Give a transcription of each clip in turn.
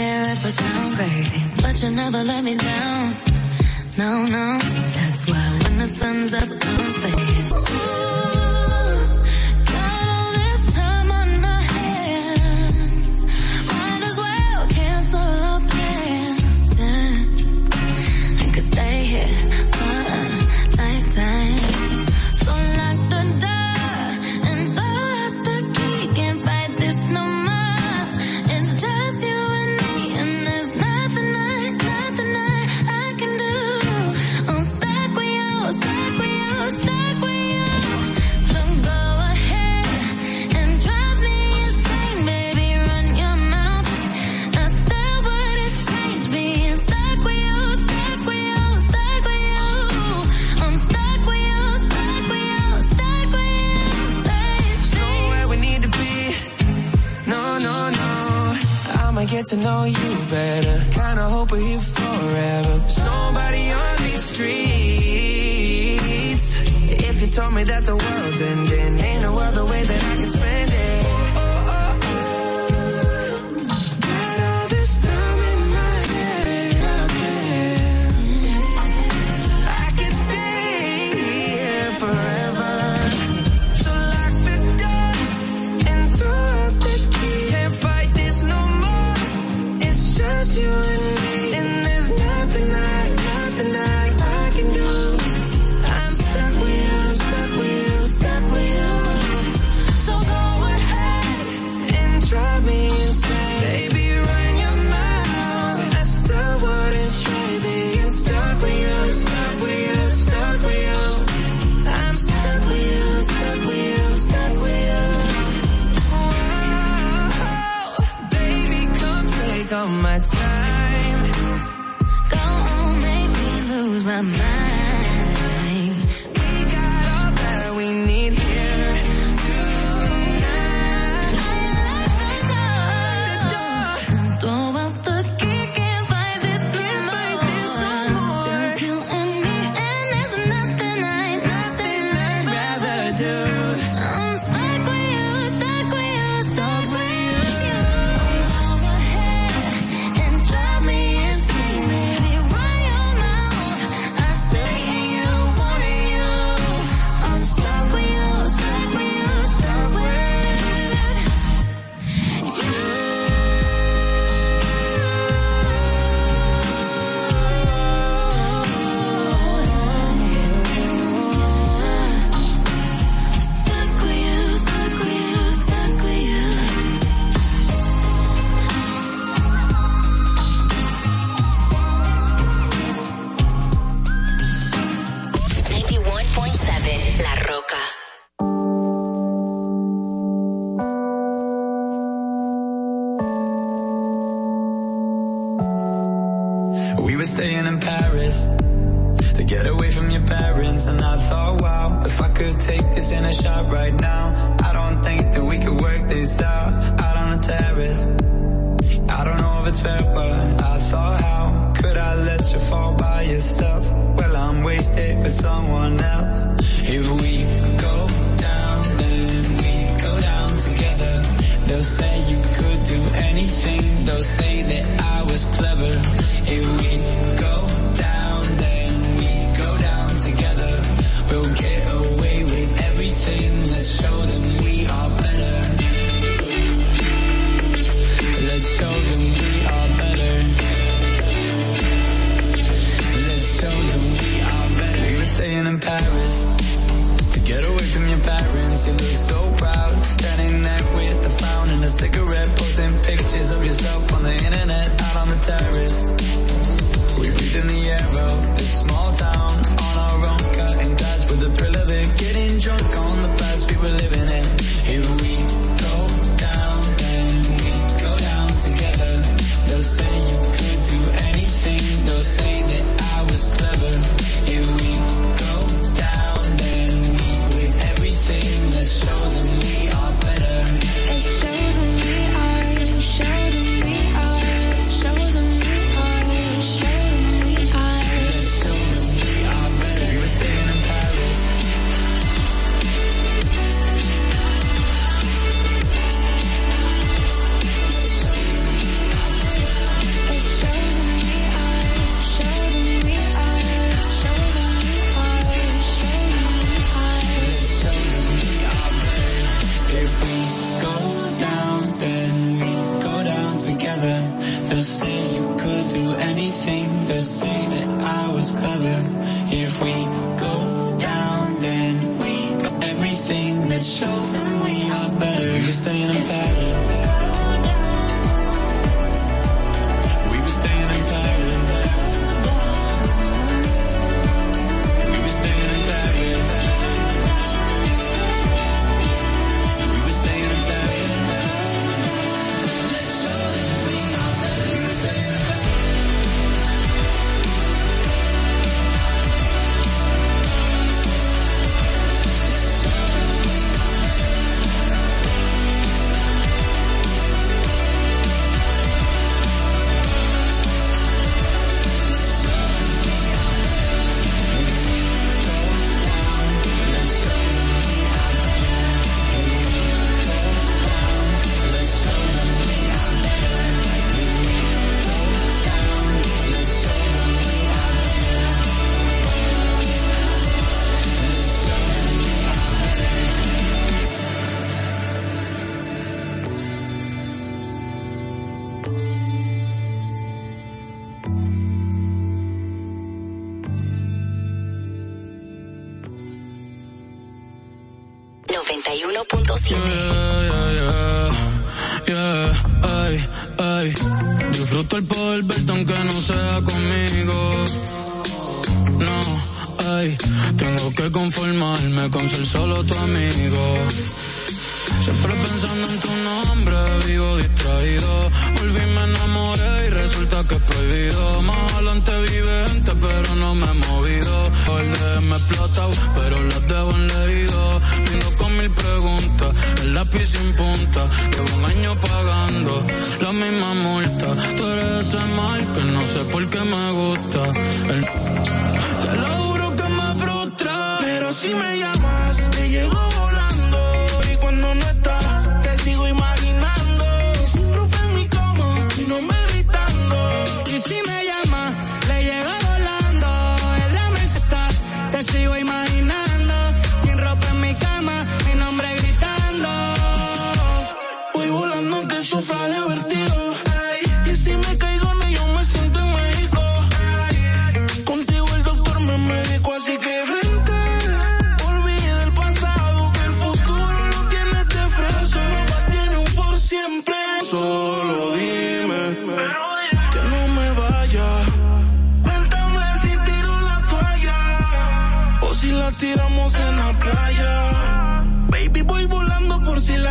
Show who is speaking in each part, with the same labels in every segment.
Speaker 1: care if I sound crazy, but you never let me down. No, no, that's why when the sun's up, I'm staying.
Speaker 2: get to know you better. Kinda hope we're here forever. There's nobody on these streets. If you told me that the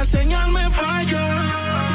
Speaker 3: señal me falla.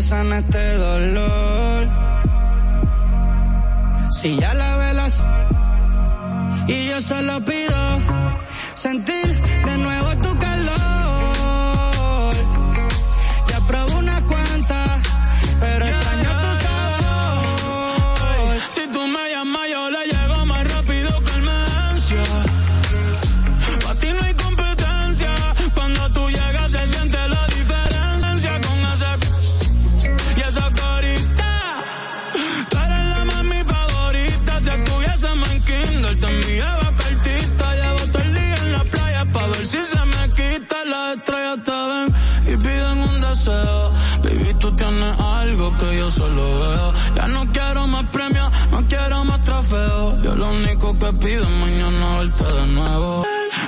Speaker 3: Se este dolor? Si ya la velas y yo solo pido sentir de nuevo tu calor.
Speaker 4: Solo veo. Ya no quiero más premios, no quiero más trofeos. Yo lo único que pido es mañana verte de nuevo.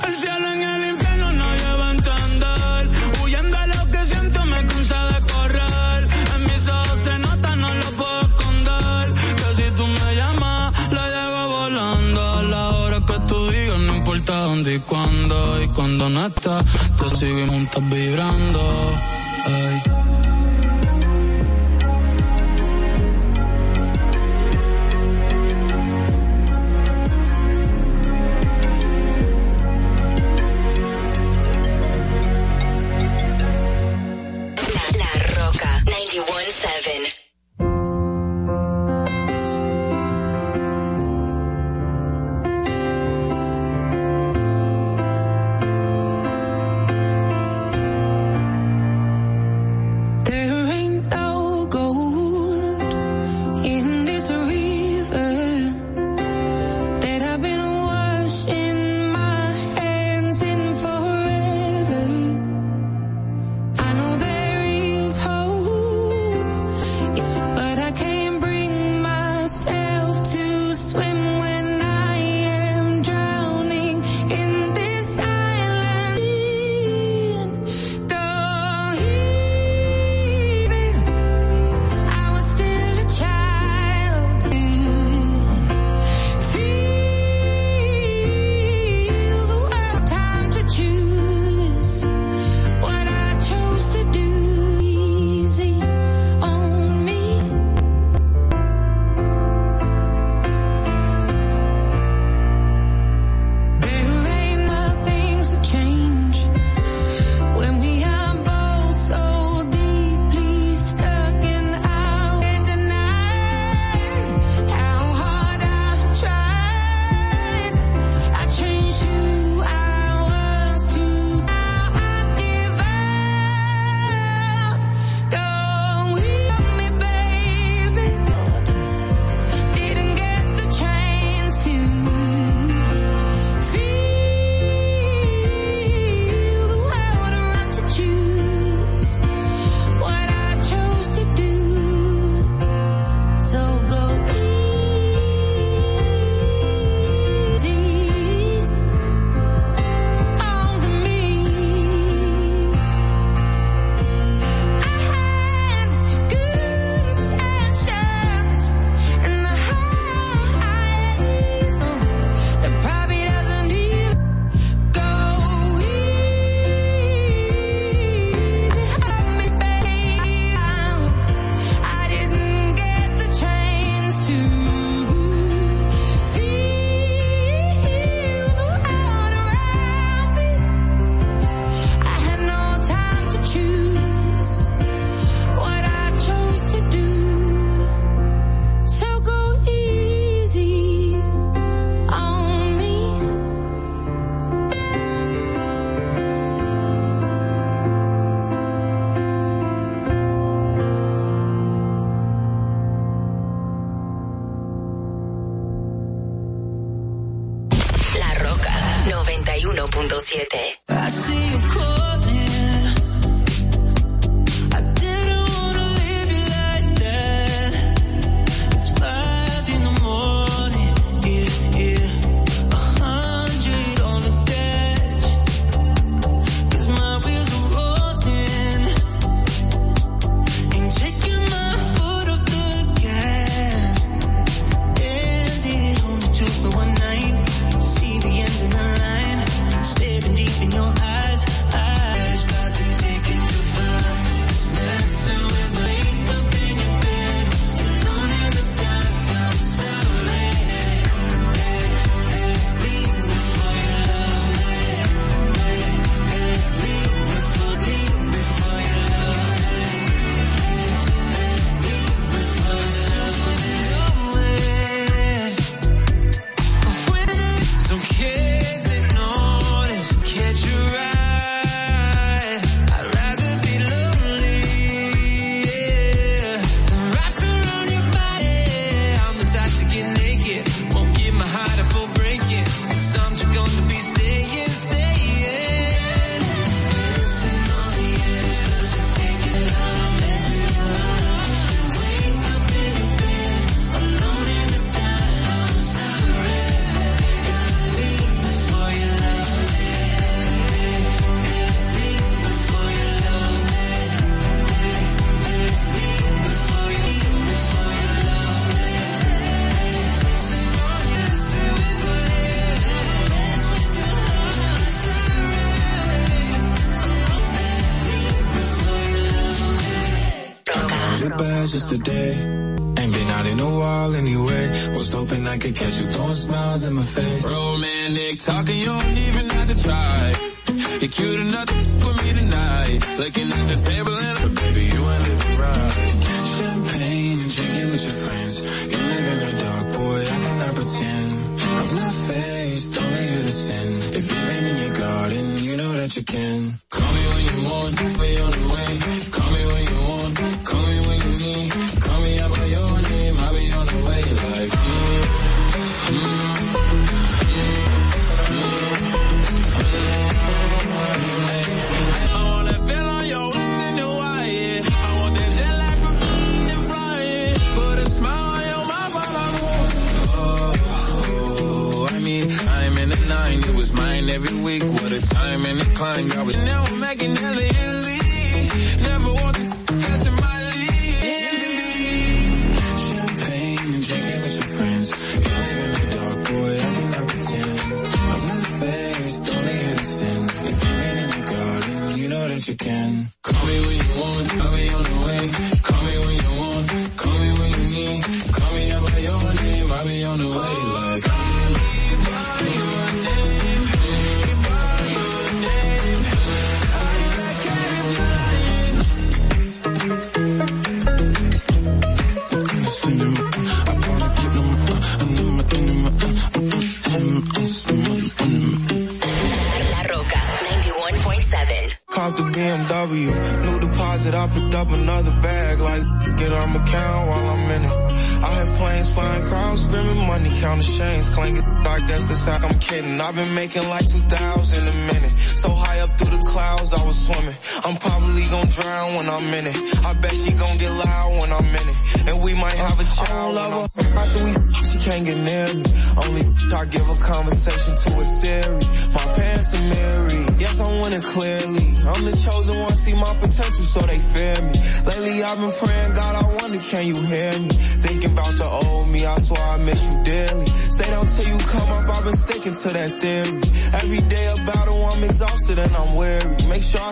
Speaker 4: El, cielo en el infierno nadie va a entender. Huyendo a lo que siento me cansa de correr. En mis ojos se nota, no lo puedo esconder. Que si tú me llamas, la llevo volando. A la hora que tú digas, no importa dónde y cuándo. Y cuando no estás, te sigo juntas vibrando.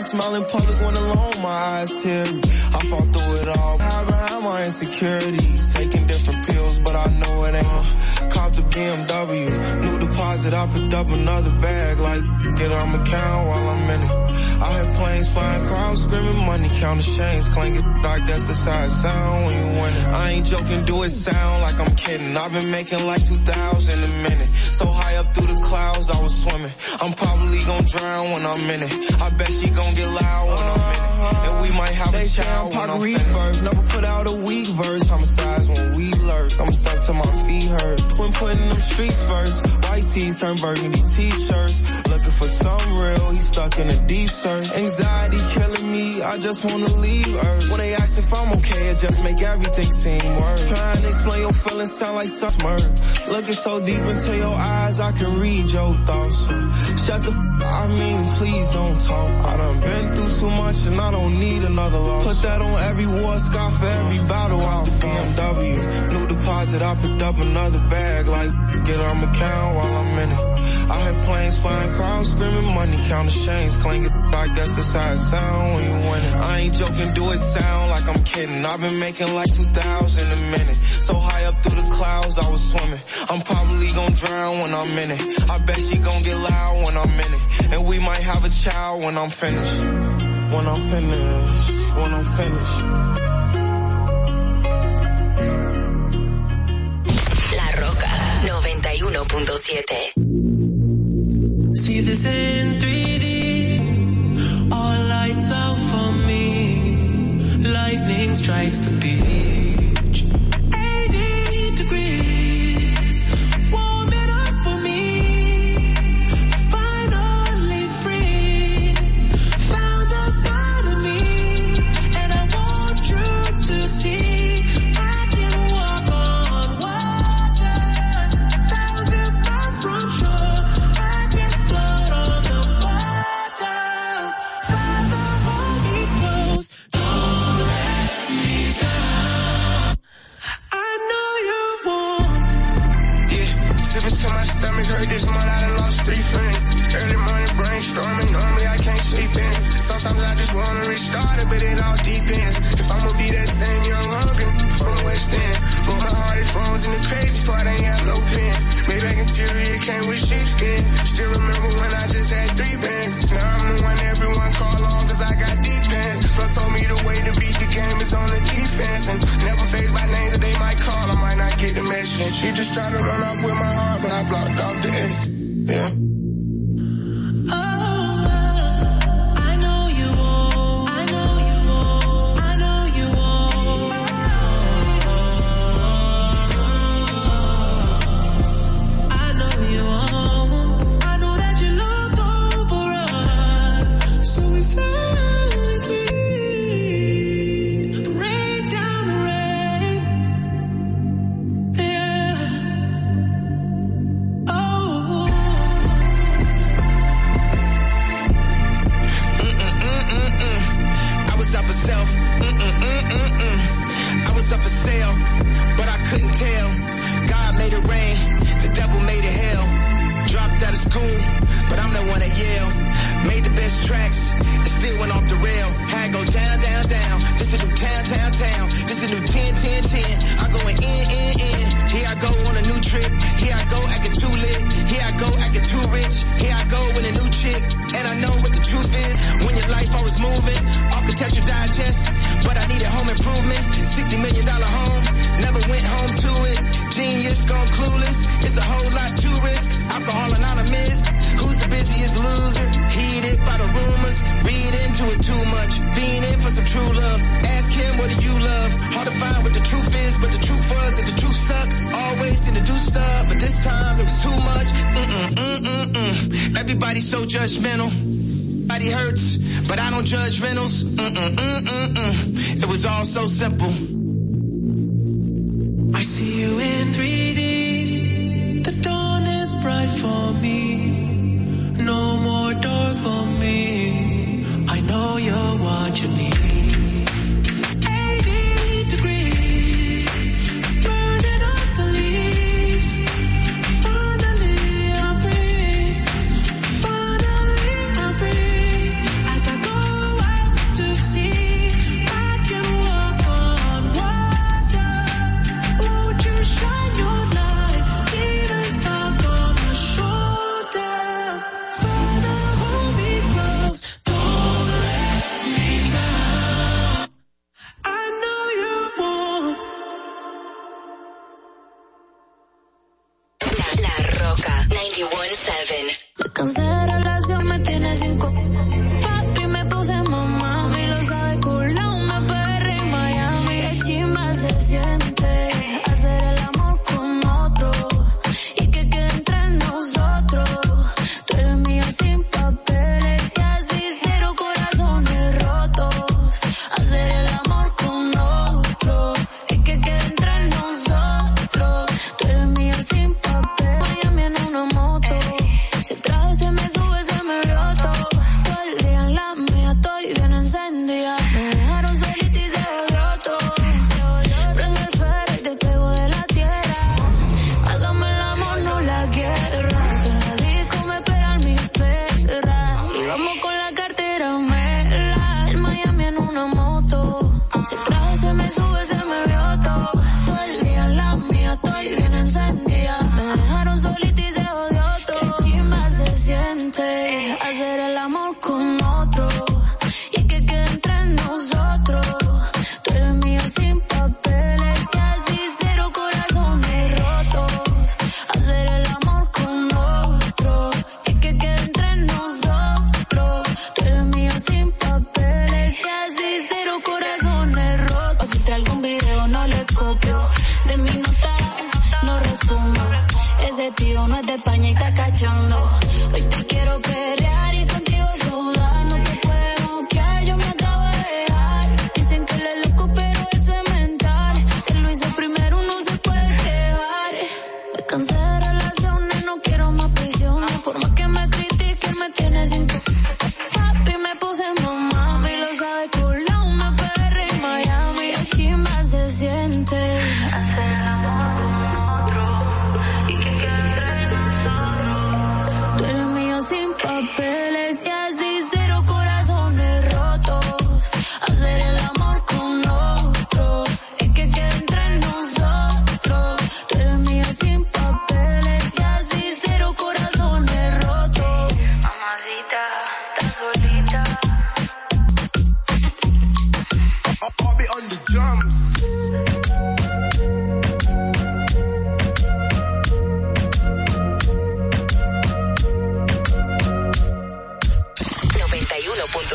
Speaker 1: Smile in public when alone, my eyes teary. I fought through it all, hide behind my insecurities. Taking different pills, but I know it ain't. Cop the BMW, new deposit, I picked up another bag. Like, get on my count while I'm in it. I hear planes flying, crowds screaming, money counting chains, clanking. Like that's the side sound when you win it. I ain't joking, do it sound like I'm kidding. I've been making like 2,000 a minute. So high up through the clouds, I was swimming. I'm gonna drown when I'm in it. I bet she gonna get loud when I'm in it. And we might have they a child when I'm reverse. Never put out a weak verse. Homicides when we lurk. I'm stuck to my feet hurt. When putting them streets first. White tees turn burgundy t-shirts. Looking for some real, he stuck in a deep search. Anxiety killing me, I just wanna leave Earth. When they ask if I'm okay, it just make everything seem worse. Trying to explain your feelings sound like some smirk. Looking so deep into your eyes, I can read your thoughts. So shut the f- I mean, please don't talk. I done been through too much and I don't need another loss. Put that on every war scar for every battle out BMW. New deposit, I picked up another bag like get on my count while I'm in it. I had planes flying, crowds screaming, money counting chains, clanking. I guess that's how it sound when you winning. I ain't joking, do it sound like I'm kidding. I've been making like 2,000 a minute. So high up through the clouds, I was swimming. I'm probably gonna drown when I'm in it. I bet she gonna get loud when I'm in it. And we might have a child when I'm finished. When I'm finished. When I'm finished.
Speaker 5: La Roca 91.7.
Speaker 6: See this in 3D. All lights out for me. Lightning strikes the beach.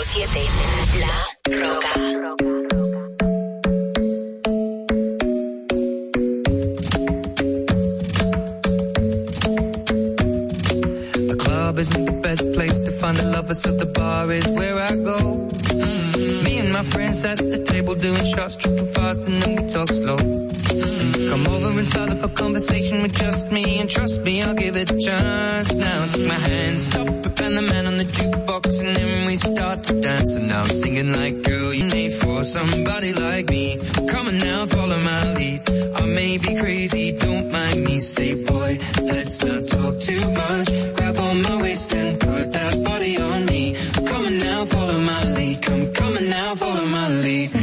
Speaker 6: The
Speaker 4: club isn't the best place to find a lover, so the bar is where I go. Mm -hmm. Me and my friends at the table doing shots, tripping fast, and then we talk slow. Mm -hmm. Come over and start up a conversation with just dance and now I'm singing like girl you made for somebody like me. Come on now follow my lead. I may be crazy don't mind me. Say boy let's not talk too much. Grab on my waist and put that body on me. Come on now follow my lead. Come come on now follow my lead.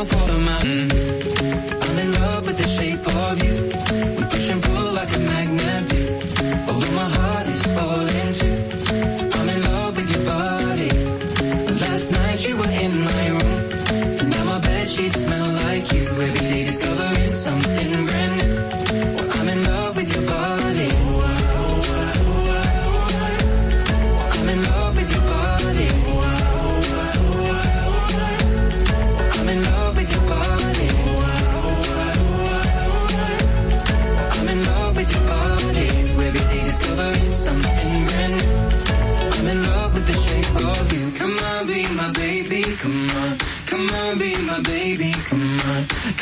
Speaker 4: down for the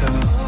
Speaker 2: go.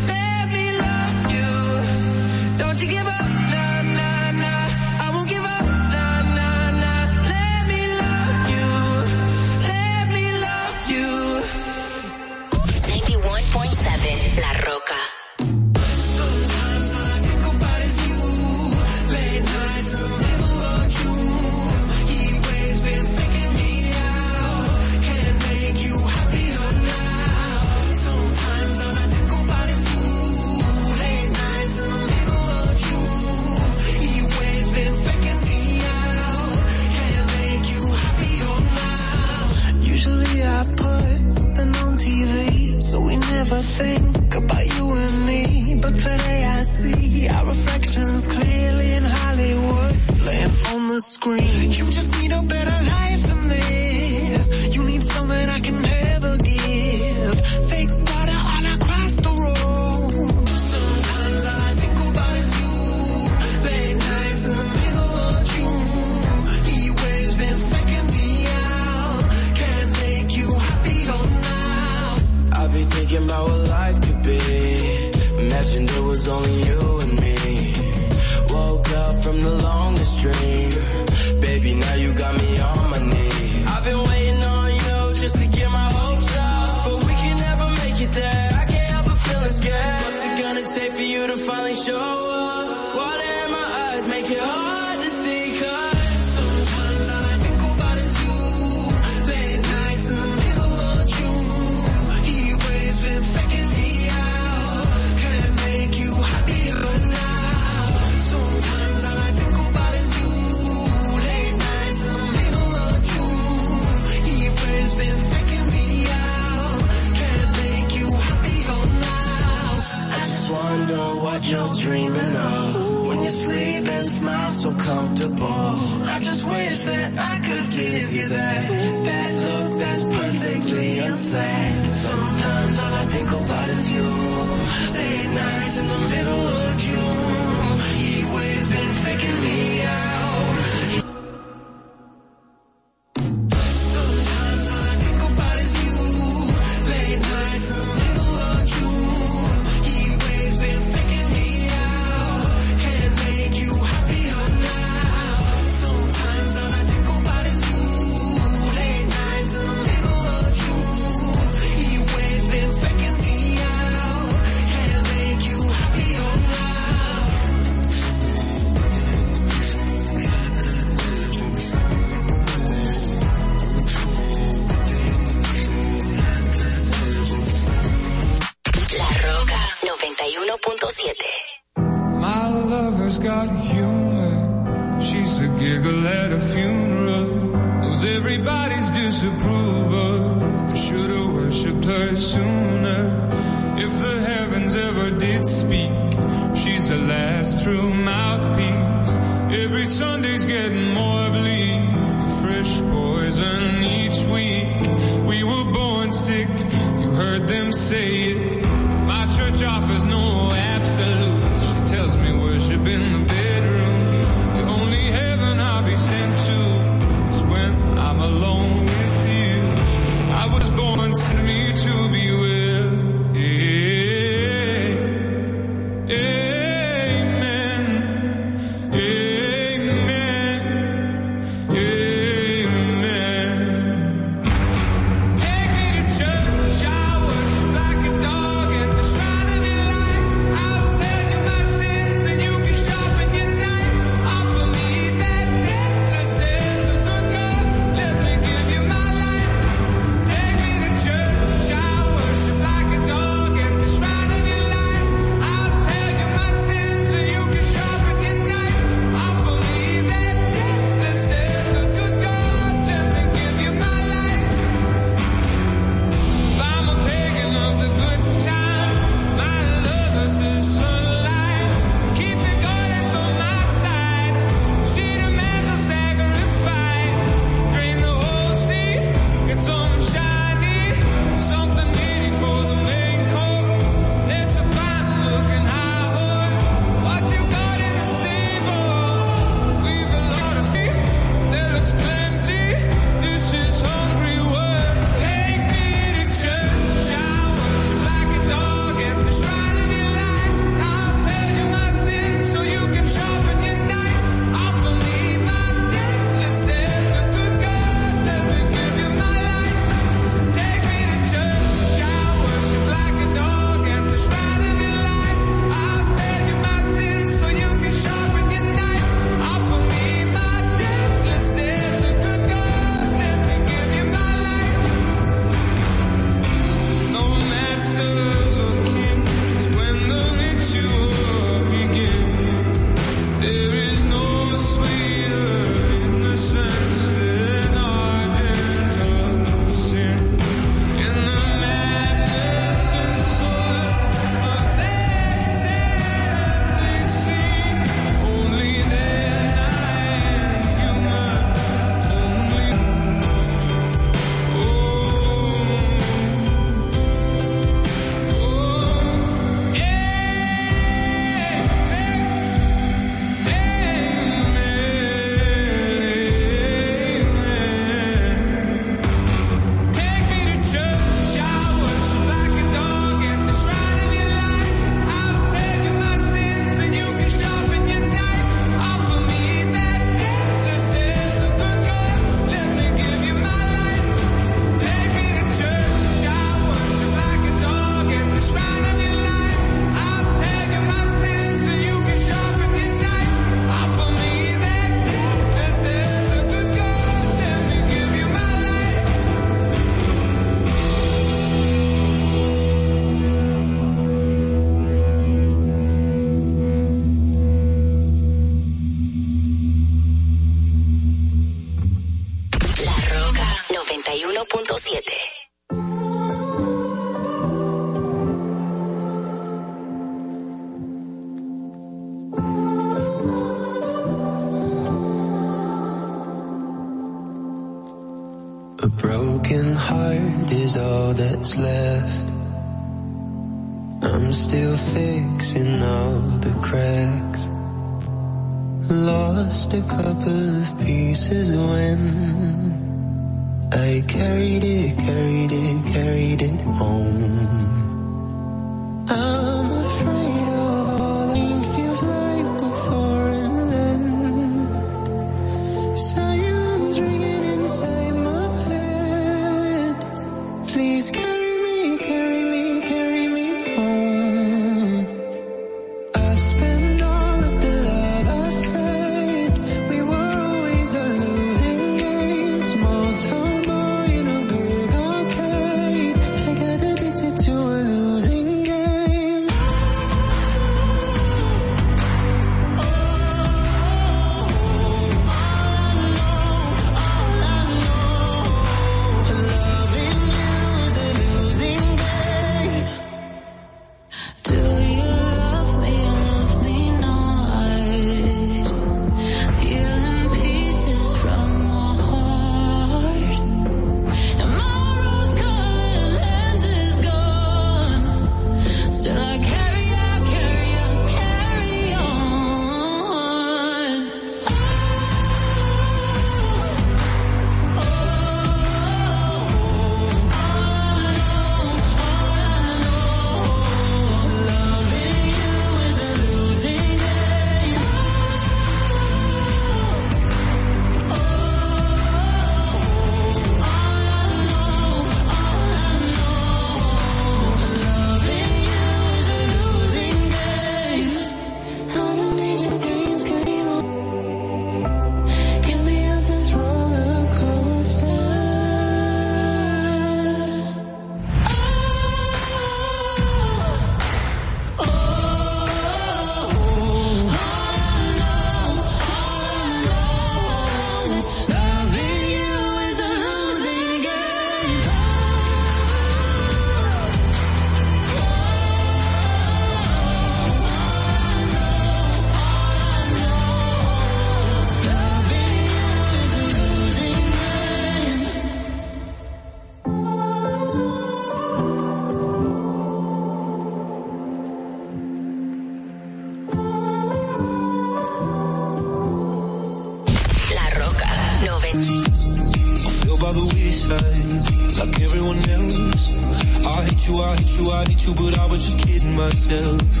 Speaker 7: But I was just kidding myself.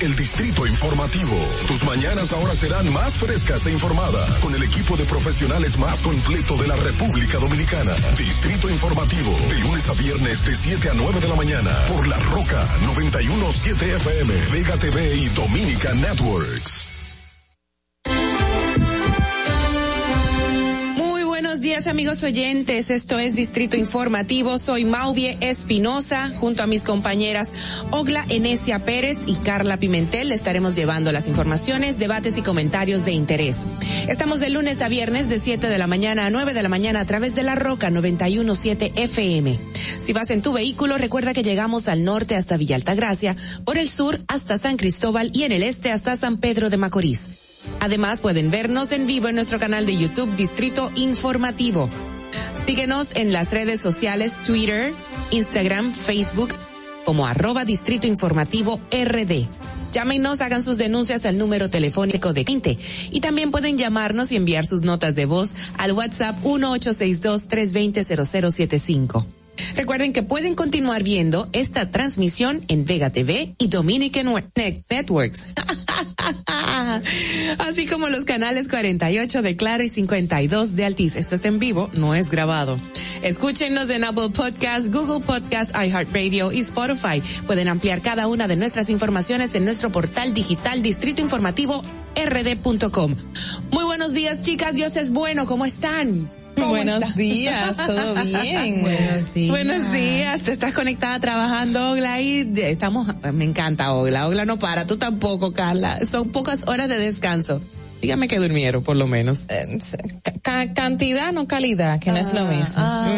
Speaker 8: El Distrito Informativo. Tus mañanas ahora serán más frescas e informadas con el equipo de profesionales más completo de la República Dominicana. Distrito Informativo, de lunes a viernes de 7 a 9 de la mañana por La Roca 917 FM, Vega TV y Dominica Networks.
Speaker 9: Muy buenos días amigos oyentes, esto es Distrito Informativo, soy Mauvie Espinosa, junto a mis compañeras Ogla Enesia Pérez y Carla Pimentel le estaremos llevando las informaciones, debates y comentarios de interés. Estamos de lunes a viernes de 7 de la mañana a 9 de la mañana a través de la Roca 917 FM. Si vas en tu vehículo, recuerda que llegamos al norte hasta Villa Altagracia, por el sur hasta San Cristóbal y en el este hasta San Pedro de Macorís. Además, pueden vernos en vivo en nuestro canal de YouTube Distrito Informativo. Síguenos en las redes sociales Twitter, Instagram, Facebook como arroba Distrito Informativo RD. Llámenos, hagan sus denuncias al número telefónico de 20 y también pueden llamarnos y enviar sus notas de voz al WhatsApp 1862-320-0075. Recuerden que pueden continuar viendo esta transmisión en Vega TV y Dominican Net- Networks. Así como los canales 48 de Claro y 52 de Altiz. Esto está en vivo, no es grabado. Escúchenos en Apple Podcast, Google Podcast, iHeartRadio y Spotify. Pueden ampliar cada una de nuestras informaciones en nuestro portal digital Distrito Informativo rd.com. Muy buenos días, chicas. Dios es bueno. ¿Cómo están? ¿Cómo
Speaker 10: Buenos días, ¿todo bien?
Speaker 9: Buenos días. Buenos días. Te estás conectada trabajando, Ogla, y estamos, me encanta Ogla. Ogla no para, tú tampoco, Carla. Son pocas horas de descanso. Dígame que durmieron, por lo menos.
Speaker 10: Ca- cantidad, no calidad, que no es lo mismo.
Speaker 9: ah.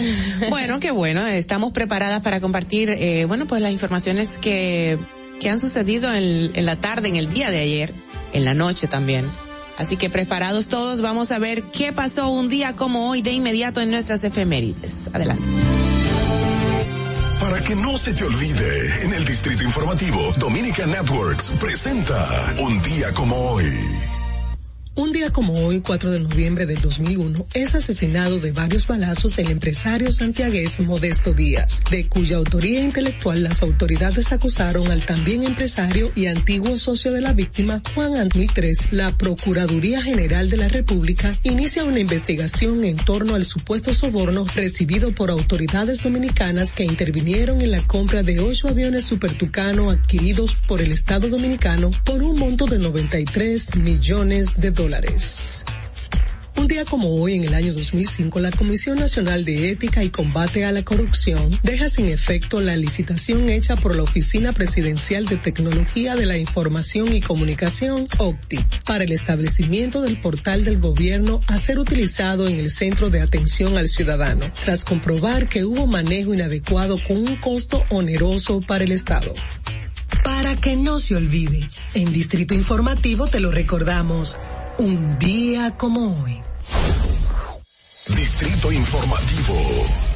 Speaker 9: Bueno, qué bueno. Estamos preparadas para compartir, eh, bueno, pues las informaciones que, que han sucedido en, en la tarde, en el día de ayer, en la noche también. Así que preparados todos, vamos a ver qué pasó un día como hoy de inmediato en nuestras efemérides. Adelante.
Speaker 8: Para que no se te olvide, en el Distrito Informativo, Dominica Networks presenta Un día como hoy.
Speaker 11: Un día como hoy, 4 de noviembre del 2001, es asesinado de varios balazos el empresario santiagués Modesto Díaz, de cuya autoría intelectual las autoridades acusaron al también empresario y antiguo socio de la víctima, Juan III. La Procuraduría General de la República inicia una investigación en torno al supuesto soborno recibido por autoridades dominicanas que intervinieron en la compra de ocho aviones Super Tucano adquiridos por el Estado Dominicano por un monto de 93 millones de dólares. Un día como hoy, en el año 2005, la Comisión Nacional de Ética y Combate a la Corrupción deja sin efecto la licitación hecha por la Oficina Presidencial de Tecnología de la Información y Comunicación, OCTI, para el establecimiento del portal del gobierno a ser utilizado en el Centro de Atención al Ciudadano, tras comprobar que hubo manejo inadecuado con un costo oneroso para el Estado. Para que no se olvide, en Distrito Informativo te lo recordamos, un día como hoy.
Speaker 8: Distrito Informativo.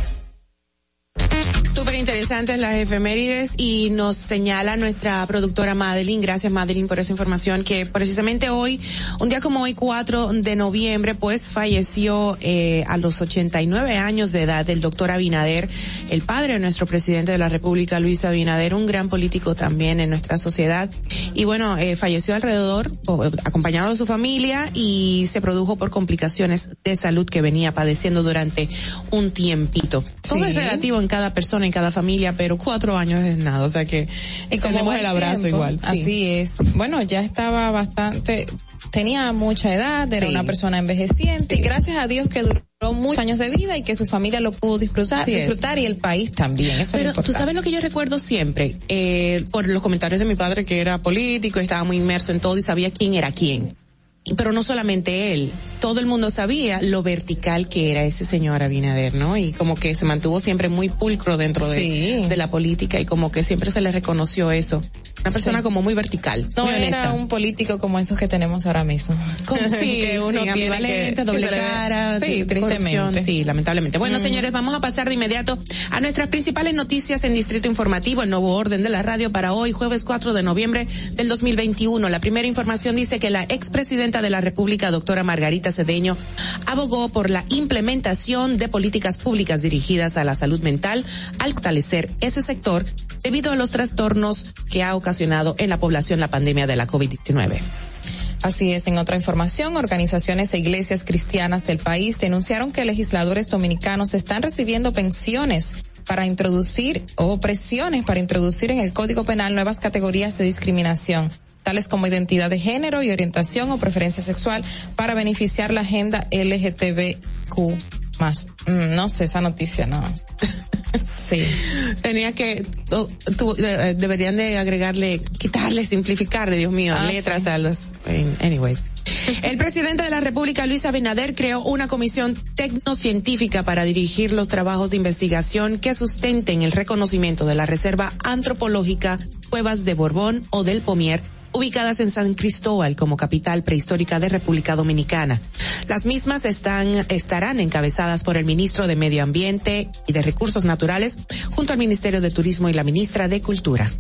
Speaker 9: Súper interesantes las efemérides y nos señala nuestra productora Madeline, gracias Madeline por esa información, que precisamente hoy, un día como hoy 4 de noviembre, pues falleció eh, a los 89 años de edad el doctor Abinader, el padre de nuestro presidente de la República, Luis Abinader, un gran político también en nuestra sociedad. Y bueno, eh, falleció alrededor, acompañado de su familia y se produjo por complicaciones de salud que venía padeciendo durante un tiempito. Todo es relativo en cada persona, en cada familia, pero cuatro años es nada, o sea que extendemos el abrazo
Speaker 10: tiempo,
Speaker 9: igual. sí.
Speaker 10: Así es. Bueno, ya estaba bastante, tenía mucha edad, era
Speaker 9: Sí.
Speaker 10: una persona envejeciente y gracias a Dios que duró muchos años de vida y que su familia lo pudo disfrutar, disfrutar y el país también. Eso
Speaker 9: Pero tú sabes lo que yo recuerdo siempre, eh, por los comentarios de mi padre que era político, estaba muy inmerso en todo y sabía quién era quién. Pero no solamente él, todo el mundo sabía lo vertical que era ese señor Abinader, ¿no? Y como que se mantuvo siempre muy pulcro dentro de la política y como que siempre se le reconoció eso. Una persona
Speaker 10: Sí.
Speaker 9: como muy vertical,
Speaker 10: No
Speaker 9: muy
Speaker 10: era un político como esos que tenemos ahora mismo.
Speaker 9: Como sí,
Speaker 10: que uno
Speaker 9: sí,
Speaker 10: tiene que-
Speaker 9: doble
Speaker 10: que
Speaker 9: cara,
Speaker 10: Sí, tristemente.
Speaker 9: sí, lamentablemente. Bueno,
Speaker 10: Mm.
Speaker 9: señores, vamos a pasar de inmediato a nuestras principales noticias en Distrito Informativo, el nuevo orden de la radio para hoy, jueves 4 de noviembre del 2021. La primera información dice que la expresidenta de la República, doctora Margarita Cedeño, abogó por la implementación de políticas públicas dirigidas a la salud mental al fortalecer ese sector debido a los trastornos que ha ocasionado en la población la pandemia de la COVID-19.
Speaker 10: Así es, en otra información, organizaciones e iglesias cristianas del país denunciaron que legisladores dominicanos están recibiendo pensiones para introducir o presiones para introducir en el Código Penal nuevas categorías de discriminación tales como identidad de género y orientación o preferencia sexual para beneficiar la agenda LGTBQ más. Mm, no sé esa noticia, no. Sí.
Speaker 9: Tenía que, tú- tú, eh, deberían de agregarle, quitarle, simplificarle, Dios mío,
Speaker 10: Ah,
Speaker 9: letras
Speaker 10: sí.
Speaker 9: a los, anyways. El presidente de la República, Luis Abinader, creó una comisión tecnocientífica para dirigir los trabajos de investigación que sustenten el reconocimiento de la Reserva Antropológica Cuevas de Borbón o del Pomier ubicadas en San Cristóbal como capital prehistórica de República Dominicana. Las mismas están, estarán encabezadas por el ministro de Medio Ambiente y de Recursos Naturales junto al Ministerio de Turismo y la ministra de Cultura.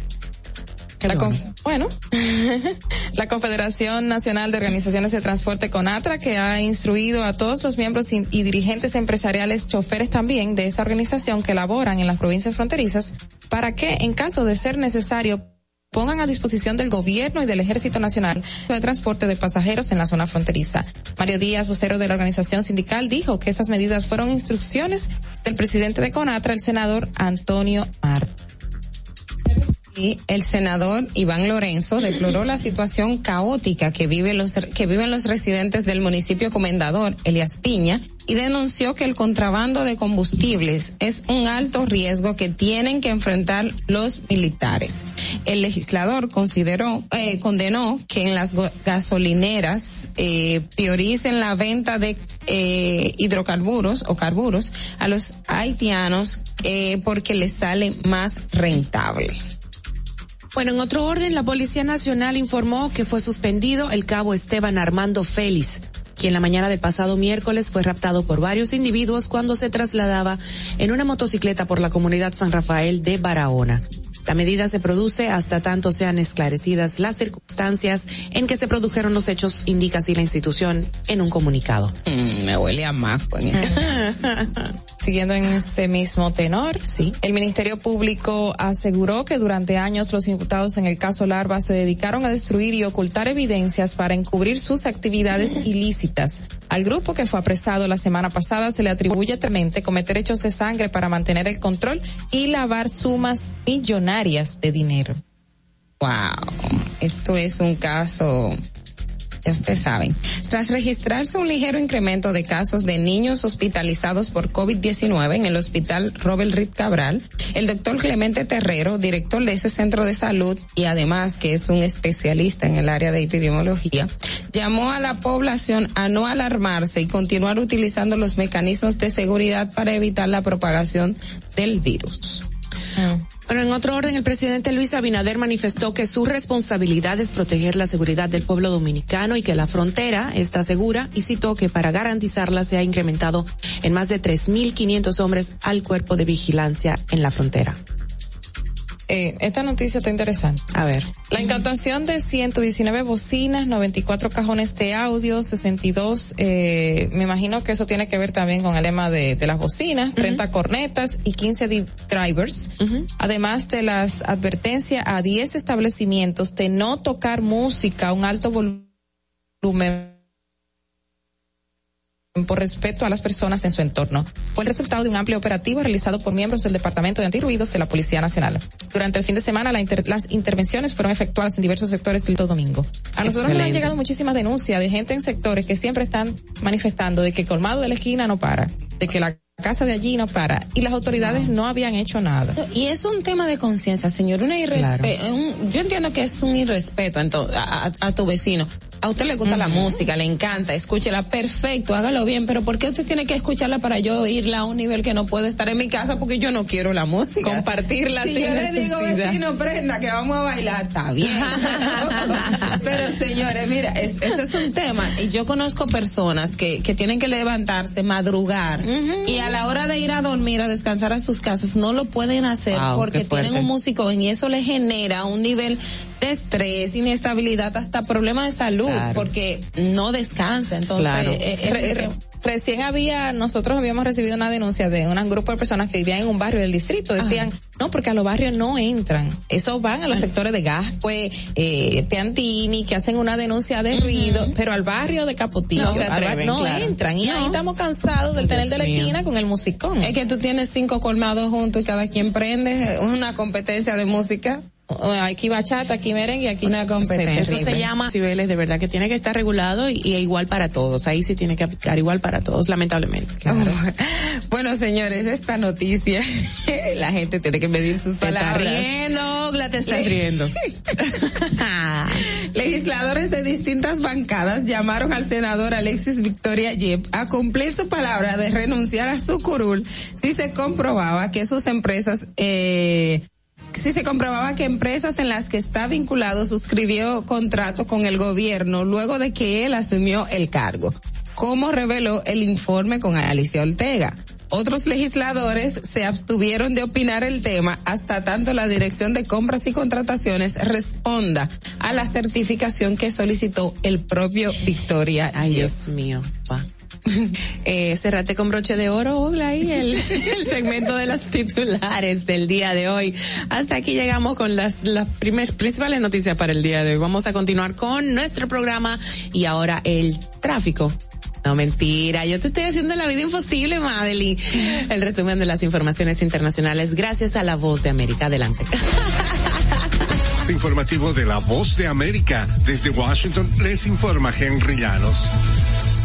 Speaker 10: La bueno, la Confederación Nacional de Organizaciones de Transporte CONATRA que ha instruido a todos los miembros y, y dirigentes empresariales, choferes también de esa organización que laboran en las provincias fronterizas para que en caso de ser necesario pongan a disposición del gobierno y del Ejército Nacional de transporte de pasajeros en la zona fronteriza. Mario Díaz, vocero de la organización sindical, dijo que esas medidas fueron instrucciones del presidente de CONATRA, el senador Antonio Mart.
Speaker 12: El senador Iván Lorenzo deploró la situación caótica que viven los, que viven los residentes del municipio comendador, Elias Piña, y denunció que el contrabando de combustibles es un alto riesgo que tienen que enfrentar los militares. El legislador consideró, eh, condenó que en las gasolineras eh, prioricen la venta de eh, hidrocarburos o carburos a los haitianos eh, porque les sale más rentable.
Speaker 9: Bueno, en otro orden, la Policía Nacional informó que fue suspendido el cabo Esteban Armando Félix, quien la mañana del pasado miércoles fue raptado por varios individuos cuando se trasladaba en una motocicleta por la comunidad San Rafael de Barahona. La medida se produce hasta tanto sean esclarecidas las circunstancias en que se produjeron los hechos, indica así la institución en un comunicado.
Speaker 12: Mm, me huele a maco en ese.
Speaker 10: Siguiendo en ese mismo tenor,
Speaker 9: sí.
Speaker 10: el Ministerio Público aseguró que durante años los imputados en el caso Larva se dedicaron a destruir y ocultar evidencias para encubrir sus actividades ilícitas. Al grupo que fue apresado la semana pasada se le atribuye temente cometer hechos de sangre para mantener el control y lavar sumas millonarias de dinero.
Speaker 12: Wow, esto es un caso, ya ustedes saben. Tras registrarse un ligero incremento de casos de niños hospitalizados por COVID-19 en el hospital Robert Reed Cabral, el doctor Clemente Terrero, director de ese centro de salud y además que es un especialista en el área de epidemiología, llamó a la población a no alarmarse y continuar utilizando los mecanismos de seguridad para evitar la propagación del virus.
Speaker 9: Bueno, en otro orden, el presidente Luis Abinader manifestó que su responsabilidad es proteger la seguridad del pueblo dominicano y que la frontera está segura y citó que para garantizarla se ha incrementado en más de 3.500 hombres al cuerpo de vigilancia en la frontera.
Speaker 10: Eh, esta noticia está interesante.
Speaker 9: A ver.
Speaker 10: La incautación de 119 bocinas, 94 cajones de audio, 62, eh, me imagino que eso tiene que ver también con el lema de, de las bocinas, 30 cornetas y 15 di- drivers. Además de las advertencias a 10 establecimientos de no tocar música a un alto volumen por respeto a las personas en su entorno. Fue el resultado de un amplio operativo realizado por miembros del Departamento de Antirruidos de la Policía Nacional. Durante el fin de semana, la inter- las intervenciones fueron efectuadas en diversos sectores del Domingo. A nosotros nos han
Speaker 9: Excelente.
Speaker 10: llegado muchísimas denuncias de gente en sectores que siempre están manifestando de que el colmado de la esquina no para, de que la casa de allí no para, y las autoridades no habían hecho nada.
Speaker 12: Y es un tema de conciencia, señor. Una irrespe- un- yo entiendo que es un irrespeto a, a- a tu vecino. A usted le gusta la música, le encanta, escúchela, perfecto, hágalo bien, pero ¿por qué usted tiene que escucharla para yo oírla a un nivel que no puedo estar en mi casa porque yo no quiero la música?
Speaker 10: Compartirla
Speaker 12: Si yo le digo, vecino, prenda, que vamos a bailar, está bien. pero señores, mira, es- eso es un tema. Y yo conozco personas que, que tienen que levantarse, madrugar, y a la hora de ir a dormir, a descansar a sus casas, no lo pueden hacer
Speaker 9: Wow,
Speaker 12: porque tienen un músico y eso les genera un nivel de estrés, inestabilidad, hasta problemas de salud,
Speaker 10: Claro.
Speaker 12: porque no descansa. Entonces,
Speaker 10: Claro.
Speaker 12: eh, eh,
Speaker 10: Re- re- recién había, nosotros habíamos recibido una denuncia de un grupo de personas que vivían en un barrio del distrito. Decían, no, porque a los barrios no entran. Esos van a los sectores de Gascue, eh, Piantini, que hacen una denuncia de ruido, pero al barrio de Capotillo
Speaker 12: No se
Speaker 10: al bar-
Speaker 12: atreven,
Speaker 10: no
Speaker 12: claro.
Speaker 10: entran. Y ahí estamos cansados del tener de la
Speaker 12: mío.
Speaker 10: esquina con el musicón.
Speaker 12: es que tú tienes cinco colmados juntos y cada quien prende una competencia de música.
Speaker 10: Aquí bachata, aquí merengue, aquí
Speaker 12: Una competencia.
Speaker 9: Eso se llama niveles de verdad que tiene que estar regulado y, y igual para todos. Ahí sí tiene que aplicar igual para todos, lamentablemente.
Speaker 12: Bueno, señores, esta noticia, la gente tiene que medir sus
Speaker 9: Te
Speaker 12: palabras.
Speaker 9: riendo, Ogla, te estás riendo.
Speaker 12: Legisladores de distintas bancadas llamaron al senador Alexis Victoria Yep a cumplir su palabra de renunciar a su curul si se comprobaba que sus empresas, eh, si se comprobaba que empresas en las que está vinculado suscribió contrato con el gobierno luego de que él asumió el cargo, como reveló el informe con Alicia Ortega. Otros legisladores se abstuvieron de opinar el tema hasta tanto la Dirección de Compras y Contrataciones responda a la certificación que solicitó el propio Victoria.
Speaker 9: Ay. Dios mío. pa. Eh, cerrate con broche de oro, Ogla, ahí el, el segmento de las titulares del día de hoy. Hasta aquí llegamos con las, las primer- principales noticias para el día de hoy. Vamos a continuar con nuestro programa y ahora el tráfico. No, mentira, yo te estoy haciendo la vida imposible, Madeline. El resumen de las informaciones internacionales gracias a la voz de América. Adelante.
Speaker 13: Informativo de la Voz de América. Desde Washington les informa Henry Llanos.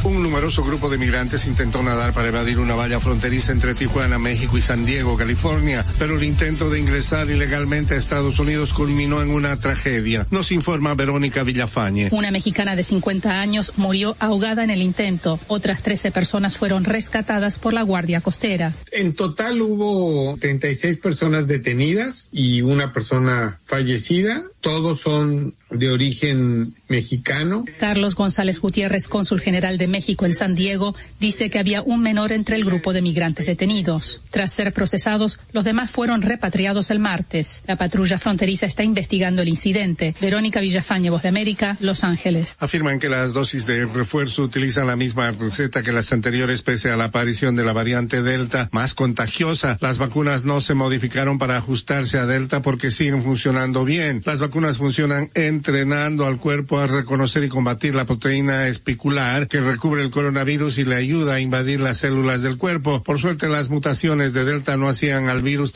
Speaker 13: Un numeroso grupo de migrantes intentó nadar para evadir una valla fronteriza entre Tijuana, México y San Diego, California, pero el intento de ingresar ilegalmente a Estados Unidos culminó en una tragedia. Nos informa Verónica Villafañe.
Speaker 14: Una mexicana de 50 años murió ahogada en el intento. Otras 13 personas fueron rescatadas por la Guardia Costera.
Speaker 15: En total hubo 36 personas detenidas y una persona fallecida. Todos son de origen mexicano.
Speaker 14: Carlos González Gutiérrez, cónsul general de México en San Diego, dice que había un menor entre el grupo de migrantes detenidos. Tras ser procesados, los demás fueron repatriados el martes. La patrulla fronteriza está investigando el incidente. Verónica Villafañe, Voz de América, Los Ángeles.
Speaker 13: Afirman que las dosis de refuerzo utilizan la misma receta que las anteriores pese a la aparición de la variante Delta más contagiosa. Las vacunas no se modificaron para ajustarse a Delta porque siguen funcionando bien. Las vacunas funcionan entrenando al cuerpo a reconocer y combatir la proteína espicular que recubre el coronavirus y le ayuda a invadir las células del cuerpo. Por suerte las mutaciones de Delta no hacían al virus.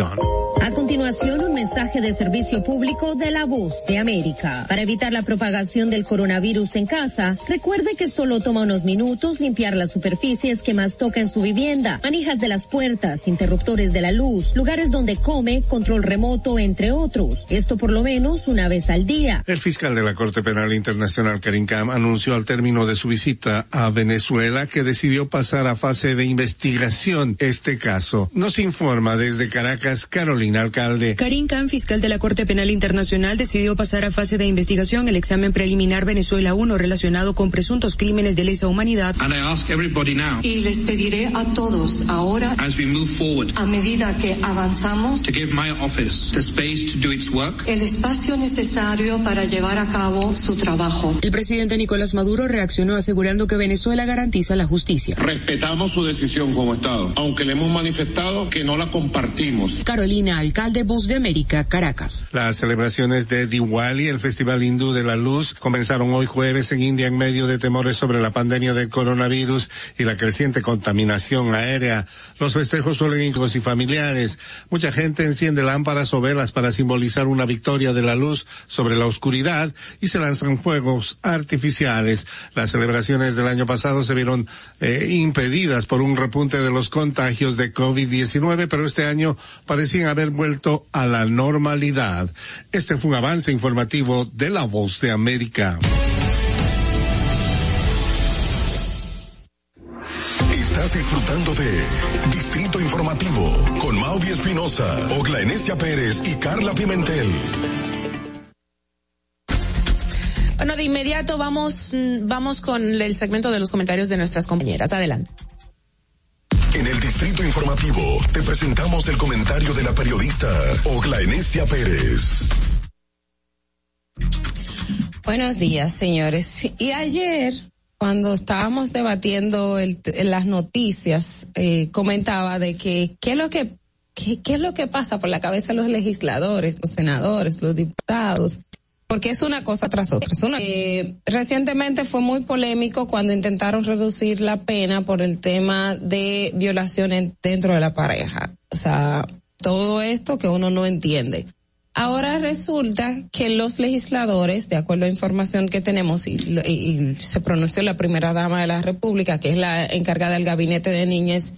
Speaker 16: A continuación, un mensaje de servicio público de la voz de América. Para evitar la propagación del coronavirus en casa, recuerde que solo toma unos minutos limpiar las superficies que más toca en su vivienda, manijas de las puertas, interruptores de la luz, lugares donde come, control remoto, entre otros. Esto por lo menos una una vez al día.
Speaker 13: El fiscal de la Corte Penal Internacional, Karim Kam, anunció al término de su visita a Venezuela que decidió pasar a fase de investigación este caso. Nos informa desde Caracas Carolina Alcalde.
Speaker 17: Karim Khan, fiscal de la Corte Penal Internacional, decidió pasar a fase de investigación el examen preliminar Venezuela 1 relacionado con presuntos crímenes de lesa humanidad.
Speaker 18: And I ask everybody now,
Speaker 19: Y les pediré a todos ahora,
Speaker 18: as we move forward,
Speaker 19: a medida que avanzamos,
Speaker 18: to give my office the space to do its work.
Speaker 19: el espacio necesario para llevar a cabo su trabajo.
Speaker 17: El presidente Nicolás Maduro reaccionó asegurando que Venezuela garantiza la justicia.
Speaker 20: Respetamos su decisión como Estado, aunque le hemos manifestado que no la compartimos.
Speaker 17: Carolina Alcalde, Voz de América, Caracas.
Speaker 13: Las celebraciones de Diwali, el Festival Hindú de la Luz, comenzaron hoy jueves en India en medio de temores sobre la pandemia del coronavirus y la creciente contaminación aérea. Los festejos suelen ir con y familiares. Mucha gente enciende lámparas o velas para simbolizar una victoria de la luz sobre la oscuridad y se lanzan fuegos artificiales. Las celebraciones del año pasado se vieron eh, impedidas por un repunte de los contagios de COVID-19, pero este año parecían haber vuelto a la normalidad. Este fue un avance informativo de La Voz de América.
Speaker 8: Estás disfrutando de Distrito Informativo con Maudi Espinosa, Ogla Enesia Pérez y Carla Pimentel.
Speaker 9: Bueno, de inmediato vamos, mm, vamos con el segmento de los comentarios de nuestras compañeras. Adelante.
Speaker 8: En el Distrito Informativo te presentamos el comentario de la periodista Ogla Enesia Pérez.
Speaker 12: Buenos días, señores. Y ayer, cuando estábamos debatiendo el- las noticias, eh, comentaba de que qué es lo que qué, qué es lo que pasa por la cabeza de los legisladores, los senadores, los diputados, porque es una cosa tras otra. Es una- eh, recientemente fue muy polémico cuando intentaron reducir la pena por el tema de violaciones dentro de la pareja. O sea, todo esto que uno no entiende. Ahora resulta que los legisladores, de acuerdo a información que tenemos, y, y- y se pronunció la primera dama de la República, que es la encargada del Gabinete de Niñez,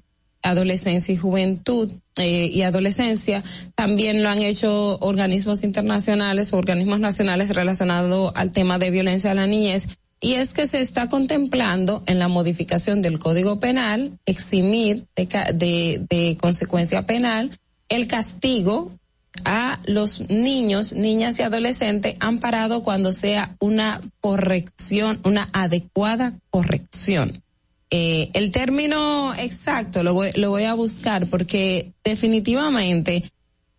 Speaker 12: Adolescencia y Juventud eh, y Adolescencia, también lo han hecho organismos internacionales o organismos nacionales relacionados al tema de violencia a la niñez. Y es que se está contemplando en la modificación del Código Penal eximir de, de, de consecuencia penal el castigo a los niños, niñas y adolescentes amparado cuando sea una corrección, una adecuada corrección. Eh, el término exacto lo voy, lo voy a buscar porque definitivamente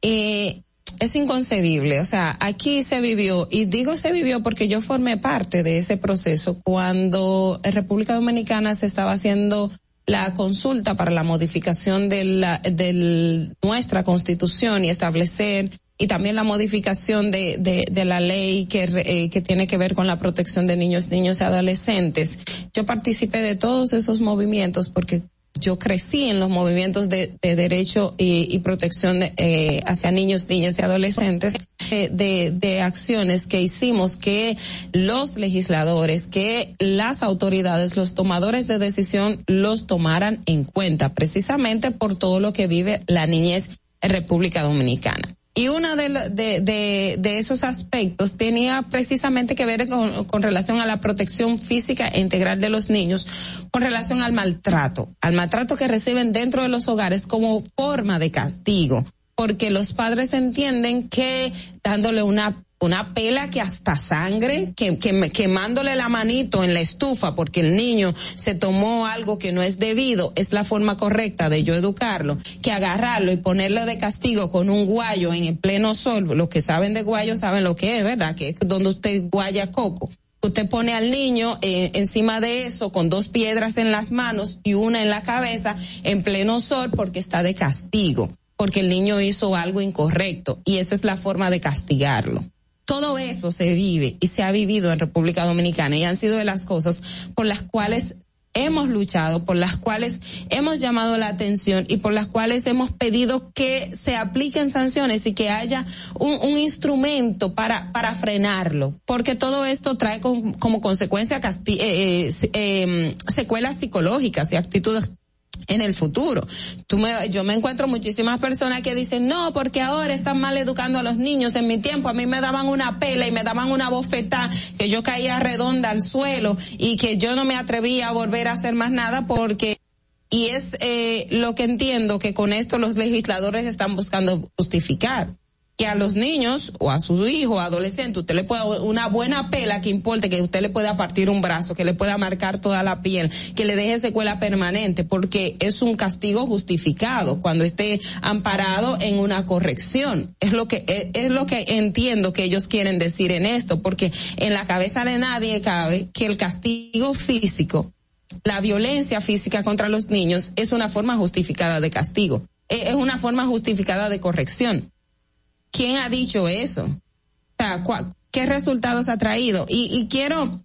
Speaker 12: eh, es inconcebible. O sea, aquí se vivió, y digo se vivió porque yo formé parte de ese proceso cuando en República Dominicana se estaba haciendo la consulta para la modificación de la, de nuestra constitución y establecer y también la modificación de, de, de la ley que, eh, que tiene que ver con la protección de niños, niños y adolescentes. Yo participé de todos esos movimientos porque yo crecí en los movimientos de, de derecho y, y protección de, eh, hacia niños, niñas y adolescentes, eh, de, de acciones que hicimos que los legisladores, que las autoridades, los tomadores de decisión los tomaran en cuenta, precisamente por todo lo que vive la niñez en República Dominicana. Y uno de, de, de, de esos aspectos tenía precisamente que ver con, con relación a la protección física e integral de los niños, con relación al maltrato, al maltrato que reciben dentro de los hogares como forma de castigo, porque los padres entienden que dándole una una pela que hasta sangre, que, que, quemándole la manito en la estufa porque el niño se tomó algo que no es debido, es la forma correcta de yo educarlo, que agarrarlo y ponerlo de castigo con un guayo en el pleno sol, los que saben de guayo saben lo que es, ¿verdad? Que es donde usted guaya coco. Usted pone al niño eh, encima de eso con dos piedras en las manos y una en la cabeza en pleno sol porque está de castigo, porque el niño hizo algo incorrecto y esa es la forma de castigarlo. Todo eso se vive y se ha vivido en República Dominicana y han sido de las cosas por las cuales hemos luchado, por las cuales hemos llamado la atención y por las cuales hemos pedido que se apliquen sanciones y que haya un, instrumento para, para frenarlo, porque todo esto trae con- como consecuencia eh, eh, eh, secuelas psicológicas y actitudes en el futuro. Me, yo me encuentro muchísimas personas que dicen, no, porque ahora están mal educando a los niños. En mi tiempo a mí me daban una pela y me daban una bofetada, que yo caía redonda al suelo y que yo no me atrevía a volver a hacer más nada porque y es eh, lo que entiendo que con esto los legisladores están buscando justificar que a los niños o a su hijo adolescente usted le pueda una buena pela que importe que usted le pueda partir un brazo, que le pueda marcar toda la piel, que le deje secuela permanente, porque es un castigo justificado cuando esté amparado en una corrección. Es lo que es, es lo que entiendo que ellos quieren decir en esto, porque en la cabeza de nadie cabe que el castigo físico, la violencia física contra los niños es una forma justificada de castigo, es es una forma justificada de corrección. ¿Quién ha dicho eso? O sea, ¿cuál- ¿qué resultados ha traído? Y, y quiero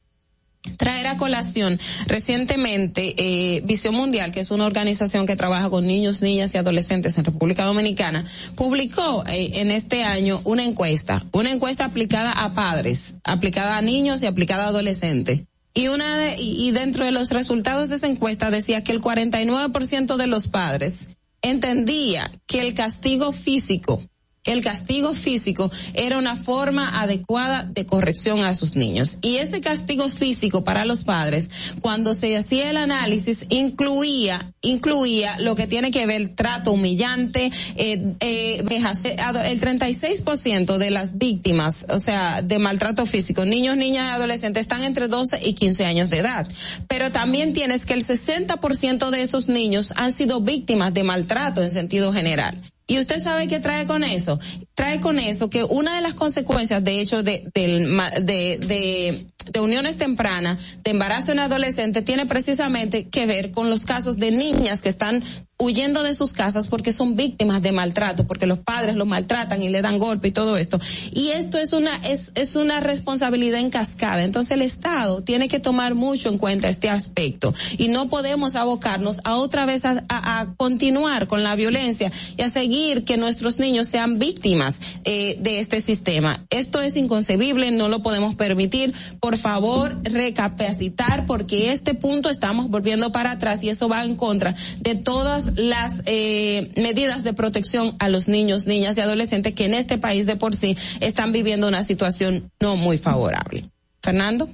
Speaker 12: traer a colación recientemente eh, Visión Mundial, que es una organización que trabaja con niños, niñas y adolescentes en República Dominicana, publicó eh, en este año una encuesta, una encuesta aplicada a padres, aplicada a niños y aplicada a adolescentes. Y una de- y dentro de los resultados de esa encuesta decía que el 49% de los padres entendía que el castigo físico el castigo físico era una forma adecuada de corrección a sus niños. Y ese castigo físico para los padres, cuando se hacía el análisis, incluía, incluía lo que tiene que ver trato humillante, eh, eh, el 36% de las víctimas, o sea, de maltrato físico, niños, niñas y adolescentes, están entre 12 y 15 años de edad. Pero también tienes que el 60% de esos niños han sido víctimas de maltrato en sentido general. Y usted sabe qué trae con eso. Trae con eso que una de las consecuencias, de hecho, de, de, de, de uniones tempranas, de embarazo en adolescente, tiene precisamente que ver con los casos de niñas que están huyendo de sus casas porque son víctimas de maltrato, porque los padres los maltratan y le dan golpe y todo esto. Y esto es una, es, es una responsabilidad en cascada. Entonces el Estado tiene que tomar mucho en cuenta este aspecto y no podemos abocarnos a otra vez a, a- a continuar con la violencia y a seguir que nuestros niños sean víctimas eh, de este sistema. Esto es inconcebible, no lo podemos permitir. Por favor, recapacitar porque este punto estamos volviendo para atrás y eso va en contra de todas las eh, medidas de protección a los niños, niñas y adolescentes que en este país de por sí están viviendo una situación no muy favorable. Fernando.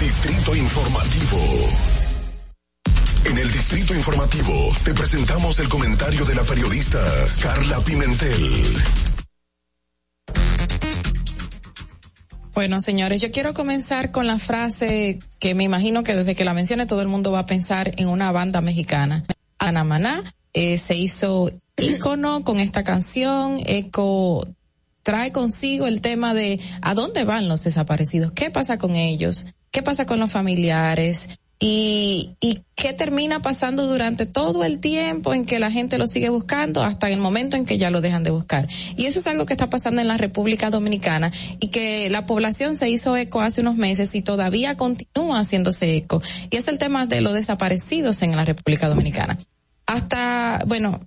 Speaker 8: Distrito Informativo. En el Distrito Informativo te presentamos el comentario de la periodista Carla Pimentel.
Speaker 10: Bueno, señores, yo quiero comenzar con la frase que me imagino que desde que la mencione todo el mundo va a pensar en una banda mexicana. Ana Maná eh, se hizo ícono con esta canción, eco trae consigo el tema de a dónde van los desaparecidos, qué pasa con ellos, qué pasa con los familiares y, y qué termina pasando durante todo el tiempo en que la gente lo sigue buscando hasta el momento en que ya lo dejan de buscar. Y eso es algo que está pasando en la República Dominicana y que la población se hizo eco hace unos meses y todavía continúa haciéndose eco. Y es el tema de los desaparecidos en la República Dominicana. Hasta, bueno,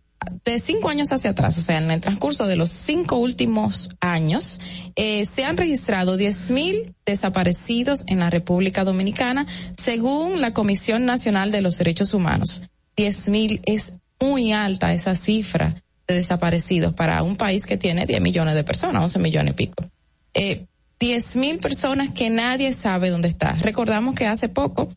Speaker 10: de cinco años hacia atrás, o sea, en el transcurso de los cinco últimos años, eh, se han registrado 10.000 desaparecidos en la República Dominicana, según la Comisión Nacional de los Derechos Humanos. 10.000 es muy alta esa cifra de desaparecidos para un país que tiene 10 millones de personas, 11 millones y pico. Eh, 10.000 personas que nadie sabe dónde está. Recordamos que hace poco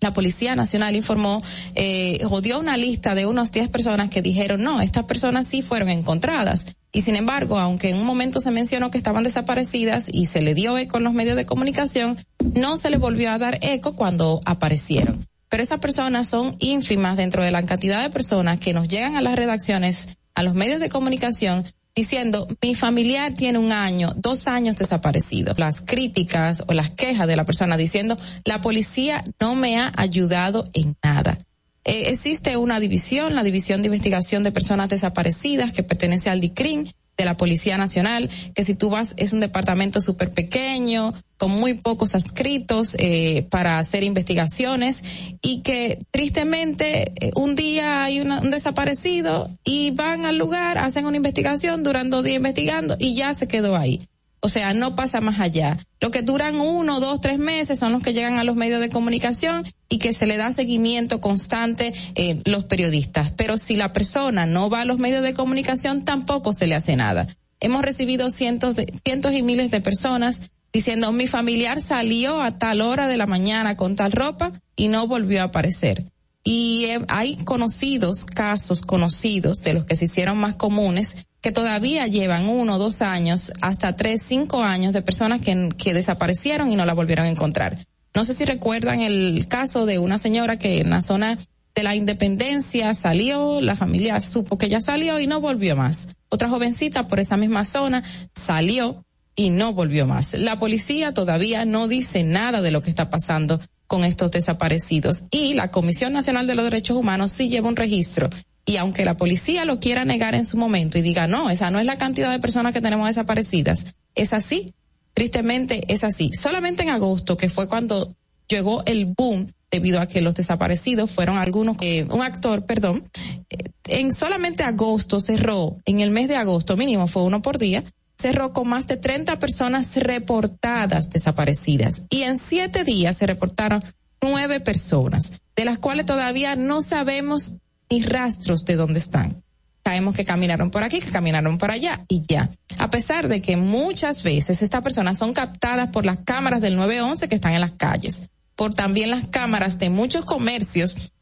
Speaker 10: la Policía Nacional informó, eh, o dio una lista de unas 10 personas que dijeron, no, estas personas sí fueron encontradas. Y sin embargo, aunque en un momento se mencionó que estaban desaparecidas y se le dio eco en los medios de comunicación, no se le volvió a dar eco cuando aparecieron. Pero esas personas son ínfimas dentro de la cantidad de personas que nos llegan a las redacciones, a los medios de comunicación, diciendo, mi familiar tiene un año, dos años desaparecido. Las críticas o las quejas de la persona diciendo, la policía no me ha ayudado en nada. Eh, existe una división, la División de Investigación de Personas Desaparecidas, que pertenece al DICRIN de la Policía Nacional, que si tú vas es un departamento súper pequeño, con muy pocos adscritos eh, para hacer investigaciones y que tristemente eh, un día hay una- un desaparecido y van al lugar, hacen una investigación, duran dos días investigando y ya se quedó ahí. O sea, no pasa más allá. Lo que duran uno, dos, tres meses son los que llegan a los medios de comunicación y que se le da seguimiento constante eh, los periodistas. Pero si la persona no va a los medios de comunicación, tampoco se le hace nada. Hemos recibido cientos de, cientos y miles de personas diciendo mi familiar salió a tal hora de la mañana con tal ropa y no volvió a aparecer. Y eh, hay conocidos, casos conocidos de los que se hicieron más comunes, que todavía llevan uno, dos años, hasta tres, cinco años de personas que, que desaparecieron y no la volvieron a encontrar. No sé si recuerdan el caso de una señora que en la zona de la independencia salió, la familia supo que ya salió y no volvió más. Otra jovencita por esa misma zona salió y no volvió más. La policía todavía no dice nada de lo que está pasando con estos desaparecidos y la Comisión Nacional de los Derechos Humanos sí lleva un registro y aunque la policía lo quiera negar en su momento y diga no, esa no es la cantidad de personas que tenemos desaparecidas, es así, tristemente es así. Solamente en agosto, que fue cuando llegó el boom debido a que los desaparecidos fueron algunos, un actor, perdón, eh, en solamente agosto cerró, en el mes de agosto mínimo fue uno por día, cerró con más de 30 personas reportadas desaparecidas y en siete días se reportaron nueve personas, de las cuales todavía no sabemos ni rastros de dónde están. Sabemos que caminaron por aquí, que caminaron por allá y ya. A pesar de que muchas veces estas personas son captadas por las cámaras del 911 que están en las calles, por también las cámaras de muchos comercios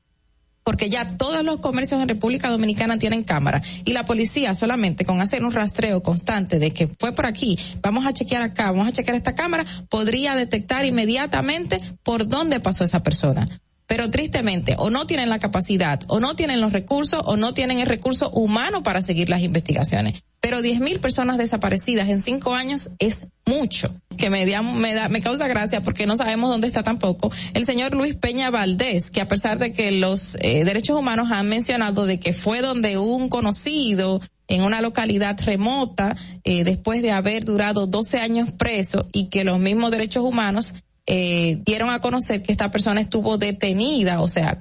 Speaker 10: porque ya todos los comercios en República Dominicana tienen cámara y la policía solamente con hacer un rastreo constante de que fue por aquí, vamos a chequear acá, vamos a chequear esta cámara, podría detectar inmediatamente por dónde pasó esa persona. Pero tristemente, o no tienen la capacidad, o no tienen los recursos, o no tienen el recurso humano para seguir las investigaciones. Pero 10.000 personas desaparecidas en cinco años es mucho, que me, me, da, me causa gracia porque no sabemos dónde está tampoco el señor Luis Peña Valdés, que a pesar de que los eh, derechos humanos han mencionado de que fue donde un conocido en una localidad remota, eh, después de haber durado 12 años preso y que los mismos derechos humanos eh, dieron a conocer que esta persona estuvo detenida, o sea,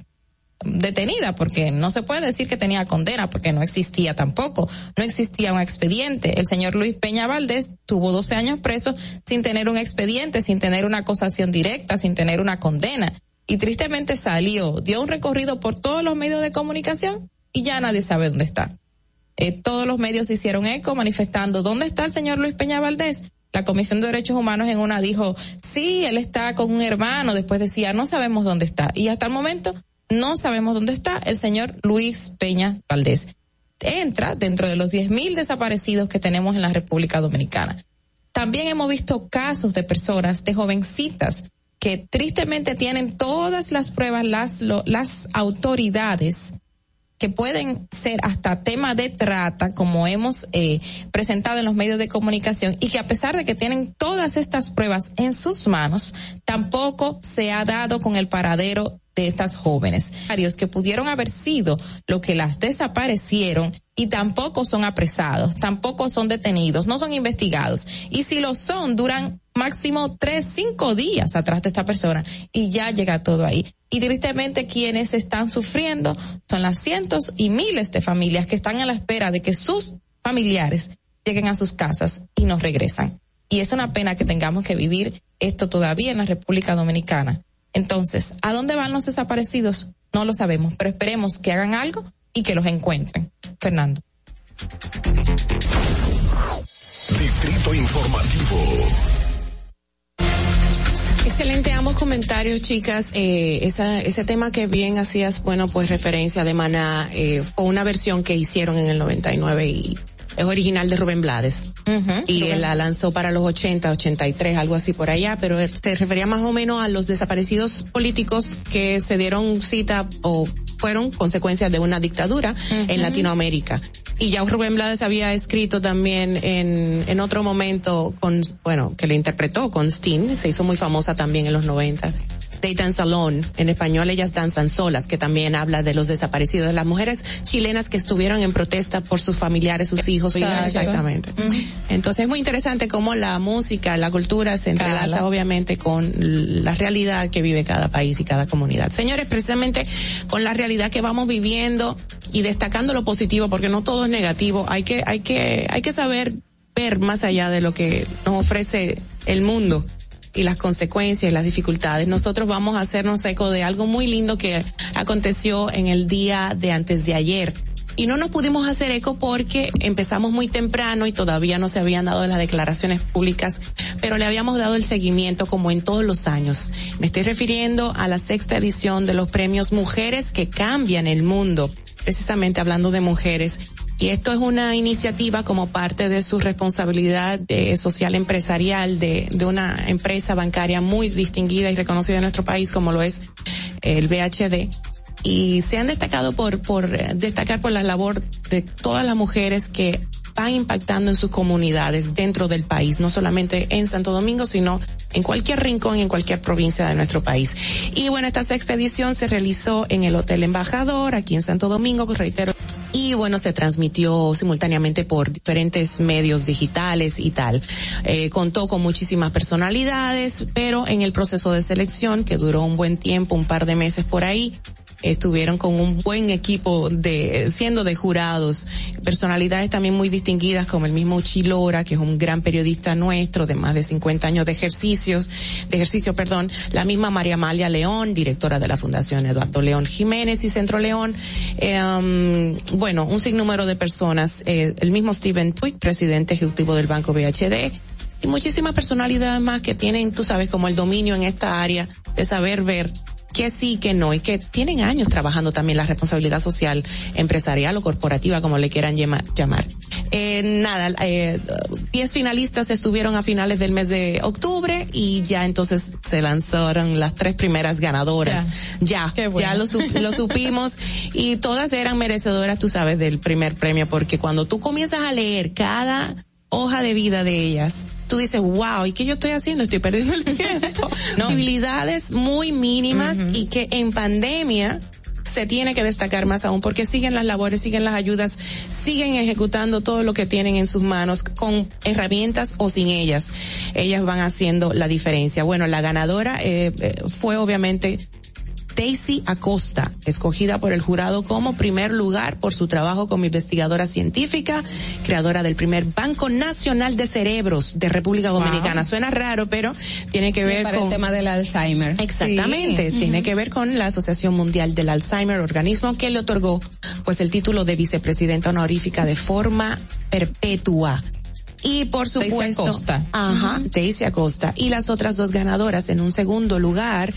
Speaker 10: detenida porque no se puede decir que tenía condena porque no existía tampoco, no existía un expediente. El señor Luis Peña Valdés tuvo 12 años preso sin tener un expediente, sin tener una acusación directa, sin tener una condena. Y tristemente salió, dio un recorrido por todos los medios de comunicación y ya nadie sabe dónde está. Eh, todos los medios hicieron eco manifestando dónde está el señor Luis Peña Valdés la Comisión de Derechos Humanos en una dijo, sí, él está con un hermano, después decía, no sabemos dónde está. Y hasta el momento no sabemos dónde está el señor Luis Peña Valdés. Entra dentro de los 10.000 desaparecidos que tenemos en la República Dominicana. También hemos visto casos de personas, de jovencitas, que tristemente tienen todas las pruebas, las, las autoridades que pueden ser hasta tema de trata, como hemos eh, presentado en los medios de comunicación, y que a pesar de que tienen todas estas pruebas en sus manos, tampoco se ha dado con el paradero de estas jóvenes, que pudieron haber sido lo que las desaparecieron y tampoco son apresados, tampoco son detenidos, no son investigados. Y si lo son, duran máximo tres, cinco días atrás de esta persona y ya llega todo ahí. Y tristemente quienes están sufriendo son las cientos y miles de familias que están a la espera de que sus familiares lleguen a sus casas y no regresan. Y es una pena que tengamos que vivir esto todavía en la República Dominicana. Entonces, ¿a dónde van los desaparecidos? No lo sabemos, pero esperemos que hagan algo y que los encuentren. Fernando.
Speaker 8: Distrito Informativo.
Speaker 9: Excelente ambos comentarios, chicas. Eh, esa, ese tema que bien hacías, bueno, pues referencia de Maná, eh, fue una versión que hicieron en el 99 y es original de Rubén Blades. y él la lanzó para los 80, 83, algo así por allá, pero se refería más o menos a los desaparecidos políticos que se dieron cita o fueron consecuencias de una dictadura en Latinoamérica. Y ya Rubén Blades había escrito también en, en otro momento con, bueno, que le interpretó con Steen, se hizo muy famosa también en los 90 They Dance Alone, en español ellas danzan solas, que también habla de los desaparecidos, las mujeres chilenas que estuvieron en protesta por sus familiares, sus hijos. Exactamente. Entonces es muy interesante cómo la música, la cultura se entrelaza obviamente con la realidad que vive cada país y cada comunidad. Señores, precisamente con la realidad que vamos viviendo y destacando lo positivo, porque no todo es negativo, hay que, hay que, hay que saber ver más allá de lo que nos ofrece el mundo y las consecuencias y las dificultades. Nosotros vamos a hacernos eco de algo muy lindo que aconteció en el día de antes de ayer. Y no nos pudimos hacer eco porque empezamos muy temprano y todavía no se habían dado las declaraciones públicas, pero le habíamos dado el seguimiento como en todos los años. Me estoy refiriendo a la sexta edición de los premios Mujeres que cambian el mundo, precisamente hablando de mujeres. Y esto es una iniciativa como parte de su responsabilidad social empresarial de, de una empresa bancaria muy distinguida y reconocida en nuestro país como lo es el BHD y se han destacado por, por eh, destacar por la labor de todas las mujeres que van impactando en sus comunidades dentro del país, no solamente en Santo Domingo, sino en cualquier rincón, en cualquier provincia de nuestro país. Y bueno, esta sexta edición se realizó en el Hotel Embajador, aquí en Santo Domingo, reitero, y bueno, se transmitió simultáneamente por diferentes medios digitales y tal. Eh, contó con muchísimas personalidades, pero en el proceso de selección, que duró un buen tiempo, un par de meses por ahí, estuvieron con un buen equipo de, siendo de jurados, personalidades también muy distinguidas como el mismo Chilora, que es un gran periodista nuestro de más de 50 años de ejercicios, de ejercicio, perdón, la misma María Amalia León, directora de la Fundación Eduardo León Jiménez y Centro León, eh, bueno, un sinnúmero de personas, eh, el mismo Steven Puig, presidente ejecutivo del Banco BHD, y muchísimas personalidades más que tienen, tú sabes, como el dominio en esta área de saber ver que sí, que no, y que tienen años trabajando también la responsabilidad social, empresarial o corporativa, como le quieran llama- llamar. Eh, nada, eh, diez finalistas estuvieron a finales del mes de octubre y ya entonces se lanzaron las tres primeras ganadoras. Ya, ya lo, lo supimos y todas eran merecedoras, tú sabes, del primer premio, porque cuando tú comienzas a leer cada hoja de vida de ellas, tú dices, wow, ¿y qué yo estoy haciendo? Estoy perdiendo el tiempo. no, habilidades muy mínimas y que en pandemia se tiene que destacar más aún porque siguen las labores, siguen las ayudas, siguen ejecutando todo lo que tienen en sus manos con herramientas o sin ellas. Ellas van haciendo la diferencia. Bueno, la ganadora eh, eh, fue obviamente Daisy Acosta, escogida por el jurado como primer lugar por su trabajo como investigadora científica, creadora del primer Banco Nacional de Cerebros de República Dominicana. Suena raro, pero tiene que ver
Speaker 12: para
Speaker 9: con
Speaker 12: el tema del Alzheimer.
Speaker 9: Exactamente,
Speaker 12: Sí.
Speaker 9: tiene que ver con la Asociación Mundial del Alzheimer, organismo que le otorgó pues el título de vicepresidenta honorífica de forma perpetua. Y por
Speaker 10: Daisy
Speaker 9: supuesto,
Speaker 10: Acosta.
Speaker 9: ajá, Daisy Acosta. Y las otras dos ganadoras en un segundo lugar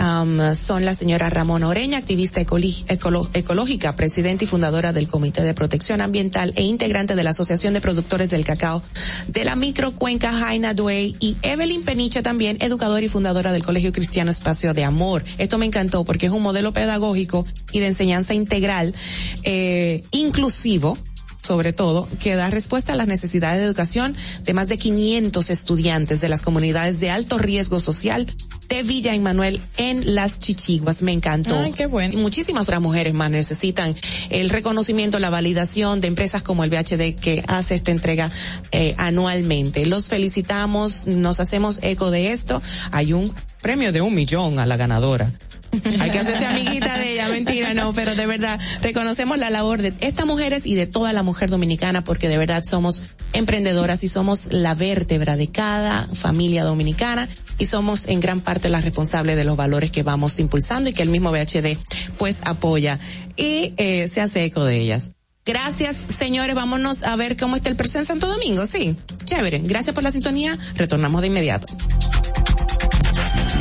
Speaker 9: am, son la señora Ramón Oreña, activista ecológica, presidenta y fundadora del Comité de Protección Ambiental e integrante de la Asociación de Productores del Cacao de la Microcuenca Jaina Duey y Evelyn Peniche también, educadora y fundadora del Colegio Cristiano Espacio de Amor. Esto me encantó porque es un modelo pedagógico y de enseñanza integral, eh, inclusivo, sobre todo, que da respuesta a las necesidades de educación de más de 500 estudiantes de las comunidades de alto riesgo social de Villa Emanuel en Las Chichiguas. Me encantó.
Speaker 10: Ay, qué bueno.
Speaker 9: Muchísimas otras mujeres más necesitan el reconocimiento, la validación de empresas como el BHD que hace esta entrega eh, anualmente. Los felicitamos, nos hacemos eco de esto. Hay un premio de un millón a la ganadora. Hay que hacerse amiguita de ella, mentira, no, pero de verdad reconocemos la labor de estas mujeres y de toda la mujer dominicana porque de verdad somos emprendedoras y somos la vértebra de cada familia dominicana y somos en gran parte las responsables de los valores que vamos impulsando y que el mismo BHD pues apoya y eh, se hace eco de ellas. Gracias, señores. Vámonos a ver cómo está el presente en Santo Domingo. Sí, chévere. Gracias por la sintonía. Retornamos de inmediato.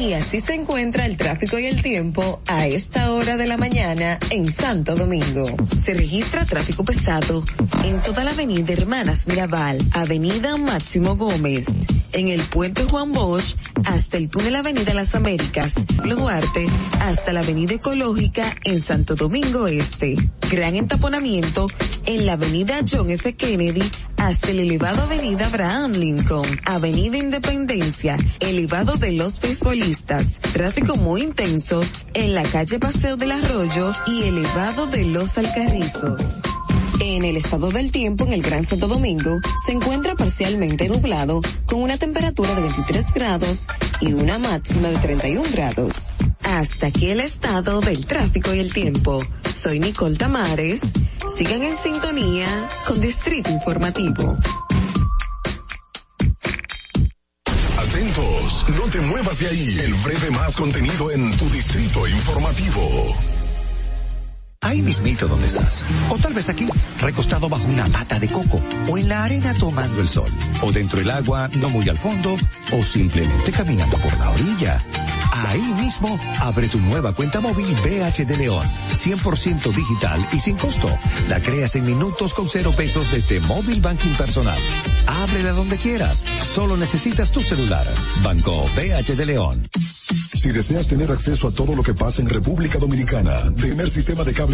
Speaker 21: Y así se encuentra el tráfico y el tiempo a esta hora de la mañana en Santo Domingo. Se registra tráfico pesado en toda la avenida Hermanas Mirabal, avenida Máximo Gómez, en el puente Juan Bosch hasta el túnel Avenida Las Américas, Duarte hasta la avenida Ecológica en Santo Domingo Este. Gran entaponamiento en la avenida John F. Kennedy hasta el elevado avenida Abraham Lincoln, avenida Independencia, elevado de los beisbolistas, tráfico muy intenso en la calle Paseo del Arroyo y elevado de los Alcarrizos. En el estado del tiempo en el Gran Santo Domingo se encuentra parcialmente nublado con una temperatura de 23 grados y una máxima de 31 grados. Hasta aquí el estado del tráfico y el tiempo. Soy Nicole Tamares. Sigan en sintonía con Distrito Informativo.
Speaker 8: Atentos, no te muevas de ahí. El breve más contenido en tu distrito informativo.
Speaker 22: Ahí mismito donde estás. O tal vez aquí, recostado bajo una mata de coco. O en la arena tomando el sol. O dentro del agua, no muy al fondo. O simplemente caminando por la orilla. Ahí mismo, abre tu nueva cuenta móvil BH de León. 100% digital y sin costo. La creas en minutos con cero pesos desde Móvil Banking Personal. Ábrela donde quieras. Solo necesitas tu celular. Banco BH de León.
Speaker 8: Si deseas tener acceso a todo lo que pasa en República Dominicana, primer sistema de cable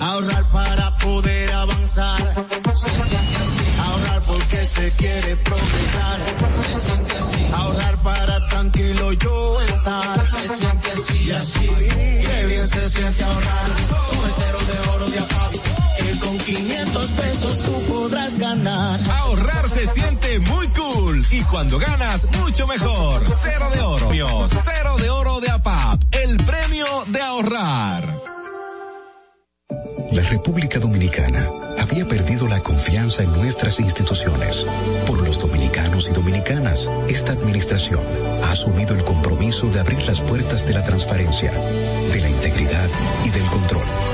Speaker 6: Ahorrar para poder avanzar. Se siente así. Ahorrar porque se quiere progresar. Se siente así. Ahorrar para tranquilo yo estar. Se siente así y así. Qué bien se siente ahorrar. Con el cero de oro de APAP. Que con 500 pesos tú podrás ganar.
Speaker 23: Ahorrar se siente muy cool y cuando ganas mucho mejor. Cero de oro. Cero de oro de APAP. El premio de ahorrar.
Speaker 24: La República Dominicana había perdido la confianza en nuestras instituciones. Por los dominicanos y dominicanas, esta administración ha asumido el compromiso de abrir las puertas de la transparencia, de la integridad y del control.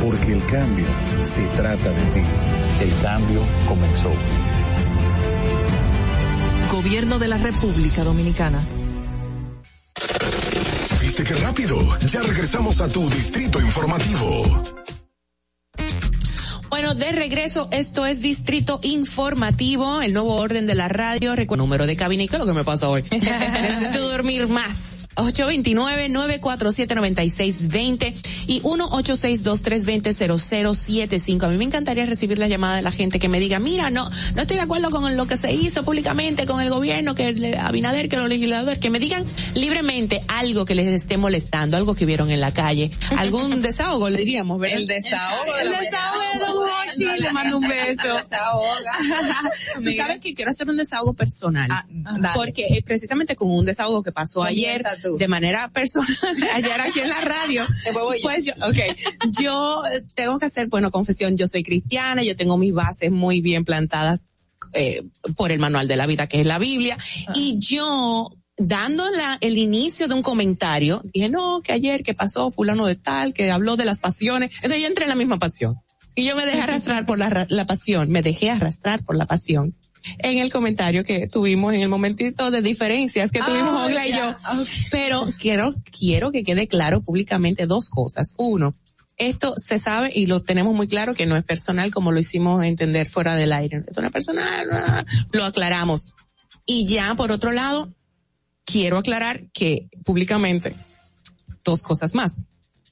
Speaker 25: Porque el cambio se trata de ti.
Speaker 26: El cambio comenzó.
Speaker 27: Gobierno de la República Dominicana.
Speaker 8: ¿Viste qué rápido? Ya regresamos a tu Distrito Informativo.
Speaker 9: Bueno, de regreso, esto es Distrito Informativo, el nuevo orden de la radio. Recuerda, número de cabina y qué es lo que me pasa hoy. Necesito dormir más. 829-947-9620 y 1-862-320-0075. A mí me encantaría recibir la llamada de la gente que me diga, mira, no, no estoy de acuerdo con lo que se hizo públicamente, con el gobierno, que el Abinader, que los legisladores, que me digan libremente algo que les esté molestando, algo que vieron en la calle, algún desahogo, le diríamos, ¿verdad?
Speaker 10: El desahogo de
Speaker 9: El desahogo de Don Hochi, le mando un beso. Tú sabes que quiero hacer un desahogo personal.
Speaker 10: dale.
Speaker 9: porque eh, precisamente con un desahogo que pasó ayer
Speaker 10: tú.
Speaker 9: de manera personal, ayer aquí en la radio.
Speaker 10: Yo.
Speaker 9: Pues yo, okay. Yo tengo que hacer, bueno, confesión, yo soy cristiana, yo tengo mis bases muy bien plantadas eh, por el manual de la vida que es la Biblia y yo dando la- el inicio de un comentario dije no que ayer que pasó fulano de tal que habló de las pasiones entonces yo entré en la misma pasión y yo me dejé arrastrar por la, la pasión me dejé arrastrar por la pasión en el comentario que tuvimos en el momentito de diferencias que tuvimos Ogla y yo pero quiero quiero que quede claro públicamente dos cosas uno esto se sabe y lo tenemos muy claro que no es personal como lo hicimos entender fuera del aire. Esto no es personal, ah, lo aclaramos. Y ya por otro lado, quiero aclarar que públicamente dos cosas más.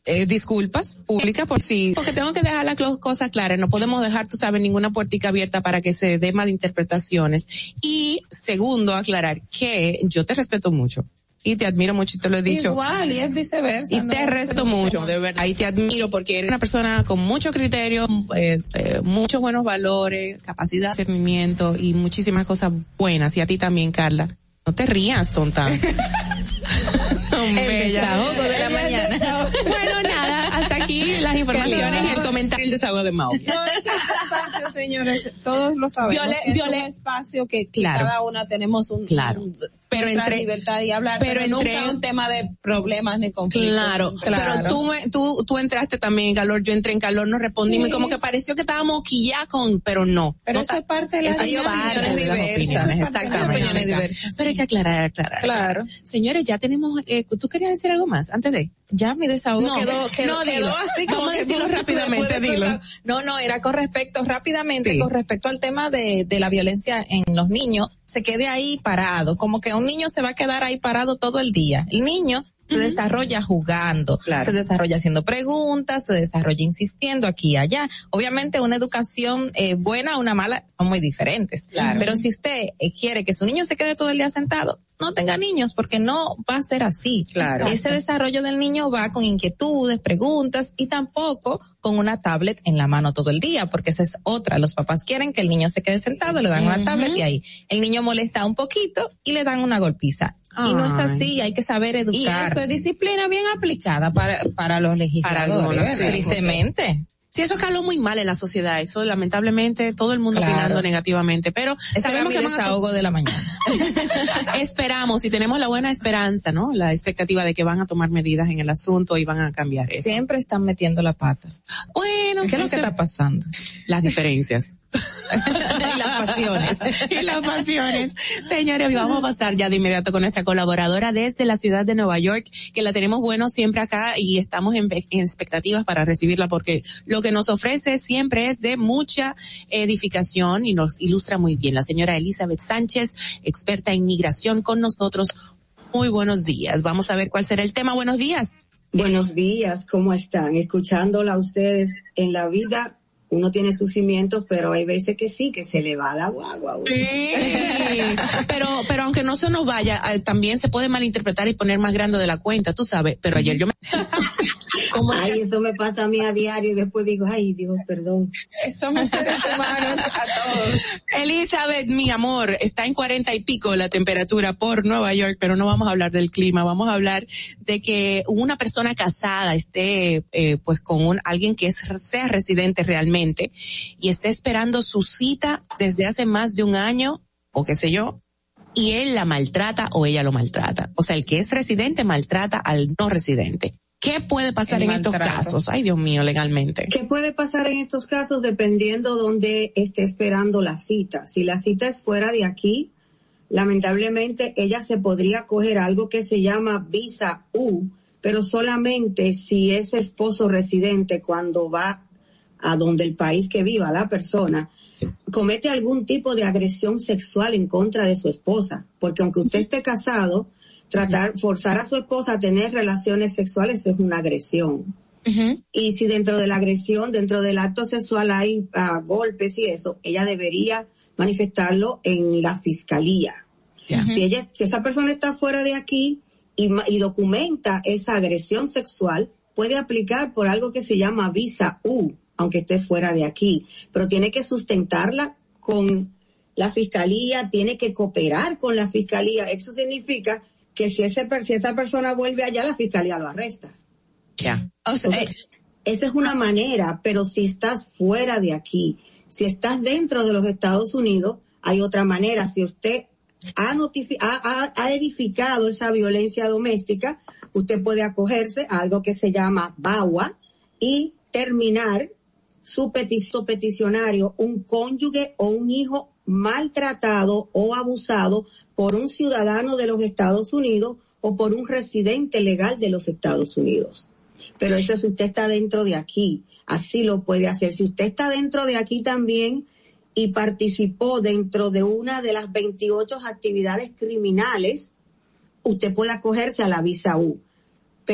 Speaker 9: Eh, disculpas públicas por si, porque tengo que dejar las cosas claras. No podemos dejar, tú sabes, ninguna puertica abierta para que se dé malinterpretaciones. Y segundo, aclarar que yo te respeto mucho y te admiro mucho y te lo he dicho.
Speaker 12: Igual, y es viceversa.
Speaker 9: Y
Speaker 12: ¿no?
Speaker 9: te respeto mucho, de verdad. Y te admiro porque eres una persona con mucho criterio, eh, eh, muchos buenos valores, capacidad de discernimiento y muchísimas cosas buenas. Y a ti también, Carla. No te rías, tonta.
Speaker 10: El desahogo de la mañana.
Speaker 9: Y el desahogo de.
Speaker 12: No, que este espacio, señores, todos lo sabemos.
Speaker 9: Viole-
Speaker 12: es
Speaker 9: viole-
Speaker 12: un espacio que,
Speaker 9: Claro.
Speaker 12: cada una tenemos un,
Speaker 9: Claro.
Speaker 12: un-
Speaker 9: Pero entre-
Speaker 12: libertad de hablar,
Speaker 9: pero
Speaker 12: pero,
Speaker 9: entre-
Speaker 12: nunca un tema de problemas ni conflictos.
Speaker 9: Claro, pero tú, me, tú, tú entraste también en calor, yo entré en calor, nos respondimos y
Speaker 12: Sí.
Speaker 9: como que pareció que estábamos quilla con, pero no.
Speaker 12: Pero
Speaker 9: No
Speaker 12: eso es parte de la
Speaker 9: eso es
Speaker 12: dinámica.
Speaker 9: parte
Speaker 12: Opiniones
Speaker 9: las
Speaker 12: diversas.
Speaker 9: opiniones,
Speaker 12: las
Speaker 9: exactamente.
Speaker 12: opiniones diversas,
Speaker 9: Pero hay que aclarar, aclarar.
Speaker 10: Claro.
Speaker 9: Señores, ya tenemos, eh, ¿tú querías decir algo más antes de?
Speaker 10: Ya mi desahogo
Speaker 9: No,
Speaker 10: quedó, quedó,
Speaker 9: no,
Speaker 10: quedó
Speaker 9: dilo.
Speaker 10: así como
Speaker 9: decirlo
Speaker 10: no
Speaker 9: rápidamente, dilo.
Speaker 10: No, no, era con respecto, rápidamente,
Speaker 9: Sí.
Speaker 10: con respecto al tema de, de la violencia en los niños, se quede ahí parado, como que un niño se va a quedar ahí parado todo el día. El niño se desarrolla jugando,
Speaker 9: Claro.
Speaker 10: se desarrolla haciendo preguntas, se desarrolla insistiendo aquí y allá. Obviamente una educación eh, buena o una mala son muy diferentes.
Speaker 9: Claro.
Speaker 10: Pero si usted eh, quiere que su niño se quede todo el día sentado, no tenga niños porque no va a ser así.
Speaker 9: Claro.
Speaker 10: Ese desarrollo del niño va con inquietudes, preguntas y tampoco con una tablet en la mano todo el día, porque esa es otra. Los papás quieren que el niño se quede sentado, le dan una tablet y ahí el niño molesta un poquito y le dan una golpiza. Y no es así, hay que saber
Speaker 12: Y
Speaker 10: educar.
Speaker 12: eso es disciplina bien aplicada para, para los legisladores.
Speaker 10: Tristemente.
Speaker 9: Sí, eso caló muy mal en la sociedad. Eso, lamentablemente, todo el mundo
Speaker 10: Claro.
Speaker 9: opinando negativamente. Pero
Speaker 10: Ese
Speaker 9: sabemos que van a
Speaker 10: desahogo de la mañana.
Speaker 9: esperamos y tenemos la buena esperanza, ¿no? La expectativa de que van a tomar medidas en el asunto y van a cambiar eso.
Speaker 10: Siempre están metiendo la pata.
Speaker 9: Bueno,
Speaker 10: ¿Qué es lo que está pasando?
Speaker 9: las diferencias.
Speaker 10: Y las pasiones.
Speaker 9: y las pasiones. Señores, vamos a pasar ya de inmediato con nuestra colaboradora desde la ciudad de Nueva York, que la tenemos bueno siempre acá y estamos en, en expectativas para recibirla porque lo que nos ofrece siempre es de mucha edificación y nos ilustra muy bien. La señora Elizabeth Sánchez, experta en migración con nosotros. Muy buenos días. Vamos a ver cuál será el tema. Buenos días.
Speaker 28: Buenos días, ¿cómo están? Escuchándola a ustedes en la vida, uno tiene sus cimientos, pero hay veces que sí, que se le va la guagua. uno.
Speaker 9: Sí, pero, pero aunque no se nos vaya, eh, también se puede malinterpretar y poner más grande de la cuenta, tú sabes. Pero ayer yo me...
Speaker 28: Ay, eso me pasa a mí a diario y después digo, ay Dios, perdón.
Speaker 12: Somos seres humanos a todos.
Speaker 9: Elizabeth, mi amor, está en cuarenta y pico la temperatura por Nueva York, pero no vamos a hablar del clima, vamos a hablar de que una persona casada esté, eh, pues con un, alguien que es, sea residente realmente y esté esperando su cita desde hace más de un año, o qué sé yo, y él la maltrata o ella lo maltrata. O sea, el que es residente maltrata al no residente. ¿Qué puede pasar
Speaker 28: El
Speaker 9: en estos casos? Ay, Dios mío, legalmente.
Speaker 28: ¿Qué puede pasar en estos casos dependiendo donde esté esperando la cita? Si la cita es fuera de aquí, lamentablemente ella se podría coger algo que se llama visa U, pero solamente si es esposo residente cuando va a donde el país que viva la persona comete algún tipo de agresión sexual en contra de su esposa, porque aunque usted esté casado, tratar, forzar a su esposa a tener relaciones sexuales es una agresión. Y si dentro de la agresión, dentro del acto sexual hay ah, golpes y eso, ella debería manifestarlo en la fiscalía. Si ella, si esa persona está fuera de aquí y, y documenta esa agresión sexual, puede aplicar por algo que se llama visa U, aunque esté fuera de aquí, pero tiene que sustentarla con la fiscalía, tiene que cooperar con la fiscalía. Eso significa que si, ese, per- si esa persona vuelve allá, la fiscalía lo arresta.
Speaker 9: Ya.
Speaker 28: O sea, eh, esa es una manera, pero si estás fuera de aquí, si estás dentro de los Estados Unidos, Hay otra manera, si usted ha, notifi- ha, ha- ha edificado esa violencia doméstica, usted puede acogerse a algo que se llama BAWA y terminar su peticio peticionario, un cónyuge o un hijo maltratado o abusado por un ciudadano de los Estados Unidos o por un residente legal de los Estados Unidos. Pero eso si usted está dentro de aquí, así lo puede hacer. Si usted está dentro de aquí también y participó dentro de una de las 28 actividades criminales, usted puede acogerse a la visa U.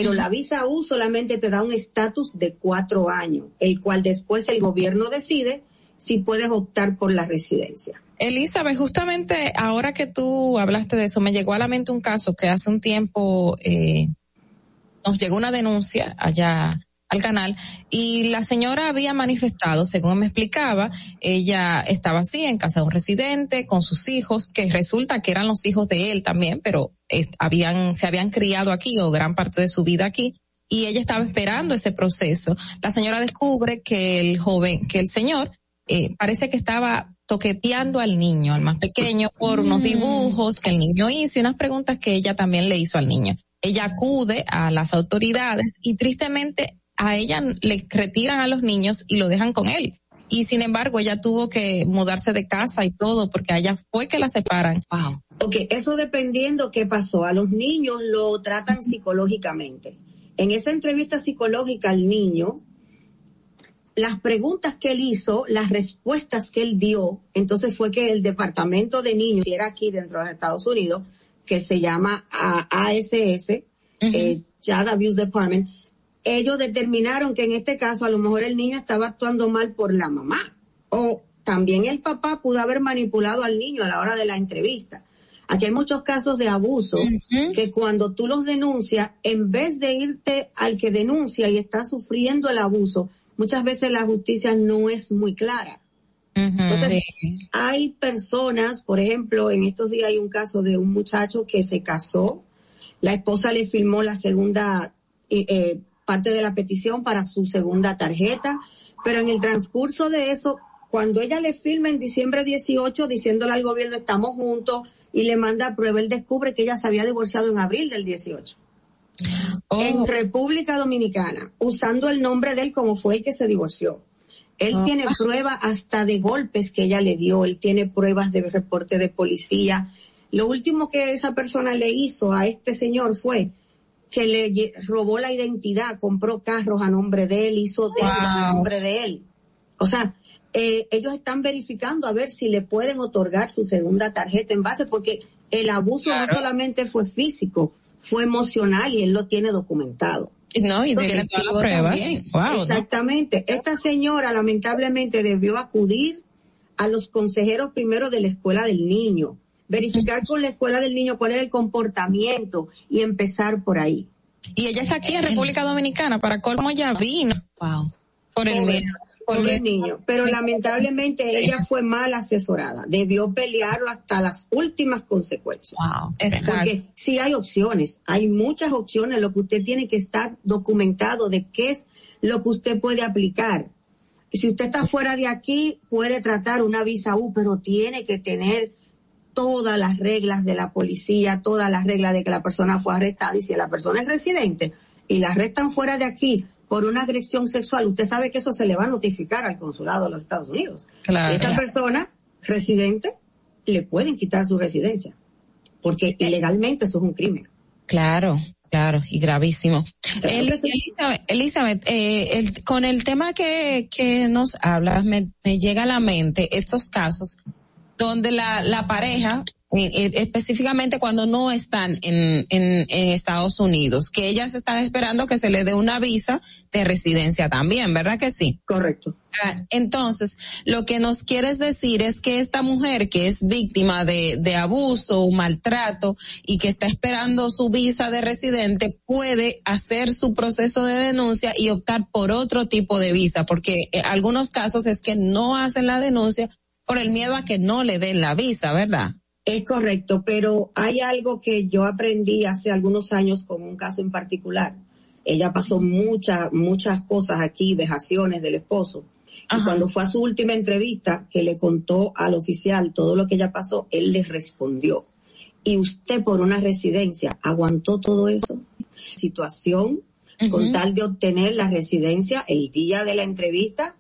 Speaker 28: Pero la visa U solamente te da un estatus de cuatro años, el cual después el gobierno decide si puedes optar por la residencia.
Speaker 10: Elizabeth, justamente ahora que tú hablaste de eso, me llegó a la mente un caso que hace un tiempo eh, nos llegó una denuncia allá al canal y la señora había manifestado, según me explicaba, ella estaba así en casa de un residente con sus hijos, que resulta que eran los hijos de él también, pero eh, habían, se habían criado aquí o gran parte de su vida aquí y ella estaba esperando ese proceso. La señora descubre que el joven, que el señor eh, parece que estaba toqueteando al niño, al más pequeño, por unos dibujos que el niño hizo y unas preguntas que ella también le hizo al niño. Ella acude a las autoridades y tristemente a ella le retiran a los niños y lo dejan con él. Y sin embargo, ella tuvo que mudarse de casa y todo porque allá fue que la separan.
Speaker 28: Wow. Ok, eso dependiendo qué pasó. A los niños lo tratan psicológicamente. En esa entrevista psicológica al niño, las preguntas que él hizo, las respuestas que él dio, entonces fue que el departamento de niños, que era aquí dentro de los Estados Unidos, que se llama ASS, eh, Child Abuse Department, ellos determinaron que en este caso a lo mejor el niño estaba actuando mal por la mamá o también el papá pudo haber manipulado al niño a la hora de la entrevista. Aquí hay muchos casos de abuso que cuando tú los denuncias, en vez de irte al que denuncia y está sufriendo el abuso, muchas veces la justicia no es muy clara. Entonces, hay personas, por ejemplo, en estos días hay un caso de un muchacho que se casó, la esposa le firmó la segunda eh, eh, parte de la petición para su segunda tarjeta, pero en el transcurso de eso, cuando ella le firma en diciembre 18 diciéndole al gobierno estamos juntos y le manda prueba, él descubre que ella se había divorciado en abril del 18. En República Dominicana, usando el nombre de él como fue el que se divorció. Él
Speaker 3: Oh.
Speaker 28: tiene pruebas hasta de golpes que ella le dio, él tiene pruebas de reporte de policía. Lo último que esa persona le hizo a este señor fue que le robó la identidad, compró carros a nombre de él, hizo deudas a
Speaker 3: Wow.
Speaker 28: nombre de él. O sea, eh, ellos están verificando a ver si le pueden otorgar su segunda tarjeta en base, porque el abuso no solamente fue físico, fue emocional y él lo tiene documentado.
Speaker 12: No, y tiene todas las pruebas. Wow, ¿no?
Speaker 28: Exactamente. Esta señora lamentablemente debió acudir a los consejeros primero de la escuela del niño, verificar con la escuela del niño cuál era el comportamiento y empezar por ahí.
Speaker 10: Y ella está aquí en República Dominicana, para colmo ya vino.
Speaker 12: Wow. Por el
Speaker 28: Pobre-
Speaker 12: miedo.
Speaker 28: pobre niño. Pero lamentablemente ella fue mal asesorada. Debió pelearlo hasta las últimas consecuencias.
Speaker 12: Exacto.
Speaker 28: Porque sí hay opciones, hay muchas opciones. Lo que usted tiene que estar documentado de qué es lo que usted puede aplicar. Y si usted está fuera de aquí, puede tratar una visa U, pero tiene que tener todas las reglas de la policía, todas las reglas de que la persona fue arrestada. Y si la persona es residente y la arrestan fuera de aquí por una agresión sexual, usted sabe que eso se le va a notificar al consulado de los Estados Unidos.
Speaker 10: Claro.
Speaker 28: Esa persona residente le pueden quitar su residencia, porque ilegalmente eso es un crimen.
Speaker 12: Claro, claro, y gravísimo. El- Elizabeth, Elizabeth, eh, el- con el tema que, que nos hablas, me, me llega a la mente estos casos donde la, la pareja, eh, eh, específicamente cuando no están en, en, en Estados Unidos, que ellas están esperando que se le dé una visa de residencia también, ¿verdad que sí?
Speaker 28: Correcto.
Speaker 12: Ah, Entonces, lo que nos quieres decir es que esta mujer que es víctima de, de abuso o maltrato y que está esperando su visa de residente puede hacer su proceso de denuncia y optar por otro tipo de visa, porque en algunos casos es que no hacen la denuncia por el miedo a que no le den la visa, ¿verdad?
Speaker 28: Es correcto, pero hay algo que yo aprendí hace algunos años con un caso en particular. Ella pasó muchas, muchas cosas aquí, vejaciones del esposo. Y cuando fue a su última entrevista, que le contó al oficial todo lo que ya pasó, él le respondió. Y usted por una residencia aguantó todo eso. Situación con tal de obtener la residencia el día de la entrevista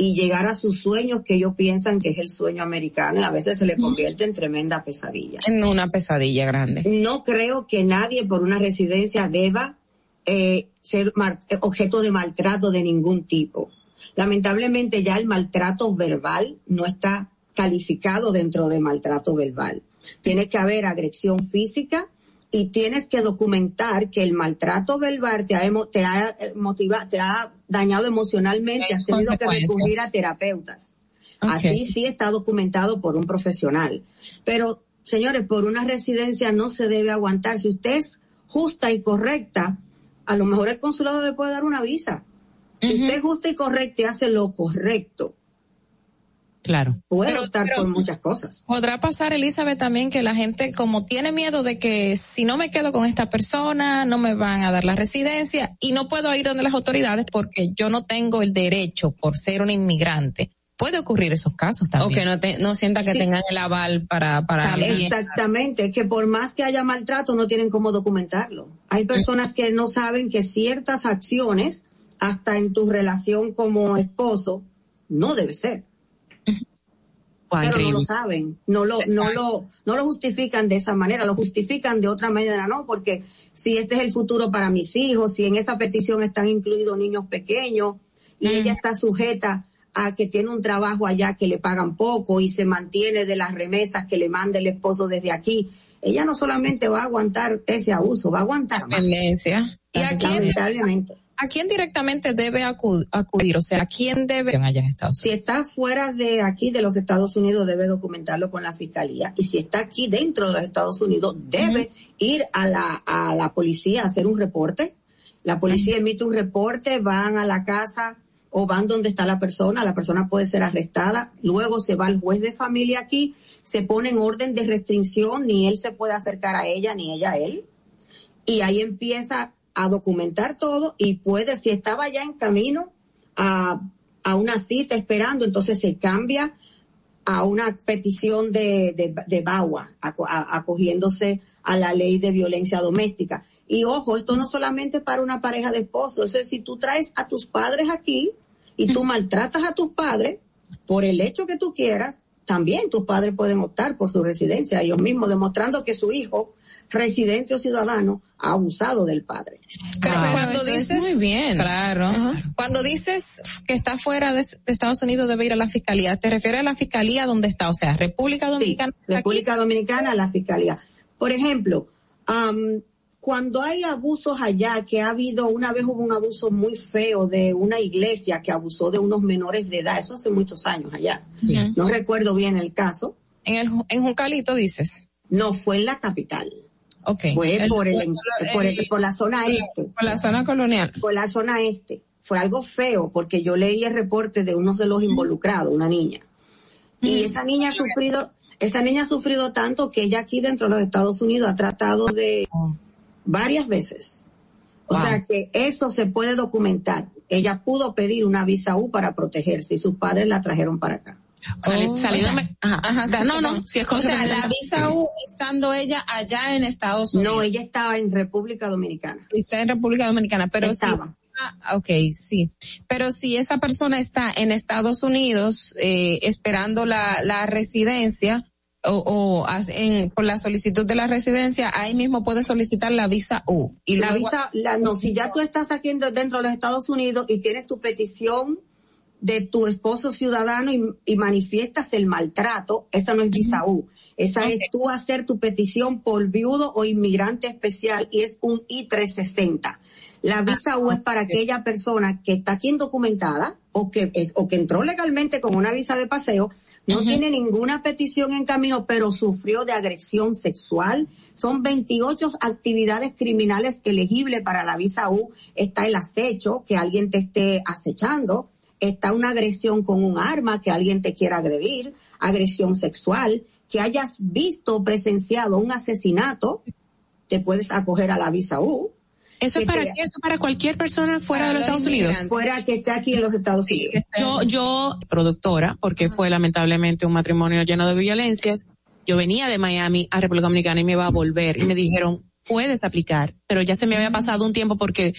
Speaker 28: y llegar a sus sueños que ellos piensan que es el sueño americano y a veces se le convierte en tremenda pesadilla.
Speaker 12: En una pesadilla grande.
Speaker 28: No creo que nadie por una residencia deba eh, ser eh, objeto de maltrato de ningún tipo. Lamentablemente ya el maltrato verbal no está calificado dentro de maltrato verbal. Tiene que haber agresión física y tienes que documentar que el maltrato verbal te ha, te ha eh, motiva- te ha dañado emocionalmente, has tenido que recurrir a terapeutas. Así sí está documentado por un profesional. Pero, señores, por una residencia no se debe aguantar. Si usted es justa y correcta, a lo mejor el consulado le puede dar una visa. Si usted es justa y correcta y hace lo correcto,
Speaker 12: Claro.
Speaker 28: puede
Speaker 10: Pero-
Speaker 28: optar
Speaker 10: pero-
Speaker 28: por muchas cosas.
Speaker 10: Podrá pasar, Elizabeth, también que la gente como tiene miedo de que si no me quedo con esta persona, no me van a dar la residencia y no puedo ir donde las autoridades porque yo no tengo el derecho por ser un inmigrante. Puede ocurrir esos casos
Speaker 12: O
Speaker 10: también.
Speaker 12: que no, te, no sienta que
Speaker 28: Sí.
Speaker 12: tengan el aval para... para
Speaker 28: Exactamente, que por más que haya maltrato no tienen cómo documentarlo. Hay personas que no saben que ciertas acciones, hasta en tu relación como esposo, no debe ser. Pero no lo saben, no lo, no lo, no lo justifican de esa manera, lo justifican de otra manera, no, porque si este es el futuro para mis hijos, si en esa petición están incluidos niños pequeños y ella está sujeta a que tiene un trabajo allá que le pagan poco y se mantiene de las remesas que le manda el esposo desde aquí, ella no solamente va a aguantar ese abuso, va a aguantar más.
Speaker 10: ¿Y a quién,
Speaker 28: Lamentablemente.
Speaker 10: A quién directamente debe acu- acudir? O sea, ¿a quién debe allá en Estados
Speaker 28: Si está fuera de aquí, de los Estados Unidos, debe documentarlo con la fiscalía. Y si está aquí dentro de los Estados Unidos, debe ir a la, a la policía a hacer un reporte. La policía emite un reporte, van a la casa o van donde está la persona. La persona puede ser arrestada. Luego se va al juez de familia aquí, se pone en orden de restricción, ni él se puede acercar a ella, ni ella a él y ahí empieza a documentar todo y puede, si estaba ya en camino a, a una cita esperando, entonces se cambia a una petición de, de, de BAWA, acogiéndose a la ley de violencia doméstica. Y ojo, esto no solamente para una pareja de esposos, eso es si tú traes a tus padres aquí y tú maltratas a tus padres por el hecho que tú quieras, también tus padres pueden optar por su residencia ellos mismos, demostrando que su hijo, residente o ciudadano, ha abusado del padre.
Speaker 10: Pero cuando
Speaker 12: es
Speaker 10: dices,
Speaker 12: muy bien.
Speaker 10: claro, cuando dices que está fuera de, de Estados Unidos debe ir a la fiscalía, ¿te refieres a la fiscalía donde está? O sea, República Dominicana.
Speaker 28: República Dominicana, la fiscalía. Por ejemplo, am, cuando hay abusos allá, que ha habido, una vez hubo un abuso muy feo de una iglesia que abusó de unos menores de edad, eso hace muchos años allá.
Speaker 10: Sí.
Speaker 28: No recuerdo bien el caso.
Speaker 10: En el, en Juncalito dices.
Speaker 28: No, fue en la capital.
Speaker 10: Okay.
Speaker 28: Fue
Speaker 12: El-
Speaker 28: por, el,
Speaker 12: el-
Speaker 28: por, el-
Speaker 12: el-
Speaker 28: por la zona este.
Speaker 12: Por la zona colonial.
Speaker 28: Por la zona este. Fue algo feo porque yo leí el reporte de uno de los involucrados, una niña. Y esa niña ha sufrido, esa niña ha sufrido tanto que ella aquí dentro de los Estados Unidos ha tratado de varias veces. O
Speaker 12: Wow.
Speaker 28: sea que eso se puede documentar. Ella pudo pedir una visa U para protegerse y sus padres la trajeron para acá.
Speaker 12: Sali- salido me- ajá.
Speaker 9: Ajá,
Speaker 12: O sea,
Speaker 9: sí,
Speaker 12: no, no, si es
Speaker 9: O
Speaker 12: cosa
Speaker 9: sea,
Speaker 12: que-
Speaker 9: la visa U estando ella allá en Estados Unidos.
Speaker 28: No, ella estaba en República Dominicana.
Speaker 9: está en República Dominicana, pero
Speaker 28: Estaba.
Speaker 9: sí. Ah, ok, sí. Pero si esa persona está en Estados Unidos eh, esperando la, la residencia o, o en, por la solicitud de la residencia, ahí mismo puede solicitar la visa U. Y
Speaker 28: la
Speaker 9: luego-
Speaker 28: visa, la, no, si ya tú estás aquí en- dentro de los Estados Unidos y tienes tu petición de tu esposo ciudadano y, y manifiestas el maltrato, esa no es visa U. Esa es tú hacer tu petición por viudo o inmigrante especial y es un I-360. La visa U es para aquella persona que está aquí indocumentada o que, eh, o que entró legalmente con una visa de paseo, no tiene ninguna petición en camino, pero sufrió de agresión sexual. Son 28 actividades criminales elegibles para la visa U. Está el acecho, que alguien te esté acechando. Está una agresión con un arma, que alguien te quiera agredir. Agresión sexual, que hayas visto o presenciado un asesinato, te puedes acoger a la visa U.
Speaker 9: ¿Eso es para
Speaker 28: te-
Speaker 9: qué? ¿Eso es para cualquier persona fuera de los Estados Unidos?
Speaker 28: Fuera que esté aquí en los Estados Unidos.
Speaker 9: Yo, yo, productora, porque fue lamentablemente un matrimonio lleno de violencias, yo venía de Miami a República Dominicana y me iba a volver y me dijeron, puedes aplicar, pero ya se me había pasado un tiempo porque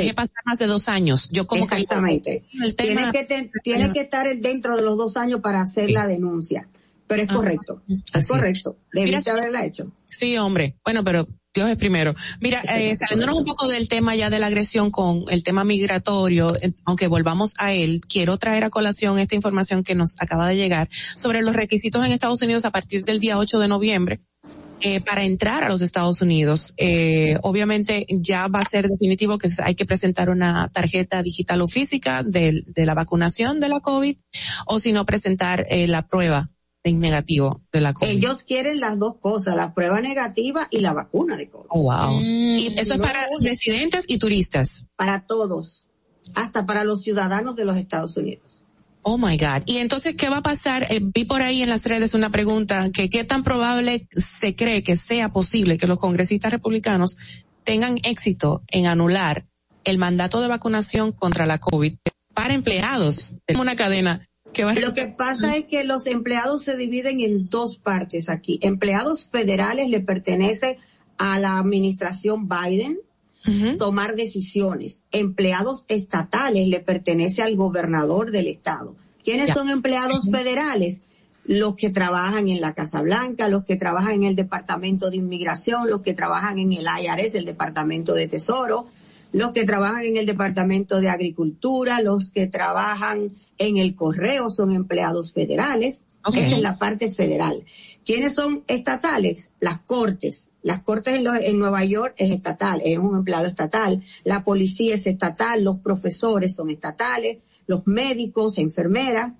Speaker 9: dejé pasar más de dos años. Yo como que-
Speaker 28: Exactamente.
Speaker 9: el tema-
Speaker 28: Tienes que, te- tienes que estar dentro de los dos años para hacer la denuncia. Pero es
Speaker 9: Ah,
Speaker 28: correcto. Es correcto. Debiste
Speaker 9: Mira,
Speaker 28: haberla hecho.
Speaker 9: Sí, hombre. Bueno, pero Dios es primero. Mira, eh, saliéndonos un poco del tema ya de la agresión con el tema migratorio, aunque volvamos a él, quiero traer a colación esta información que nos acaba de llegar sobre los requisitos en Estados Unidos a partir del día 8 de noviembre. Eh, para entrar a los Estados Unidos, eh, obviamente ya va a ser definitivo que hay que presentar una tarjeta digital o física de, de la vacunación de la COVID, o si no presentar eh, la prueba de negativo de la COVID.
Speaker 28: Ellos quieren las dos cosas, la prueba negativa y la vacuna de COVID.
Speaker 9: Oh, wow. y eso es para residentes y turistas.
Speaker 28: Para todos, hasta para los ciudadanos de los Estados Unidos.
Speaker 9: Oh my God. Y entonces, ¿qué va a pasar? Eh, vi por ahí en las redes una pregunta que qué tan probable se cree que sea posible que los congresistas republicanos tengan éxito en anular el mandato de vacunación contra la COVID para empleados de una cadena
Speaker 28: Lo que pasa es que los empleados se dividen en dos partes aquí. Empleados federales le pertenece a la administración Biden tomar decisiones. Empleados estatales le pertenece al gobernador del estado. ¿Quiénes
Speaker 3: Ya.
Speaker 28: son empleados federales? Los que trabajan en la Casa Blanca, los que trabajan en el Departamento de Inmigración, los que trabajan en el IRS, el Departamento de Tesoro, los que trabajan en el Departamento de Agricultura, los que trabajan en el correo son empleados federales. Esa es la parte federal. ¿Quiénes son estatales? Las cortes. Las cortes en, lo- en Nueva York es estatal, es un empleado estatal. La policía es estatal, los profesores son estatales, los médicos, enfermeras.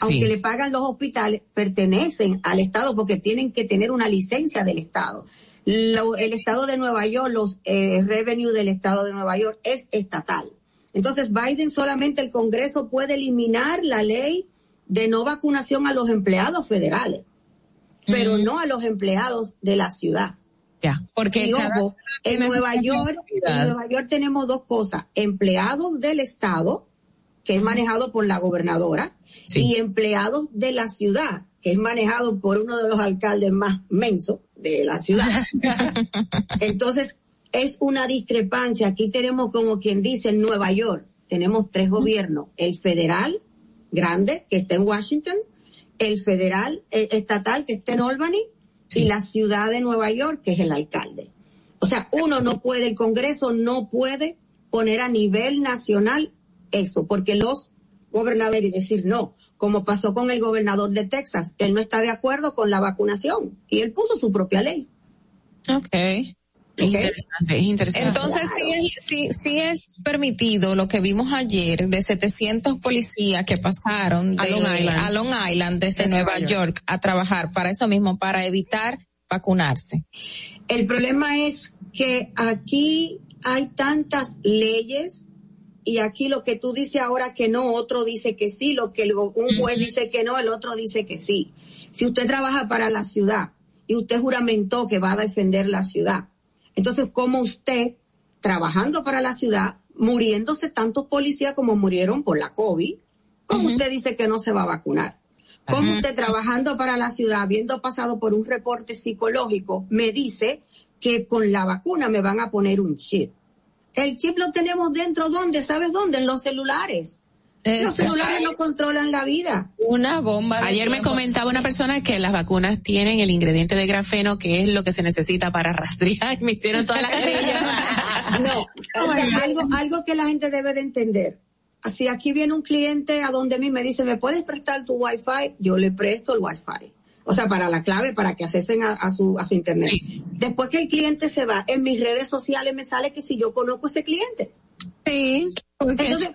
Speaker 28: Aunque le pagan los hospitales, pertenecen al Estado porque tienen que tener una licencia del Estado. Lo- el Estado de Nueva York, los eh, revenue del Estado de Nueva York es estatal. Entonces Biden solamente el Congreso puede eliminar la ley de no vacunación a los empleados federales, pero no a los empleados de la ciudad.
Speaker 9: Ya, porque
Speaker 28: ojo, en Nueva York, en Nueva York tenemos dos cosas, empleados del Estado, que es manejado por la gobernadora, y empleados de la ciudad, que es manejado por uno de los alcaldes más mensos de la ciudad. Entonces, es una discrepancia. Aquí tenemos como quien dice en Nueva York, tenemos tres gobiernos, el federal grande, que está en Washington, el federal eh, estatal, que está en Albany, y la ciudad de Nueva York, que es el alcalde. O sea, uno no puede, el Congreso no puede poner a nivel nacional eso, porque los gobernadores decir no, como pasó con el gobernador de Texas, él no está de acuerdo con la vacunación y él puso su propia ley.
Speaker 9: Ok. Es interesante, es interesante.
Speaker 10: Entonces, sí, es, sí, sí es permitido lo que vimos ayer de 700 policías que pasaron
Speaker 9: A
Speaker 10: de,
Speaker 9: Long Island.
Speaker 10: a Long Island desde
Speaker 9: De
Speaker 10: Nueva
Speaker 9: Nueva
Speaker 10: York. a trabajar para eso mismo, para evitar vacunarse.
Speaker 28: El problema es que aquí hay tantas leyes y aquí lo que tú dices ahora que no, otro dice que sí, lo que un juez dice que no, el otro dice que sí. Si usted trabaja para la ciudad y usted juramentó que va a defender la ciudad, entonces ¿cómo usted, trabajando para la ciudad, muriéndose tantos policías como murieron por la COVID, cómo usted dice que no se va a vacunar? ¿Cómo usted trabajando para la ciudad, habiendo pasado por un reporte psicológico, me dice que con la vacuna me van a poner un chip? El chip lo tenemos dentro, ¿dónde? ¿Sabes dónde? En los celulares. Los celulares no controlan la vida.
Speaker 12: Una bomba. de
Speaker 9: Ayer me comentaba una persona que las vacunas tienen el ingrediente de grafeno, que es lo que se necesita para rastrear. Me hicieron todas las
Speaker 28: No, o sea, algo, algo que la gente debe de entender. Si aquí viene un cliente a donde mí me dice, ¿me puedes prestar tu wifi? Yo le presto el wifi. O sea, para la clave, para que accesen a, a su, a su internet. Después que el cliente se va, en mis redes sociales me sale que si yo conozco a ese cliente.
Speaker 9: Sí.
Speaker 28: Entonces,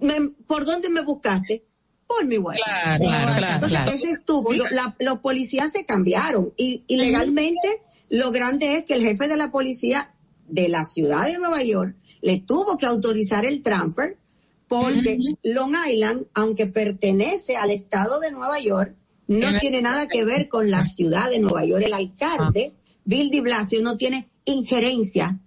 Speaker 28: me- ¿por dónde me buscaste? Por mi wifi.
Speaker 10: Claro, claro, claro,
Speaker 28: Entonces,
Speaker 10: claro.
Speaker 28: ese estuvo. Lo- la- los policías se cambiaron y, y legalmente lo grande es que el jefe de la policía de la ciudad de Nueva York le tuvo que autorizar el transfer porque Long Island, aunque pertenece al estado de Nueva York, no
Speaker 9: Tiene-
Speaker 28: tiene nada que ver con la ciudad de Nueva York. El alcalde, Bill de Blasio, no tiene injerencia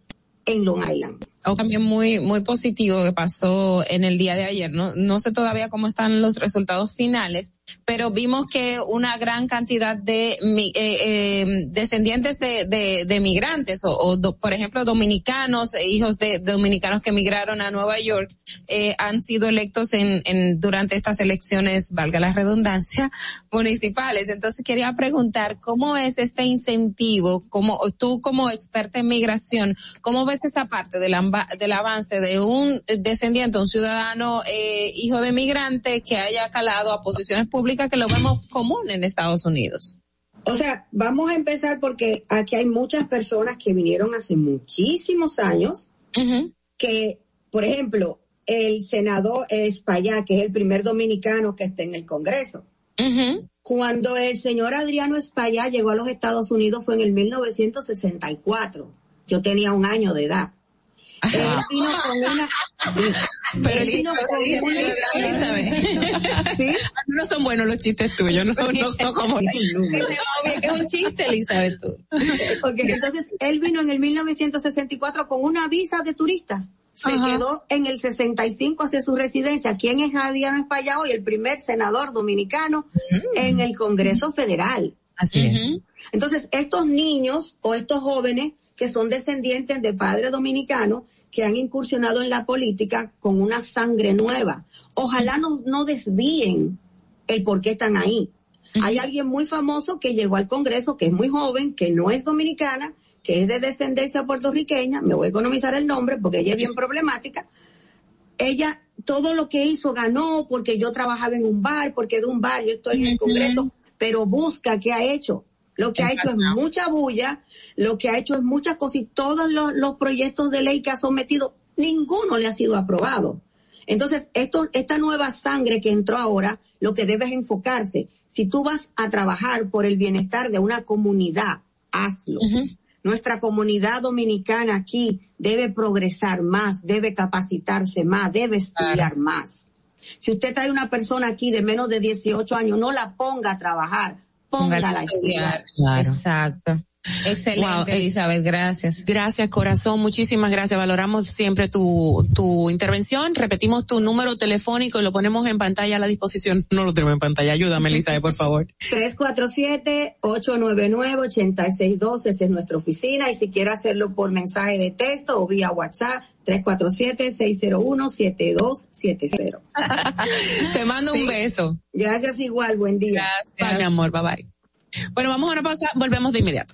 Speaker 28: en Long Island.
Speaker 12: También muy, muy positivo que pasó en el día de ayer. No, no sé todavía cómo están los resultados finales, pero vimos que una gran cantidad de eh, eh, descendientes de, de, de migrantes o, por ejemplo, dominicanos, eh, hijos de, dominicanos que migraron a Nueva York, eh, han sido electos en, durante estas elecciones, valga la redundancia, municipales. Entonces quería preguntar cómo es este incentivo, como tú como experta en migración, cómo ves esa parte del, amba- del avance de un descendiente, un ciudadano eh, hijo de migrante que haya calado a posiciones públicas que lo vemos común en Estados Unidos.
Speaker 28: O sea, vamos a empezar porque aquí hay muchas personas que vinieron hace muchísimos años que, por ejemplo, el senador Espaillá, que es el primer dominicano que está en el Congreso. Cuando el señor Adriano Espaillá llegó a los Estados Unidos fue en el 1964. Yo tenía un año de edad. Él vino con una...
Speaker 9: Pero
Speaker 28: él vino con una...
Speaker 9: Elizabeth. No son buenos los chistes tuyos, no, no, no como
Speaker 28: que
Speaker 9: es un chiste, Elizabeth, tú.
Speaker 28: Ok, entonces él vino en el 1964 con una visa de turista. Se
Speaker 9: Ajá.
Speaker 28: quedó en el 65 hacia su residencia. ¿Quién es Adriano Espaillá hoy? El primer senador dominicano en el Congreso Federal.
Speaker 9: Así es.
Speaker 28: Entonces, estos niños o estos jóvenes que son descendientes de padres dominicanos que han incursionado en la política con una sangre nueva. Ojalá no, no desvíen el por qué están ahí. Hay alguien muy famoso que llegó al Congreso, que es muy joven, que no es dominicana, que es de descendencia puertorriqueña, me voy a economizar el nombre porque ella es bien problemática. Ella, todo lo que hizo ganó porque yo trabajaba en un bar, porque de un bar yo estoy en el Congreso, pero busca qué ha hecho. Lo que ha hecho es mucha bulla, lo que ha hecho es muchas cosas y todos los, los proyectos de ley que ha sometido, ninguno le ha sido aprobado. Entonces, esto, esta nueva sangre que entró ahora, lo que debe es enfocarse. Si tú vas a trabajar por el bienestar de una comunidad, hazlo. Nuestra comunidad dominicana aquí debe progresar más, debe capacitarse más, debe estudiar más. Si usted trae una persona aquí de menos de 18 años, no la ponga a trabajar, póngala a estudiar.
Speaker 12: Exacto. Excelente,
Speaker 9: Wow,
Speaker 12: Elizabeth, gracias.
Speaker 9: Gracias, corazón. Muchísimas gracias. Valoramos siempre tu, tu intervención. Repetimos tu número telefónico y lo ponemos en pantalla a la disposición. No lo tenemos en pantalla. Ayúdame, Elizabeth, por favor.
Speaker 28: 347-899-8612, esa es nuestra oficina. Y si quiere hacerlo por mensaje de texto o vía WhatsApp, 347-601-7270.
Speaker 9: Te mando un beso.
Speaker 28: Gracias igual, buen día.
Speaker 9: Bye, mi amor. Bye bye. Bueno, vamos a una pausa. Volvemos de inmediato.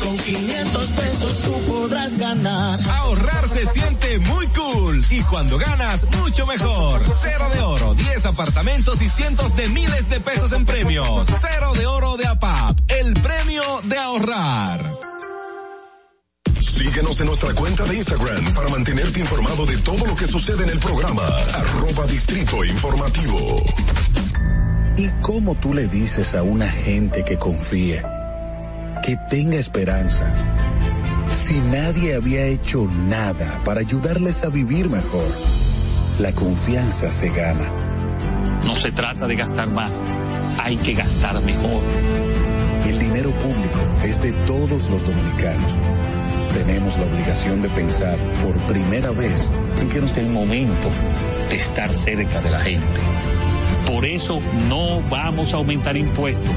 Speaker 6: Con 500 pesos tú podrás ganar.
Speaker 23: Ahorrar se siente muy cool y cuando ganas mucho mejor. Cero de oro, 10 apartamentos y cientos de miles de pesos en premios. Cero de oro de APAP, el premio de ahorrar.
Speaker 8: Síguenos en nuestra cuenta de Instagram para mantenerte informado de todo lo que sucede en el programa. Arroba Distrito Informativo.
Speaker 25: ¿Y cómo tú le dices a una gente que confíe, que tenga esperanza, si nadie había hecho nada para ayudarles a vivir mejor? La confianza se gana.
Speaker 26: No se trata de gastar más, hay que gastar mejor.
Speaker 25: El dinero público es de todos los dominicanos. Tenemos la obligación de pensar por primera vez en que nos...
Speaker 26: Es el momento de estar cerca de la gente. Por eso no vamos a aumentar impuestos.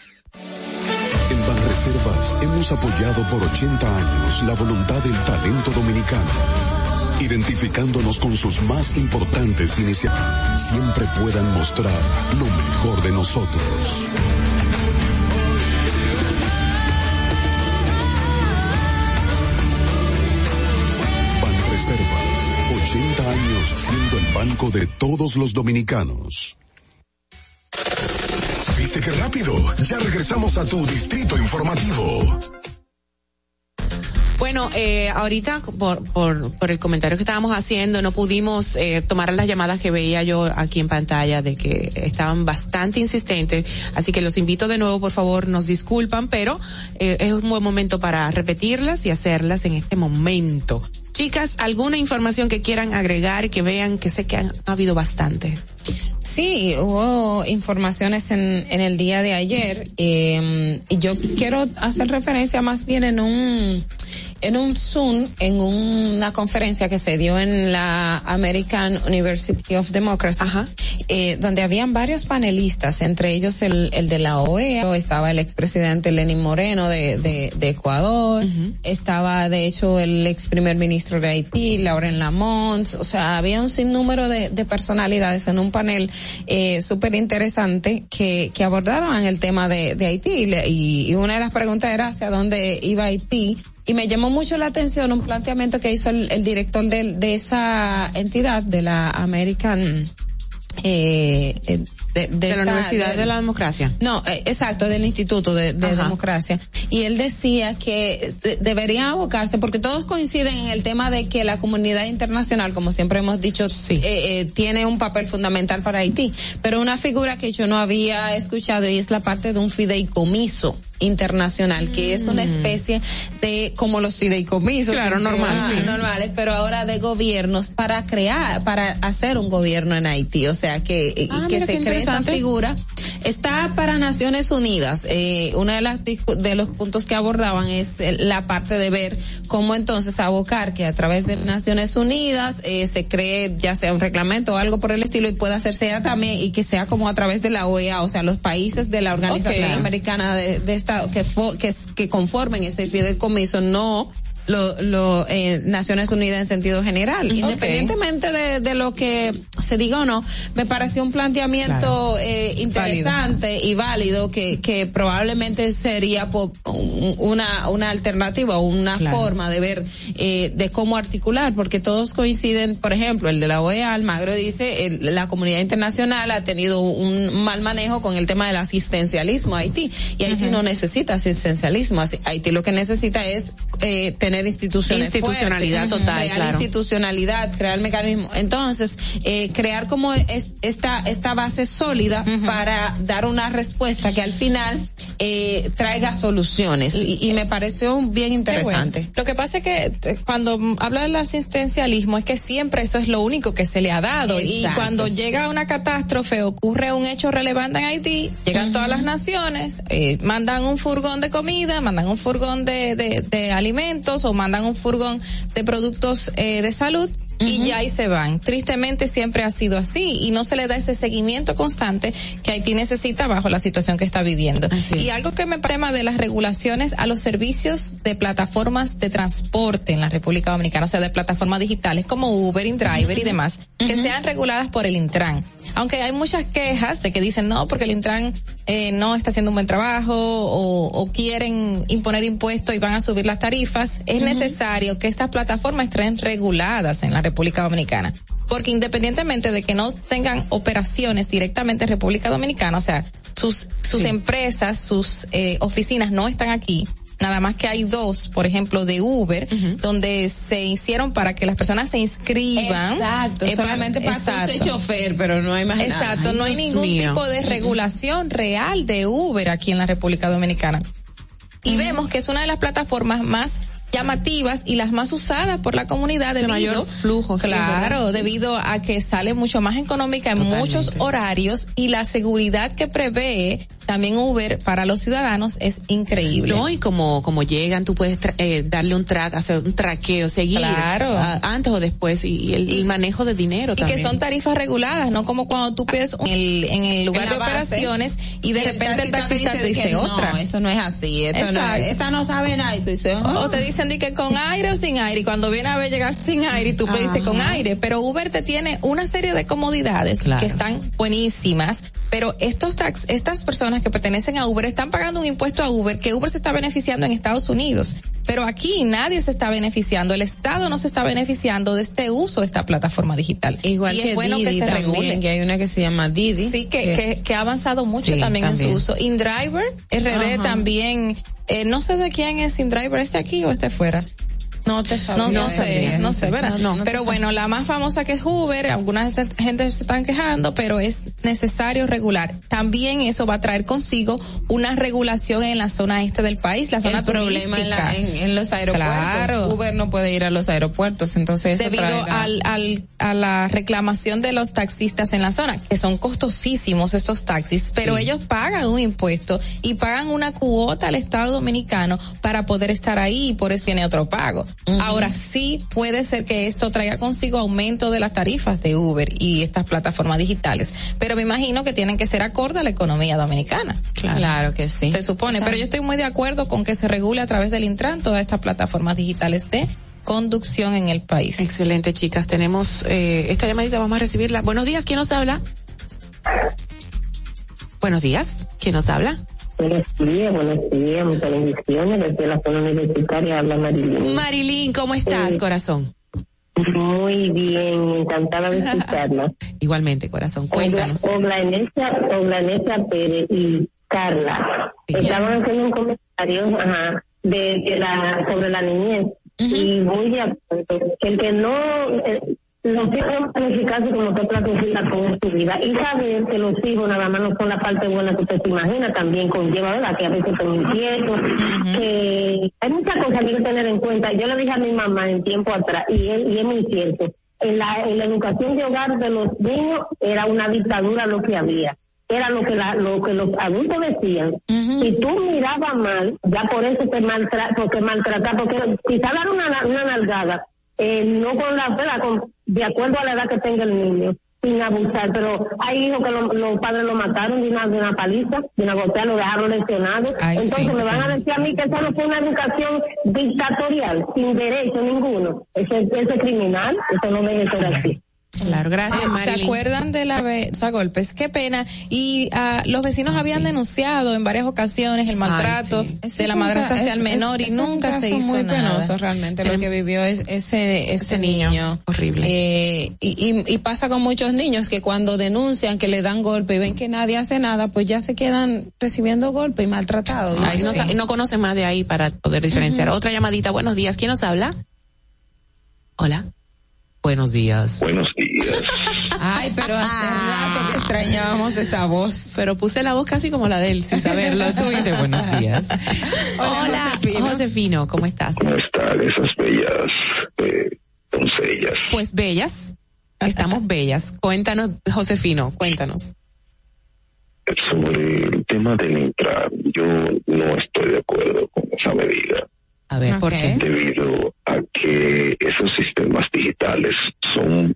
Speaker 24: En Banreservas hemos apoyado por 80 años la voluntad del talento dominicano, identificándonos con sus más importantes iniciativas. Siempre puedan mostrar lo mejor de nosotros. Banreservas, 80 años siendo el banco de todos los dominicanos.
Speaker 8: ¿Viste qué rápido? Ya regresamos a tu distrito informativo.
Speaker 9: Bueno, eh, ahorita por, por, por el comentario que estábamos haciendo, no pudimos eh, tomar las llamadas que veía yo aquí en pantalla de que estaban bastante insistentes. Así que los invito de nuevo, por favor, nos disculpan, pero eh, es un buen momento para repetirlas y hacerlas en este momento. Chicas, ¿alguna información que quieran agregar y que vean que sé que han ha habido bastante?
Speaker 12: Sí, hubo informaciones en, en el día de ayer eh, y yo quiero hacer referencia más bien en un en un Zoom, en una conferencia que se dio en la American University of Democracy, eh, donde habían varios panelistas, entre ellos el, el de la OEA, estaba el expresidente Lenín Moreno de, de, de Ecuador, estaba de hecho el ex primer ministro de Haití, Lauren Lamont, o sea, había un sinnúmero de, de personalidades en un panel eh, súper interesante que, que abordaron el tema de, de Haití. Y, y una de las preguntas era hacia dónde iba Haití y me llamó mucho la atención un planteamiento que hizo el, el director del- de, esa entidad, de la American, eh, eh, de,
Speaker 9: De la
Speaker 12: esta-
Speaker 9: Universidad de la Democracia.
Speaker 12: No, eh, exacto, del Instituto de, de Democracia. Y él decía que de- deberían abocarse, porque todos coinciden en el tema de que la comunidad internacional, como siempre hemos dicho, eh, eh, tiene un papel fundamental para Haití. Pero una figura que yo no había escuchado y es la parte de un fideicomiso internacional, que es una especie de, como los fideicomisos.
Speaker 9: Claro,
Speaker 12: que-
Speaker 9: normal,
Speaker 12: ah,
Speaker 9: sí.
Speaker 12: normales, pero ahora de gobiernos para crear, para hacer un gobierno en Haití. O sea, que, y
Speaker 9: Ah,
Speaker 12: que se cree esa figura está para Naciones Unidas. Eh, una de las de los puntos que abordaban es el- la parte de ver cómo entonces abocar que a través de Naciones Unidas eh, se cree ya sea un reglamento o algo por el estilo y pueda hacerse ya también y que sea como a través de la OEA, o sea, los países de la Organización. Americana de, de esta que, fo- que que conformen ese fideicomiso no lo, lo eh, Naciones Unidas en sentido general. Independientemente de, de lo que se diga o no, me pareció un planteamiento eh, interesante y válido que, que probablemente sería una, una alternativa o una
Speaker 9: Claro.
Speaker 12: forma de ver eh, de cómo articular, porque todos coinciden, por ejemplo, el de la OEA, Almagro dice, el- la comunidad internacional ha tenido un mal manejo con el tema del asistencialismo a Haití, y Haití no necesita asistencialismo, Haití lo que necesita es eh, tener instituciones
Speaker 9: Institucionalidad
Speaker 12: fuertes,
Speaker 9: total,
Speaker 12: crear
Speaker 9: claro.
Speaker 12: institucionalidad, crear mecanismo. Entonces, eh, crear como es- esta, esta base sólida para dar una respuesta que al final eh, traiga soluciones. Y, y me pareció bien interesante.
Speaker 10: Bueno. Lo que pasa es que eh, cuando habla del asistencialismo es que siempre eso es lo único que se le ha dado y
Speaker 12: Exacto.
Speaker 10: cuando llega una catástrofe, ocurre un hecho relevante en Haití, llegan todas las naciones, eh, mandan un furgón de comida, mandan un furgón de, de, de alimentos o mandan un furgón de productos eh, de salud y ya ahí se van. Tristemente siempre ha sido así y no se le da ese seguimiento constante que Haití necesita bajo la situación que está viviendo. Y algo que me tema de las regulaciones a los servicios de plataformas de transporte en la República Dominicana, o sea, de plataformas digitales como Uber, InDriver y demás, que sean reguladas por el Intran. Aunque hay muchas quejas de que dicen no, porque el Intran eh, no está haciendo un buen trabajo o, o quieren imponer impuestos y van a subir las tarifas, es necesario que estas plataformas estén reguladas en la República Dominicana. Porque independientemente de que no tengan operaciones directamente en República Dominicana, o sea, sus, sus empresas, sus eh, oficinas no están aquí, Nada más que hay dos, por ejemplo, de Uber, donde se hicieron para que las personas se inscriban.
Speaker 12: Exacto,
Speaker 10: Eh,
Speaker 12: solamente para tú ser chofer, pero no hay más nada.
Speaker 10: Exacto,
Speaker 12: Ay,
Speaker 10: no hay
Speaker 12: Dios
Speaker 10: ningún
Speaker 12: mío.
Speaker 10: tipo de regulación real de Uber aquí en la República Dominicana. Y vemos que es una de las plataformas más llamativas y las más usadas por la comunidad debido
Speaker 9: mayor flujo,
Speaker 10: claro debido a que sale mucho más económica en muchos horarios y la seguridad que prevé también Uber para los ciudadanos es increíble
Speaker 9: No, y como, como llegan, tú puedes tra- eh, darle un track, hacer un traqueo, seguir.
Speaker 10: Claro.
Speaker 9: a- antes o después, y, y el, el manejo de dinero
Speaker 10: y
Speaker 9: también.
Speaker 10: que son tarifas reguladas, no como cuando tú pides en el, en el lugar
Speaker 12: En
Speaker 10: de
Speaker 12: base.
Speaker 10: operaciones y de
Speaker 12: Y el
Speaker 10: repente el taxista te dice otra.
Speaker 12: No, eso no es así. Esto no,
Speaker 10: Exacto.
Speaker 12: esta no sabe nada. Y tú dices, ah.
Speaker 10: O te dicen di que con aire o sin aire y cuando viene a ver llegar sin aire y tú pediste con aire, pero Uber te tiene una serie de comodidades que están buenísimas, pero estos tax, estas personas que pertenecen a Uber están pagando un impuesto a Uber que Uber se está beneficiando en Estados Unidos, pero aquí nadie se está beneficiando, el Estado no se está beneficiando de este uso de esta plataforma digital.
Speaker 12: Igual
Speaker 10: y
Speaker 12: que
Speaker 10: es bueno
Speaker 12: Didi
Speaker 10: que se
Speaker 12: también,
Speaker 10: regule.
Speaker 12: que hay una que se llama Didi.
Speaker 10: Sí, que, que, que ha avanzado mucho
Speaker 12: Sí,
Speaker 10: también, en su uso. InDriver, RD
Speaker 12: Ajá.
Speaker 10: también, eh, no sé de quién es InDriver, este aquí o este fuera.
Speaker 12: No te sabría
Speaker 10: No, no sé, no sé, ¿verdad?
Speaker 12: No, no
Speaker 10: pero bueno, la más famosa que es Uber, algunas gente se están quejando, pero es necesario regular. También eso va a traer consigo una regulación en la zona este del país, la zona
Speaker 12: el problema en, la-
Speaker 10: turística.
Speaker 12: en- en los aeropuertos.
Speaker 10: Claro.
Speaker 12: Uber no puede ir a los aeropuertos, entonces eso
Speaker 10: debido
Speaker 12: traerá-
Speaker 10: al, al, a la reclamación de los taxistas en la zona, que son costosísimos estos taxis, pero ellos pagan un impuesto y pagan una cuota al Estado Dominicano para poder estar ahí y por eso tiene otro pago. Ahora sí puede ser que esto traiga consigo aumento de las tarifas de Uber y estas plataformas digitales, pero me imagino que tienen que ser acorde a la economía dominicana.
Speaker 12: Claro, que sí.
Speaker 10: Se supone, pero yo estoy muy de acuerdo con que se regule a través del Intran todas estas plataformas digitales de conducción en el país.
Speaker 9: Excelente, chicas. Tenemos eh, esta llamadita, vamos a recibirla. Buenos días, ¿quién nos habla? Buenos días, ¿quién nos habla?
Speaker 29: Buenos días, buenos días, muchas bendiciones. Desde la zona universitaria habla Marilyn.
Speaker 9: Marilyn, ¿cómo estás,
Speaker 29: Eh,
Speaker 9: corazón?
Speaker 29: Muy bien, encantada de escucharla.
Speaker 9: Igualmente, corazón, cuéntanos.
Speaker 29: Oblanesia Pérez y Carla estaban haciendo un comentario ajá, de, de la, sobre la niñez. Y muy de acuerdo. El que no, eh, los hijos planificarse como usted planifica con su vida. Y saber que los hijos nada más no son la parte buena que usted se imagina, también conlleva, ¿verdad? Que a veces son inquietos, que hay muchas cosas que hay que tener en cuenta. Yo le dije a mi mamá en tiempo atrás, y es, y es muy cierto, en la, en la educación de hogar de los niños era una dictadura lo que había. Era lo que, la, lo que los adultos decían. Si tú mirabas mal, ya por eso te maltrata, porque maltratar, porque quizá dar una, una nalgada, eh, no con la, ¿verdad? Con, de acuerdo a la edad que tenga el niño, sin abusar, pero hay hijos que lo- los padres lo mataron de una, de una paliza, de una golpeada, lo dejaron lesionado.
Speaker 10: Ay,
Speaker 29: Entonces
Speaker 10: sí.
Speaker 29: me van a decir a mí que esa no fue una educación dictatorial, sin derecho ninguno. Eso, es- eso es criminal, eso no debe ser así.
Speaker 9: Claro, gracias,
Speaker 10: Ah, ¿Se acuerdan de la ve- o sea, golpes? Qué pena. Y ah, los vecinos habían denunciado en varias ocasiones el maltrato de la madrastra hacia el menor y nunca se hizo
Speaker 12: muy
Speaker 10: nada.
Speaker 12: penoso realmente lo que vivió es, ese ese niño,
Speaker 9: horrible
Speaker 12: y, y, y pasa con muchos niños que cuando denuncian que le dan golpe y ven que nadie hace nada pues ya se quedan recibiendo golpe y maltratados
Speaker 9: Ay, no, sa- no conocen más de ahí para poder diferenciar. Otra llamadita, buenos días, ¿quién nos habla? Hola. Buenos días.
Speaker 30: Buenos días.
Speaker 12: ay pero hace rato que extrañábamos esa voz
Speaker 9: Pero puse la voz casi como la de él, sin saberlo. Tú dices buenos días. Hola, Josefino. ¿cómo estás?
Speaker 30: ¿Cómo están esas bellas eh, doncellas?
Speaker 9: Pues bellas. Estamos bellas. Cuéntanos, Josefino, cuéntanos.
Speaker 30: Sobre el tema del Intran, yo no estoy de acuerdo con esa medida.
Speaker 9: A ver, ¿por qué?
Speaker 30: Debido a que esos sistemas digitales son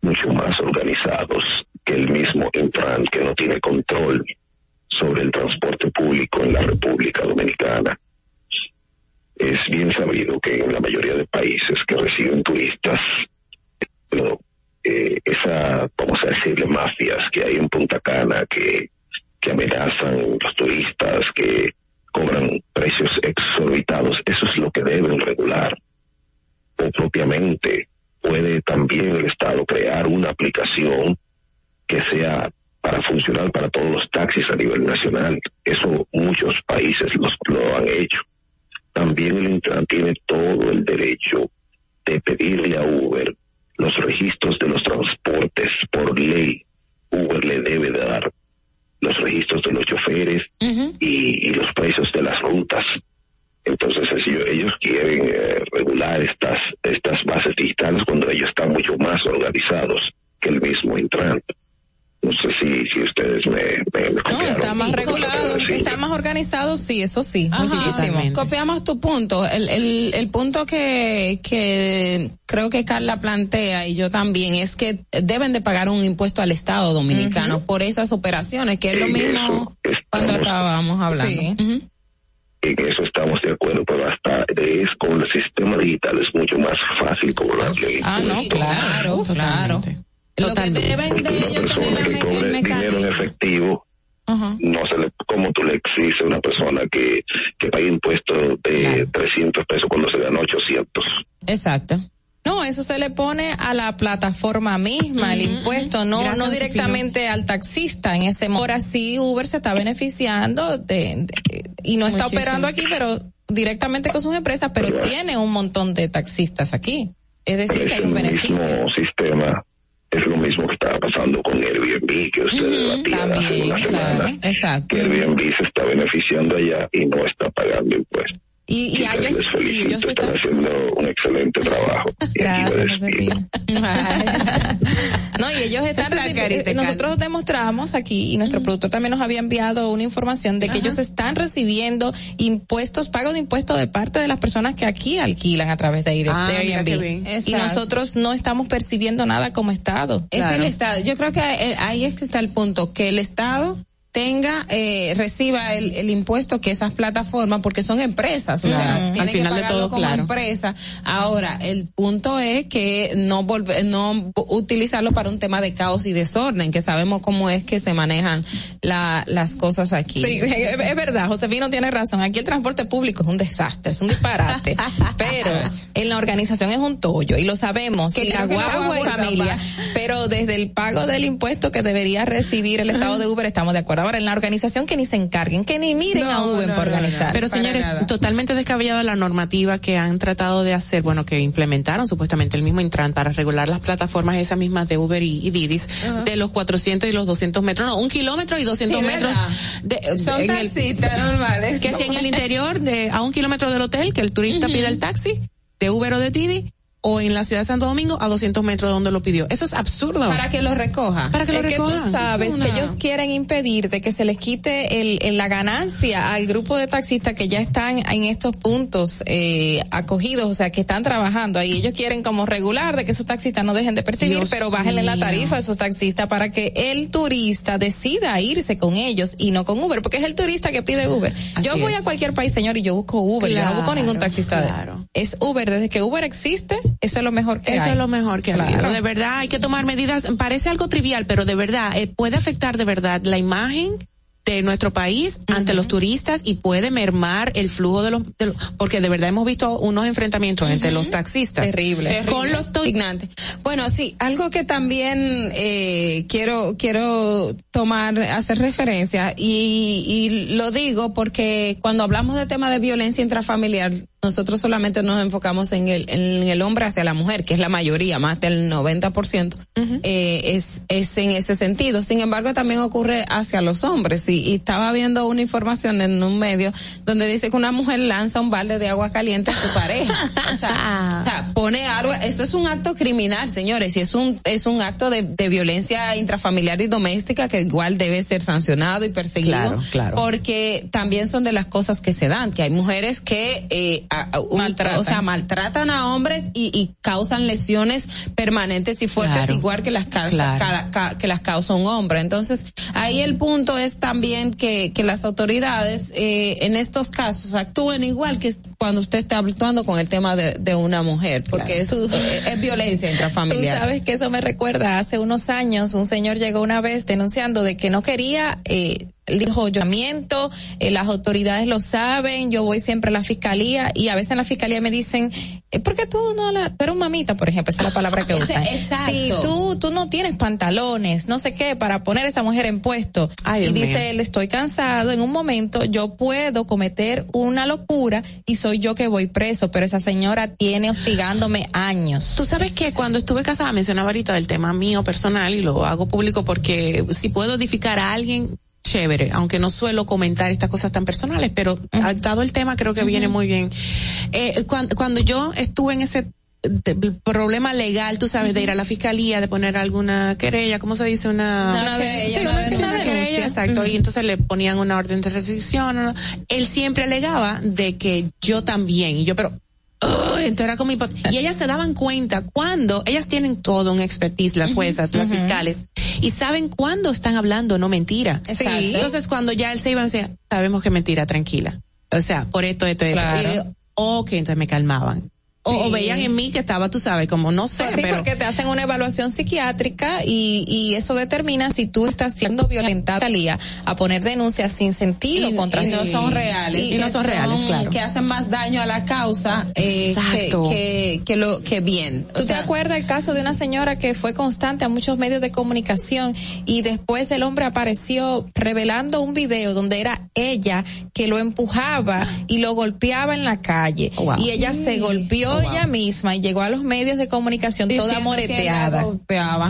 Speaker 30: mucho más organizados que el mismo Intran, que no tiene control sobre el transporte público en la República Dominicana. Es bien sabido que en la mayoría de países que reciben turistas, pero, eh, esa, vamos a decirle, mafias que hay en Punta Cana que, que amenazan los turistas, que cobran precios exorbitados, eso es lo que deben regular. O propiamente puede también el Estado crear una aplicación que sea para funcionar para todos los taxis a nivel nacional. Eso muchos países los, lo han hecho. También el Intran tiene todo el derecho de pedirle a Uber los registros de los transportes por ley. Uber le debe de dar los registros de los choferes y, y los precios de las rutas. Entonces, ellos quieren eh, regular estas estas bases digitales cuando ellos están mucho más organizados que el mismo Intran. No sé si, si ustedes me, me, me
Speaker 10: No,
Speaker 30: copiaron
Speaker 10: está más regulado, está más organizado, sí, eso sí,
Speaker 12: Ajá.
Speaker 10: muchísimo.
Speaker 12: Copiamos tu punto. El, el, el punto que, que creo que Carla plantea y yo también es que deben de pagar un impuesto al Estado dominicano por esas operaciones, que es lo mismo cuando estábamos hablando.
Speaker 10: Sí.
Speaker 12: Ujú.
Speaker 30: En eso estamos de acuerdo, pero hasta es con el sistema digital es mucho más fácil cobrarle el
Speaker 10: Ah, no,
Speaker 30: impuesto.
Speaker 12: Claro, claro. Lo que deben de ellos tener la meca-
Speaker 30: Cobre dinero en efectivo,
Speaker 12: Ajá.
Speaker 30: no se le, como tú le exiges a una persona que, que pague impuestos de 300 pesos cuando se gana 800.
Speaker 12: Exacto.
Speaker 10: No, eso se le pone a la plataforma misma, el impuesto, no,
Speaker 9: Gracias,
Speaker 10: no directamente al taxista en ese momento. Ahora sí, Uber se está beneficiando de, de- y no está
Speaker 12: Muchísimo.
Speaker 10: operando aquí, pero directamente con sus empresas, pero tiene un montón de taxistas aquí. Es decir, que hay un beneficio.
Speaker 30: mismo sistema es lo mismo que estaba pasando con Airbnb, que ustedes debatían hace una semana.
Speaker 12: Exacto.
Speaker 30: Que Airbnb se está beneficiando allá y no está pagando impuestos.
Speaker 10: Y, y a ellos, y ellos
Speaker 30: están
Speaker 10: están...
Speaker 30: haciendo un excelente trabajo. Y
Speaker 10: Gracias. No, y ellos están recibiendo, nosotros demostramos aquí y nuestro productor también nos había enviado una información de que ellos están recibiendo impuestos, pago de impuestos de parte de las personas que aquí alquilan a través de
Speaker 9: Ah,
Speaker 10: Airbnb. Y
Speaker 12: Exacto.
Speaker 10: nosotros no estamos percibiendo nada como Estado.
Speaker 12: Es el Estado. Yo creo que ahí es que está el punto, que el Estado tenga, eh, reciba el, el impuesto que esas plataformas, porque son empresas, o sea,
Speaker 9: Al final
Speaker 12: que
Speaker 9: de todo,
Speaker 12: como
Speaker 9: claro.
Speaker 12: empresa. Ahora, el punto es que no volver, no utilizarlo para un tema de caos y desorden, que sabemos cómo es que se manejan la, las cosas aquí.
Speaker 10: Sí, es verdad, Josefino tiene razón. Aquí el transporte público es un desastre, es un disparate. pero en la organización es un tollo y lo sabemos.
Speaker 12: Que
Speaker 10: y la guagua familia. Pero desde el pago del impuesto que debería recibir el Estado de Uber estamos de acuerdo. Ahora en la organización que ni se encarguen, que ni miren a Uber por organizar.
Speaker 9: Pero señores, totalmente descabellada la normativa que han tratado de hacer, bueno, que implementaron supuestamente el mismo Intran para regular las plataformas esas mismas de Uber y, y Didis de los 400 y los 200 metros, no, un kilómetro y 200
Speaker 12: Sí,
Speaker 9: metros. De,
Speaker 12: Son
Speaker 9: en el-
Speaker 12: taxistas normales.
Speaker 9: que si en el interior de a un kilómetro del hotel que el turista pide el taxi de Uber o de Didi o en la ciudad de Santo Domingo a 200 metros de donde lo pidió. Eso es absurdo.
Speaker 12: Para que lo recoja.
Speaker 9: Para que lo
Speaker 10: es que tú sabes
Speaker 9: Es una-
Speaker 10: que ellos quieren impedir de que se les quite el, el- la ganancia al grupo de taxistas que ya están en estos puntos eh, acogidos, o sea, que están trabajando ahí. Ellos quieren como regular de que esos taxistas no dejen de percibir,
Speaker 9: Dios
Speaker 10: pero bájenle la
Speaker 9: mío.
Speaker 10: tarifa a esos taxistas para que el turista decida irse con ellos y no con Uber, porque es el turista que pide Uber. yo
Speaker 9: Así
Speaker 10: voy
Speaker 9: es.
Speaker 10: a cualquier país, señor, y yo busco Uber, yo no busco ningún
Speaker 9: Claro,
Speaker 10: taxista. de-
Speaker 9: claro.
Speaker 10: Es Uber, desde que Uber existe, eso es lo mejor que
Speaker 9: Eso
Speaker 10: hay.
Speaker 9: es lo mejor que ha habido. De verdad, hay que tomar medidas. Parece algo trivial, pero de verdad, eh, puede afectar de verdad la imagen de nuestro país ante los turistas y puede mermar el flujo de los, de los- porque de verdad hemos visto unos enfrentamientos entre los taxistas
Speaker 10: Terribles.
Speaker 9: con los tu-
Speaker 12: indignante. Bueno, sí, algo que también eh, quiero quiero tomar, hacer referencia y, y lo digo porque cuando hablamos de tema de violencia intrafamiliar, nosotros solamente nos enfocamos en el, en el hombre hacia la mujer, que es la mayoría, más del 90%, eh, es, es en ese sentido. Sin embargo, también ocurre hacia los hombres y, y estaba viendo una información en un medio donde dice que una mujer lanza un balde de agua caliente a su pareja. O sea, o sea, pone algo, eso es un acto criminal, señores, y es un, es un acto de, de violencia intrafamiliar y doméstica que igual debe ser sancionado y perseguido.
Speaker 9: Claro, claro.
Speaker 12: Porque también son de las cosas que se dan, que hay mujeres que eh, a- a- un- o sea, maltratan a hombres y, y causan lesiones permanentes y fuertes
Speaker 9: Claro.
Speaker 12: igual que las causa,
Speaker 9: Claro.
Speaker 12: ca- ca- que las causa un hombre. Entonces, ahí el punto es también que, que las autoridades eh, en estos casos actúen igual que cuando usted está actuando con el tema de, de una mujer, porque es, es, es violencia
Speaker 10: Tú
Speaker 12: intrafamiliar.
Speaker 10: sabes que eso me recuerda, hace unos años un señor llegó una vez denunciando de que no quería, eh, dijo llamamiento, eh, las autoridades lo saben, yo voy siempre a la fiscalía y a veces en la fiscalía me dicen, eh, ¿por qué tú no la, pero mamita, por ejemplo, esa es la palabra que usan.
Speaker 12: exacto.
Speaker 10: Si tú, tú no tienes pantalones, no sé qué, para poner a esa mujer en puesto.
Speaker 9: Ay,
Speaker 10: y dice él, estoy cansado, en un momento yo puedo cometer una locura y soy yo que voy preso, pero esa señora tiene hostigándome años.
Speaker 9: Tú sabes que cuando estuve casada mencionaba ahorita del tema mío personal y lo hago público porque si puedo edificar a alguien chévere, aunque no suelo comentar estas cosas tan personales, pero dado el tema creo que viene muy bien. Eh, cuando, cuando yo estuve en ese de- problema legal, tú sabes, de ir a la fiscalía, de poner alguna querella, ¿cómo se dice? Una,
Speaker 12: Una querella,
Speaker 9: Sí,
Speaker 12: una
Speaker 9: una,
Speaker 12: denuncia.
Speaker 9: una querella, exacto. Y entonces le ponían una orden de restricción. Él siempre alegaba de que yo también. Y yo, pero Ugh, entonces era como y ellas se daban cuenta cuando ellas tienen todo un expertise las juezas las fiscales y saben cuándo están hablando no mentira
Speaker 10: Exacto.
Speaker 9: entonces cuando ya él se iba decía sabemos que mentira tranquila o sea por esto esto esto
Speaker 10: Claro.
Speaker 9: Y, ok entonces me calmaban o, veían en mí que estaba tú sabes como no sé
Speaker 10: Sí,
Speaker 9: pero
Speaker 10: porque te hacen una evaluación psiquiátrica y, y eso determina si tú estás siendo violentada Talía, a poner denuncias sin sentido
Speaker 12: y,
Speaker 10: contra
Speaker 12: y no
Speaker 10: sí.
Speaker 12: son reales
Speaker 9: Y no son reales, claro.
Speaker 12: que hacen más daño a la causa eh, que,
Speaker 9: Exacto.
Speaker 12: que, que lo que bien O
Speaker 10: ¿Tú te acuerdas el caso de una señora que fue constante a muchos medios de comunicación y después el hombre apareció revelando un video donde era ella que lo empujaba y lo golpeaba en la calle
Speaker 9: wow.
Speaker 10: y ella se golpeó ella misma y llegó a los medios de comunicación toda
Speaker 12: diciendo
Speaker 10: moreteada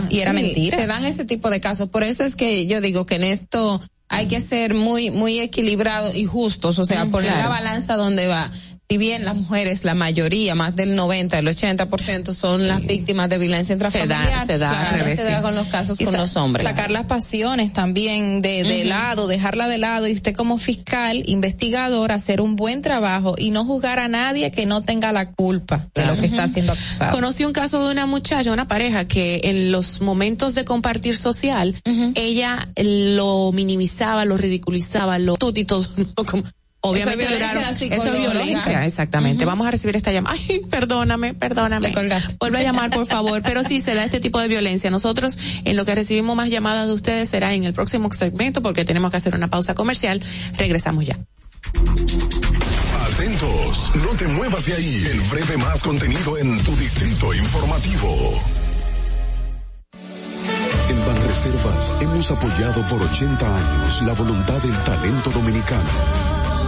Speaker 10: y era
Speaker 12: Sí,
Speaker 10: mentira.
Speaker 12: Te dan ese tipo de casos. Por eso es que yo digo que en esto hay que ser muy, muy equilibrados y justos. O sea,
Speaker 10: Mm,
Speaker 12: poner
Speaker 10: claro.
Speaker 12: la balanza donde va. Si bien las mujeres, la mayoría, más del 90, el 80% son las víctimas de violencia intrafamiliar.
Speaker 9: se da, al revés,
Speaker 12: se da con los casos
Speaker 10: Y
Speaker 12: con los hombres.
Speaker 10: Sacar las pasiones también de, de lado, dejarla de lado y usted como fiscal, investigador, hacer un buen trabajo y no juzgar a nadie que no tenga la culpa de lo que está siendo acusado.
Speaker 9: Conocí un caso de una muchacha, una pareja, que en los momentos de compartir social, ella lo minimizaba, lo ridiculizaba, lo todo y todo. ¿no? Como- Obviamente
Speaker 10: Eso es violencia
Speaker 9: duraron- eso es
Speaker 10: psicológica.
Speaker 9: violencia, exactamente. Vamos a recibir esta llamada. Ay, perdóname, perdóname. Vuelve a llamar, por favor. Pero sí, se da este tipo de violencia. Nosotros, en lo que recibimos más llamadas de ustedes, será en el próximo segmento, porque tenemos que hacer una pausa comercial. Regresamos ya.
Speaker 8: Atentos, no te muevas de ahí. El breve más contenido en tu distrito informativo.
Speaker 31: En Banreservas hemos apoyado por 80 años la voluntad del talento dominicano,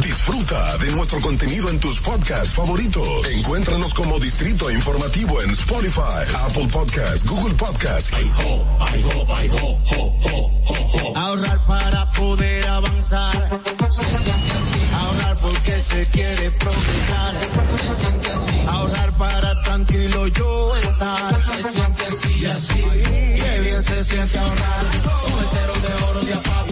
Speaker 8: Disfruta de nuestro contenido en tus podcasts favoritos. Encuéntranos como Distrito Informativo en Spotify, Apple Podcasts, Google Podcasts.
Speaker 6: Ahorrar para poder avanzar. Se siente así. Ahorrar porque se quiere progresar. Se siente así. Ahorrar para tranquilo yo estar. Se siente así y así. Qué bien se siente ahorrar. El cero de oro de APAP.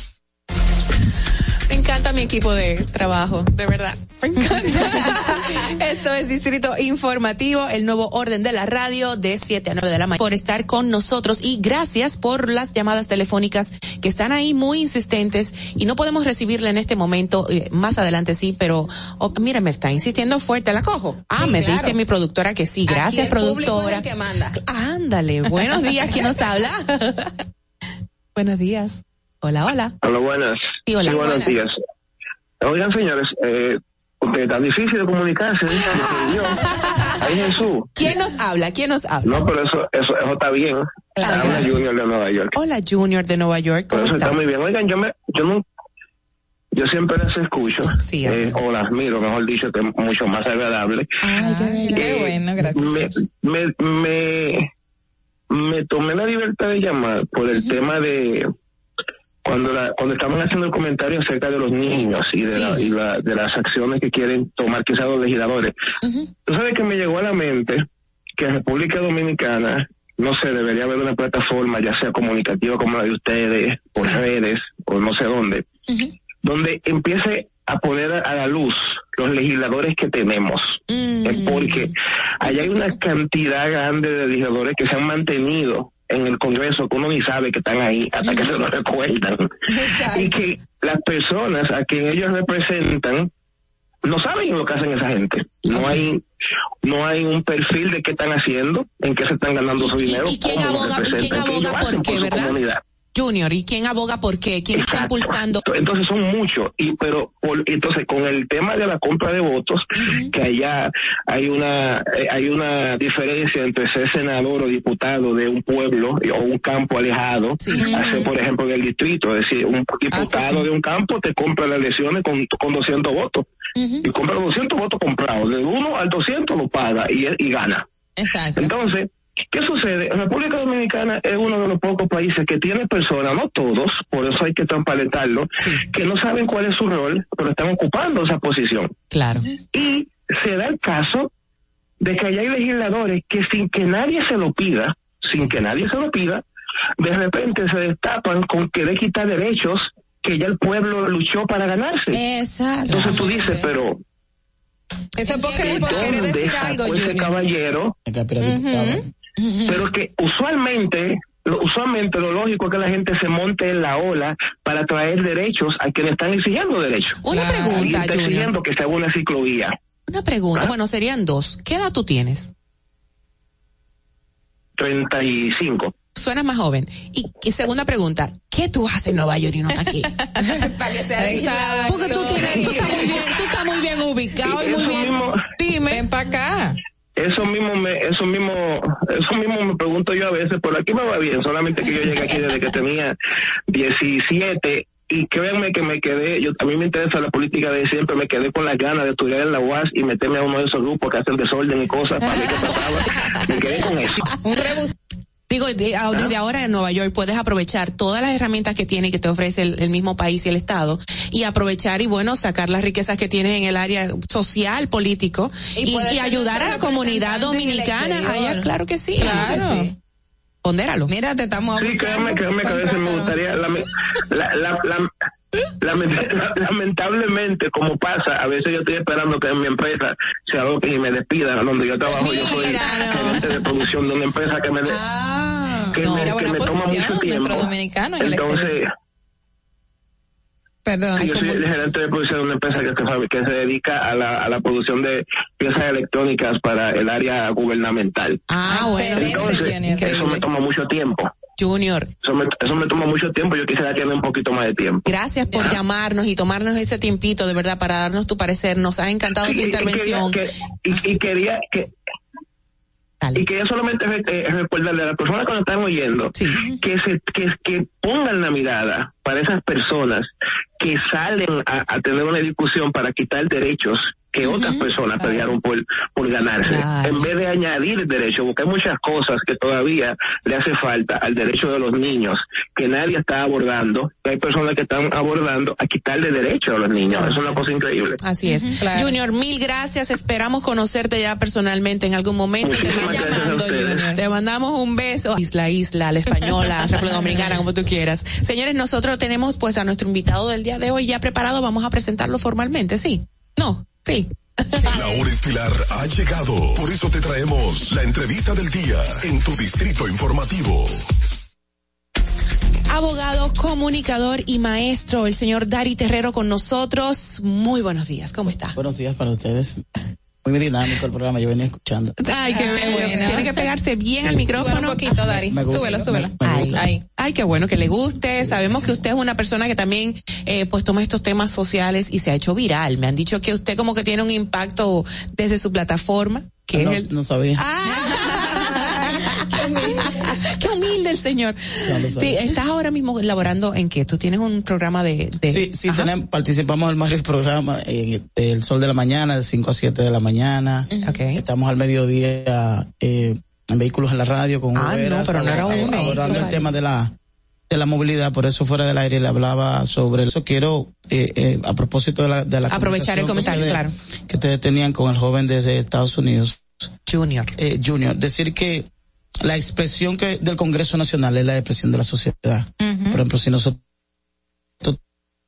Speaker 9: Me encanta mi equipo de trabajo, de verdad. Me encanta. Esto es Distrito Informativo, el nuevo orden de la radio de 7 a 9 de la mañana. Por estar con nosotros y gracias por las llamadas telefónicas que están ahí muy insistentes y no podemos recibirla en este momento. eh, más adelante sí, pero oh, mira, me está insistiendo fuerte. ¿La cojo? Ah,
Speaker 12: Sí,
Speaker 9: me
Speaker 12: claro.
Speaker 9: dice mi productora que sí.
Speaker 12: Aquí
Speaker 9: Gracias,
Speaker 12: el público es
Speaker 9: productora.
Speaker 12: el que manda.
Speaker 9: Ándale, buenos días. ¿Quién nos habla? buenos días. Hola, hola.
Speaker 30: Hola, buenas.
Speaker 9: Sí, hola.
Speaker 30: buenos
Speaker 9: Buenas.
Speaker 30: días. Oigan, señores, eh, porque tan difícil de comunicarse, yo. Ay, Jesús.
Speaker 9: ¿Quién nos habla? ¿Quién nos habla?
Speaker 30: No, pero eso, eso, eso está bien.
Speaker 9: Claro.
Speaker 30: Habla Junior de Nueva York.
Speaker 9: Hola, Junior de Nueva York. ¿Cómo
Speaker 30: eso está muy bien. Oigan, yo me, yo no, yo siempre las escucho. eh, o las miro, mejor dicho, que es mucho más agradable.
Speaker 10: Ay, qué,
Speaker 30: Eh,
Speaker 10: qué bueno, gracias.
Speaker 30: me, me, me, me tomé la libertad de llamar por el tema de cuando la, cuando estaban haciendo el comentario acerca de los niños y de, la- y la- de las acciones que quieren tomar quizás los legisladores. Tú sabes que me llegó a la mente que en República Dominicana, no sé, debería haber una plataforma, ya sea comunicativa como la de ustedes, por redes, o no sé dónde, donde empiece a poner a, la luz los legisladores que tenemos. Es porque allá hay una cantidad grande de legisladores que se han mantenido en el Congreso que uno ni sabe que están ahí hasta que se lo recuerdan. Y que las personas a quien ellos representan no saben lo que hacen esa gente. No hay no hay un perfil de qué están haciendo, en qué se están ganando su dinero,
Speaker 9: y quién
Speaker 30: cómo lo
Speaker 9: aboga- y quién aboga por qué, verdad?
Speaker 30: comunidad.
Speaker 9: Junior, ¿y quién aboga por qué? ¿Quién está impulsando?
Speaker 30: Entonces son muchos y pero por- entonces con el tema de la compra de votos que allá hay una eh, hay una diferencia entre ser senador o diputado de un pueblo o un campo alejado a ser por ejemplo del distrito, es decir, un diputado de un campo te compra las elecciones con con 200 votos y compra los 200 votos comprados, del 1 al 200 lo paga y y gana.
Speaker 12: Exacto.
Speaker 30: Entonces, ¿qué sucede? República Dominicana es uno de los pocos países que tiene personas, no todos, por eso hay que transparentarlo, que no saben cuál es su rol, pero están ocupando esa posición.
Speaker 9: Claro.
Speaker 30: Y se da el caso de que allá hay legisladores que sin que nadie se lo pida, sin que nadie se lo pida, de repente se destapan con querer quitar derechos que ya el pueblo luchó para ganarse.
Speaker 12: Exacto.
Speaker 30: Entonces tú dices, pero
Speaker 10: Eso es porque, por querer
Speaker 30: ¿dónde
Speaker 10: decir algo, Junior.
Speaker 30: caballero? Pero que usualmente, lo- usualmente lo lógico es que la gente se monte en la ola para traer derechos a quienes están exigiendo derechos.
Speaker 9: Una pregunta,
Speaker 30: está exigiendo que se haga una ciclovía.
Speaker 9: Una pregunta. Bueno, serían dos. ¿Qué edad tú tienes?
Speaker 30: 35.
Speaker 9: Suenas más joven. Y, y segunda pregunta, ¿qué tú haces en Nueva York y no estás aquí?
Speaker 12: Para que sea
Speaker 9: Exacto. Porque tú tienes, tú estás muy bien, tú estás muy bien ubicado y muy bien.
Speaker 30: mismo-
Speaker 9: Dime.
Speaker 10: Ven para acá.
Speaker 30: Eso mismo me, eso mismo, eso mismo me pregunto yo a veces, pero aquí me va bien, solamente que yo llegué aquí desde que tenía 17 y créanme que me quedé, yo también me interesa la política de siempre, me quedé con las ganas de estudiar en la UAS y meterme a uno de esos grupos que hacen desorden y cosas para ver qué pasaba. Me quedé con eso.
Speaker 9: Digo, de- a- desde ahora en Nueva York puedes aprovechar todas las herramientas que tiene y que te ofrece el, el mismo país y el Estado y aprovechar y bueno, sacar las riquezas que tienes en el área social, político
Speaker 12: Y
Speaker 9: ayudar a la comunidad dominicana. claro que sí.
Speaker 12: Claro.
Speaker 9: Pondéralo.
Speaker 12: Mira, te estamos
Speaker 30: Sí, que a veces me gustaría, la, la, la, la- Lament- lamentablemente, como pasa, a veces yo estoy esperando que en mi empresa se adopten y me despidan. Donde yo trabajo, yo soy gerente de producción de una empresa que me, de- que
Speaker 10: no,
Speaker 30: me, que toma mucho tiempo.
Speaker 10: dominicano en
Speaker 30: Entonces.
Speaker 12: Perdón.
Speaker 30: Sí, yo soy el gerente de producción de una empresa que, que se dedica a la, a la producción de piezas electrónicas para el área gubernamental.
Speaker 9: Ah, bueno.
Speaker 30: Entonces, eso me toma mucho tiempo.
Speaker 9: Junior.
Speaker 30: Eso me, eso me toma mucho tiempo. Yo quisiera tener un poquito más de tiempo.
Speaker 9: Gracias por llamarnos y tomarnos ese tiempito, de verdad, para darnos tu parecer. Nos ha encantado tu
Speaker 30: Y-
Speaker 9: intervención.
Speaker 30: quería que- y, y quería que y quería solamente re- eh, recordarle a las personas que nos están oyendo que se que, que pongan la mirada para esas personas que salen a, a tener una discusión para quitar derechos que otras personas pelearon por, por ganarse, en vez de añadir derechos, porque hay muchas cosas que todavía le hace falta al derecho de los niños, que nadie está abordando, que hay personas que están abordando a quitarle derechos a los niños, es una cosa increíble.
Speaker 9: Así es. Junior, mil gracias. Esperamos conocerte ya personalmente en algún momento. Te, llamando. Junior. Te mandamos un beso. Isla, isla, la española, República Dominicana, como tú quieras. Señores, nosotros tenemos pues a nuestro invitado del día de hoy ya preparado. Vamos a presentarlo formalmente, ¿sí? No, sí.
Speaker 8: La hora estilar ha llegado. Por eso te traemos la entrevista del día en tu distrito informativo.
Speaker 9: Abogado, comunicador y maestro, el señor Dari Terrero con nosotros. Muy buenos días, ¿cómo está?
Speaker 32: Buenos días para ustedes. Muy dinámico el programa, yo venía escuchando.
Speaker 9: Ay, qué bello.
Speaker 10: bueno.
Speaker 9: Tiene que pegarse bien al micrófono.
Speaker 10: Súbelo un poquito, Dari. Súbelo, súbelo.
Speaker 9: Ay,
Speaker 10: Ahí.
Speaker 9: ay, qué bueno que le guste. Sabemos que usted es una persona que también eh, pues toma estos temas sociales y se ha hecho viral. Me han dicho que usted como que tiene un impacto desde su plataforma. Que
Speaker 32: no,
Speaker 9: es el-
Speaker 32: no sabía.
Speaker 9: qué humilde el señor. Sí, estás ahora mismo elaborando en qué? Tú tienes un programa de... de-
Speaker 32: Sí, sí, tenemos, participamos en varios programas, en el Sol de la Mañana, de 5 a 7 de la mañana. Estamos al mediodía eh, en vehículos en la radio con
Speaker 9: Ah, no, pero no era uno,
Speaker 32: abordando el tema de la de la movilidad, por eso fuera del aire le hablaba sobre eso. Quiero, eh, eh, a propósito de la, de la
Speaker 9: Aprovechar el comentario,
Speaker 32: ustedes- que ustedes tenían con el joven desde Estados Unidos.
Speaker 9: Junior.
Speaker 32: Eh, junior, decir que la expresión que del Congreso Nacional es la expresión de la sociedad. Por ejemplo, si nosotros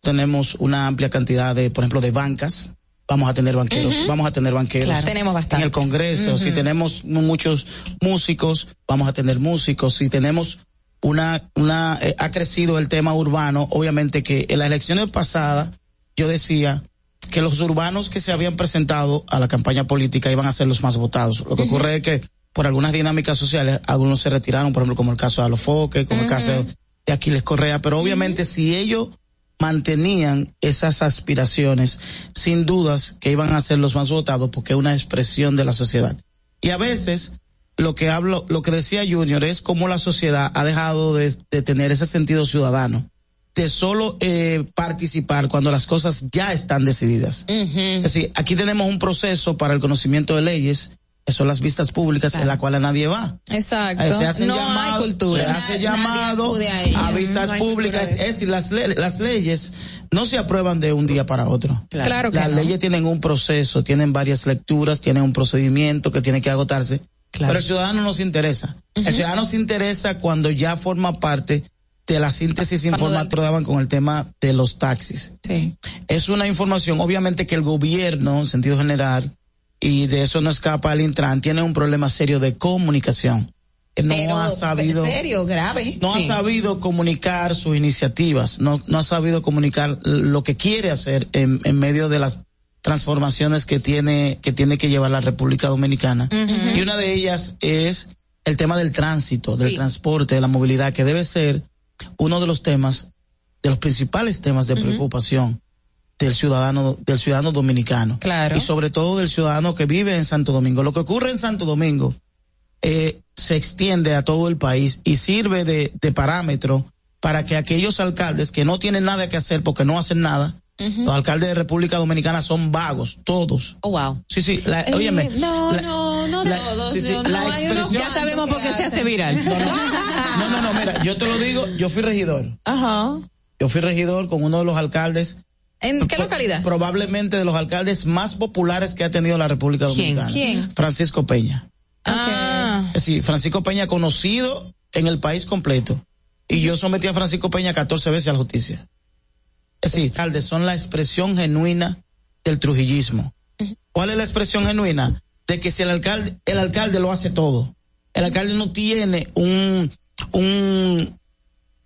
Speaker 32: tenemos una amplia cantidad de, por ejemplo, de bancas, vamos a tener banqueros, vamos a tener banqueros.
Speaker 10: Claro, tenemos
Speaker 32: En
Speaker 10: bastantes.
Speaker 32: el Congreso, si tenemos mu- muchos músicos, vamos a tener músicos. Si tenemos una, una, eh, ha crecido el tema urbano, obviamente que en las elecciones pasadas, yo decía que los urbanos que se habían presentado a la campaña política iban a ser los más votados. Lo que ocurre es que por algunas dinámicas sociales, algunos se retiraron, por ejemplo, como el caso de Alofoque, como el caso de Aquiles Correa, pero obviamente si ellos mantenían esas aspiraciones, sin dudas que iban a ser los más votados porque es una expresión de la sociedad. Y a veces lo que hablo, lo que decía Junior es cómo la sociedad ha dejado de, de tener ese sentido ciudadano, de solo eh, participar cuando las cosas ya están decididas. Es decir, aquí tenemos un proceso para el conocimiento de leyes, son las vistas públicas, en la cual a nadie va.
Speaker 10: Exacto.
Speaker 32: Se hace
Speaker 10: no
Speaker 32: llamado,
Speaker 10: hay cultura.
Speaker 32: Se hace llamado
Speaker 10: a
Speaker 32: vistas
Speaker 10: No
Speaker 32: públicas. Es decir, las, le- las leyes no se aprueban de un día para otro.
Speaker 10: Claro. Claro que
Speaker 32: Las
Speaker 10: no.
Speaker 32: leyes tienen un proceso, tienen varias lecturas, tienen un procedimiento que tiene que agotarse. Pero el ciudadano no se interesa. El ciudadano se interesa cuando ya forma parte de la síntesis informativa con el tema de los taxis.
Speaker 9: Sí.
Speaker 32: Es una información, obviamente que el gobierno, en sentido general, y de eso no escapa el Intran, tiene un problema serio de comunicación. Eh, No
Speaker 10: Pero,
Speaker 32: ha sabido
Speaker 10: serio, grave.
Speaker 32: no
Speaker 10: Sí.
Speaker 32: ha sabido comunicar sus iniciativas, no, no ha sabido comunicar lo que quiere hacer en, en medio de las transformaciones que tiene, que tiene que llevar la República Dominicana. Y una de ellas es el tema del tránsito, del transporte, de la movilidad, que debe ser uno de los temas, de los principales temas de preocupación del ciudadano, del ciudadano dominicano.
Speaker 10: Claro.
Speaker 32: Y sobre todo del ciudadano que vive en Santo Domingo. Lo que ocurre en Santo Domingo, eh, se extiende a todo el país y sirve de, de parámetro para que aquellos alcaldes que no tienen nada que hacer porque no hacen nada, los alcaldes de República Dominicana son vagos, todos.
Speaker 9: Oh, wow.
Speaker 32: Sí, sí, la,
Speaker 9: Eh,
Speaker 32: óyeme.
Speaker 9: no,
Speaker 32: la-
Speaker 9: no, no
Speaker 32: la-
Speaker 9: todos.
Speaker 32: sí, sí,
Speaker 9: no,
Speaker 32: la expresión-
Speaker 9: ya sabemos por qué se hace viral.
Speaker 32: No, no, no, mira, yo te lo digo, yo fui regidor.
Speaker 10: Ajá.
Speaker 32: Yo fui regidor con uno de los alcaldes.
Speaker 10: ¿En qué localidad?
Speaker 32: Probablemente de los alcaldes más populares que ha tenido la República. Dominicana.
Speaker 10: ¿Quién?
Speaker 32: Francisco Peña.
Speaker 10: Ah.
Speaker 32: Es decir, Francisco Peña conocido en el país completo. Y yo sometí a Francisco Peña 14 veces a la justicia. Es decir, alcaldes son la expresión genuina del trujillismo. ¿Cuál es la expresión genuina? De que si el alcalde, el alcalde lo hace todo. El alcalde no tiene un, un,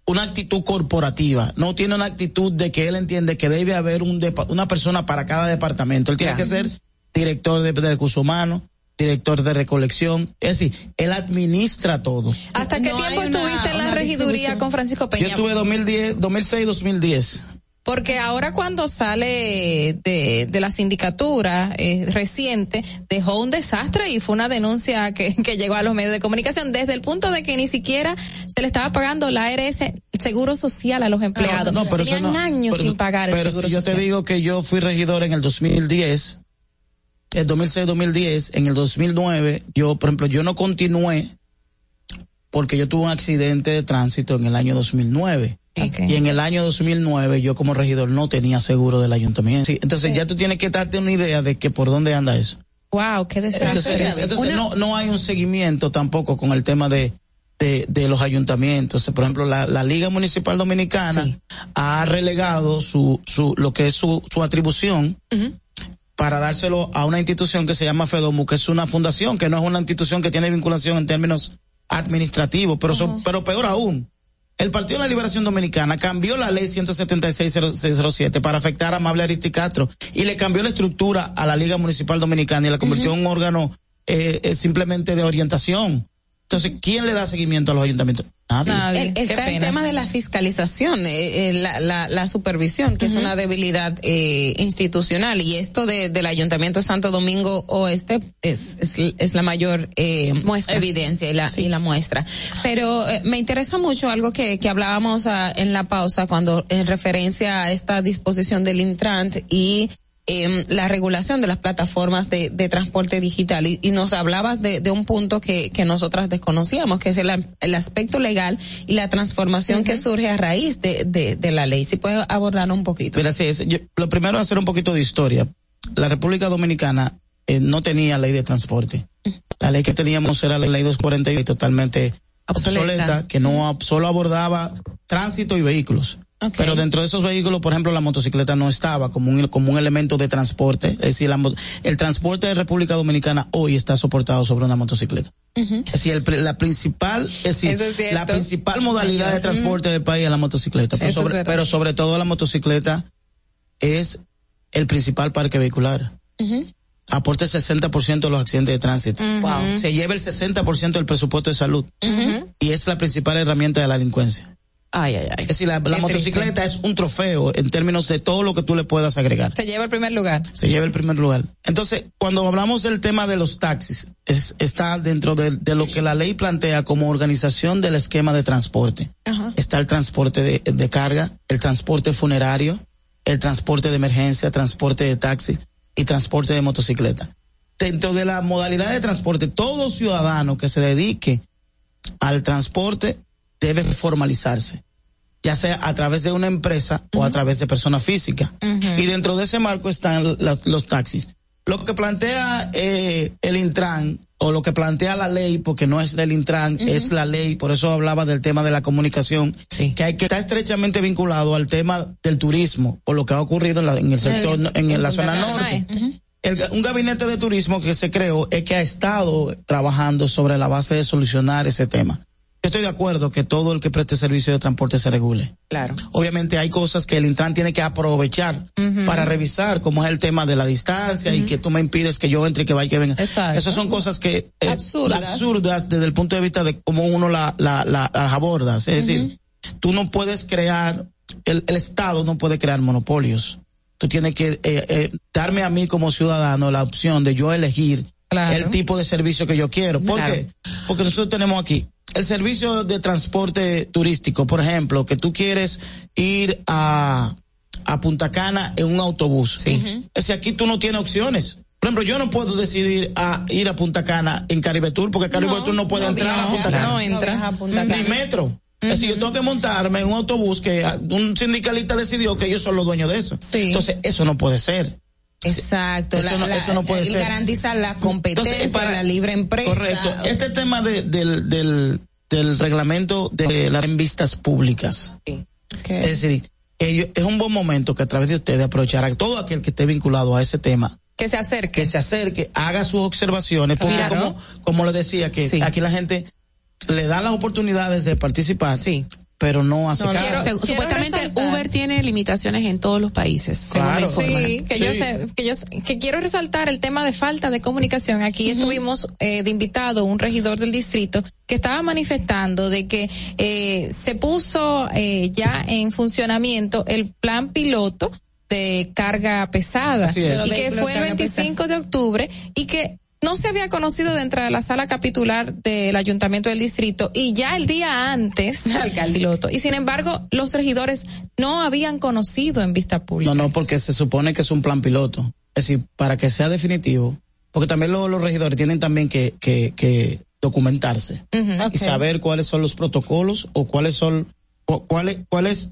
Speaker 32: una actitud corporativa, no tiene una actitud de que él entiende que debe haber un depa- una persona para cada departamento. Él tiene que ser director de, de recursos humanos, director de recolección, es decir, él administra todo.
Speaker 10: ¿Hasta qué
Speaker 12: No
Speaker 10: tiempo estuviste en la regiduría con Francisco
Speaker 32: Yo
Speaker 10: Peña?
Speaker 32: estuve 2010, 2006, 2010.
Speaker 10: Porque ahora cuando sale de, de la sindicatura eh, reciente, dejó un desastre y fue una denuncia que, que llegó a los medios de comunicación desde el punto de que ni siquiera se le estaba pagando la ARS, el seguro social a los empleados.
Speaker 32: No, pero eso
Speaker 10: Tenían
Speaker 32: no-
Speaker 10: años
Speaker 32: pero-
Speaker 10: sin pagar el
Speaker 32: Pero
Speaker 10: seguro
Speaker 32: si yo
Speaker 10: social.
Speaker 32: te digo que yo fui regidor en el 2010, el 2006-2010, en el 2009, yo, por ejemplo, yo no continué porque yo tuve un accidente de tránsito en el año 2009. Y en el año 2009 yo como regidor no tenía seguro del ayuntamiento. Sí, entonces ya tú tienes que darte una idea de que por dónde anda eso.
Speaker 10: Wow, qué desastre.
Speaker 32: Entonces, entonces
Speaker 10: Una-
Speaker 32: no, no hay un seguimiento tampoco con el tema de, de, de los ayuntamientos. Por ejemplo, la, la Liga Municipal Dominicana ha relegado su, su, lo que es su, su atribución para dárselo a una institución que se llama FEDOMU, que es una fundación, que no es una institución que tiene vinculación en términos administrativos, pero, son- pero peor aún. El Partido de la Liberación Dominicana cambió la ley 176-07 para afectar a Amable Aristi Castro y le cambió la estructura a la Liga Municipal Dominicana y la convirtió en un órgano eh, eh, simplemente de orientación. Entonces, ¿quién le da seguimiento a los ayuntamientos? Nadie.
Speaker 12: El- está el tema de la fiscalización, eh, eh, la, la, la supervisión, que es una debilidad eh, institucional, y esto de, del Ayuntamiento de Santo Domingo Oeste es, es, es la mayor eh, evidencia y la, y la muestra. Pero eh, me interesa mucho algo que, que hablábamos ah, en la pausa cuando en referencia a esta disposición del Intrant y em, la regulación de las plataformas de, de transporte digital y, y nos hablabas de, de un punto que, que nosotras desconocíamos, que es el, el aspecto legal y la transformación que surge a raíz de, de, de la ley. Si puede abordar un poquito.
Speaker 32: Mira, sí, es- yo- lo primero es hacer un poquito de historia. La República Dominicana eh, no tenía ley de transporte. La ley que teníamos era la ley 248 totalmente
Speaker 10: Obsoleta.
Speaker 32: obsoleta, que no solo abordaba tránsito y vehículos. Pero dentro de esos vehículos, por ejemplo, la motocicleta no estaba como un, como un elemento de transporte. Es decir, la el transporte de República Dominicana hoy está soportado sobre una motocicleta. Es decir, el la principal, es decir, la principal modalidad de transporte del país es la motocicleta. Pero sobre,
Speaker 10: verdad.
Speaker 32: pero sobre todo la motocicleta es el principal parque vehicular. Aporta el 60% de los accidentes de tránsito.
Speaker 10: Wow.
Speaker 32: Se lleva el 60% del presupuesto de salud. Y es la principal herramienta de la delincuencia.
Speaker 9: Ay, ay, ay.
Speaker 32: Es decir, la, la motocicleta es un trofeo en términos de todo lo que tú le puedas agregar.
Speaker 10: Se lleva el primer lugar.
Speaker 32: Se lleva el primer lugar. Entonces, cuando hablamos del tema de los taxis, es- está dentro de, de lo que la ley plantea como organización del esquema de transporte. Está el transporte de, de carga, el transporte funerario, el transporte de emergencia, transporte de taxis y transporte de motocicleta. Dentro de la modalidad de transporte, todo ciudadano que se dedique al transporte debe formalizarse, ya sea a través de una empresa o a través de persona física. Y dentro de ese marco están los taxis. Lo que plantea eh, el Intran o lo que plantea la ley, porque no es del Intran, es la ley, por eso hablaba del tema de la comunicación, que hay que estar estrechamente vinculado al tema del turismo, por lo que ha ocurrido en, la- en el sector, en, la zona norte. El- un gabinete de turismo que se creó es que ha estado trabajando sobre la base de solucionar ese tema. Yo estoy de acuerdo que todo el que preste servicio de transporte se regule.
Speaker 9: Claro.
Speaker 32: Obviamente hay cosas que el Intran tiene que aprovechar para revisar, como es el tema de la distancia y que tú me impides que yo entre y que vaya y que venga. Esas son cosas que eh,
Speaker 12: Absurdas.
Speaker 32: absurdas desde el punto de vista de cómo uno la, la, la- las abordas. Es decir, tú no puedes crear, el, el Estado no puede crear monopolios. Tú tienes que eh, eh, darme a mí como ciudadano la opción de yo elegir el tipo de servicio que yo quiero. ¿Por
Speaker 10: Claro.
Speaker 32: qué? Porque nosotros tenemos aquí el servicio de transporte turístico, por ejemplo, que tú quieres ir a, a Punta Cana en un autobús. Es decir, aquí tú no tienes opciones. Por ejemplo, yo no puedo decidir a ir a Punta Cana en Caribe Tour porque Caribe Tour no puede entrar a Punta Cana.
Speaker 10: No entra.
Speaker 32: Ni metro. Es decir, yo tengo que montarme en un autobús que un sindicalista decidió que ellos son los dueños de eso. Entonces, eso no puede ser.
Speaker 12: Exacto.
Speaker 32: Eso
Speaker 12: la-
Speaker 32: no-
Speaker 12: la-
Speaker 32: eso no puede ser.
Speaker 12: garantizar la competencia,
Speaker 32: Entonces, para-
Speaker 12: la libre empresa.
Speaker 32: Correcto. Este tema de- del, del, del reglamento de las vistas públicas. Es decir, ellos- es un buen momento que a través de ustedes aprovechar a todo aquel que esté vinculado a ese tema
Speaker 10: Que se acerque.
Speaker 32: que se acerque, haga sus observaciones, porque
Speaker 10: Claro.
Speaker 32: como, como le decía, que aquí la gente le dan las oportunidades de participar, pero no hace
Speaker 9: No,
Speaker 32: caso.
Speaker 9: quiero-
Speaker 10: quiero
Speaker 9: supuestamente
Speaker 10: resaltar-
Speaker 9: Uber tiene limitaciones en todos los países. informan.
Speaker 10: Sí, que yo sé, que yo sé- que quiero resaltar el tema de falta de comunicación. Aquí estuvimos eh, de invitado un regidor del distrito que estaba manifestando de que eh, se puso eh, ya en funcionamiento el plan piloto de carga pesada y que fue el
Speaker 33: de carga
Speaker 10: 25 de octubre y que no se había conocido dentro de la sala capitular del ayuntamiento del distrito y ya el día antes al piloto y sin embargo los regidores no habían conocido en vista pública.
Speaker 32: No, no, porque se supone que es un plan piloto. Es decir, para que sea definitivo, porque también lo- los regidores tienen también que, que, que documentarse y saber cuáles son los protocolos o cuáles son, o cuál es, cuál es,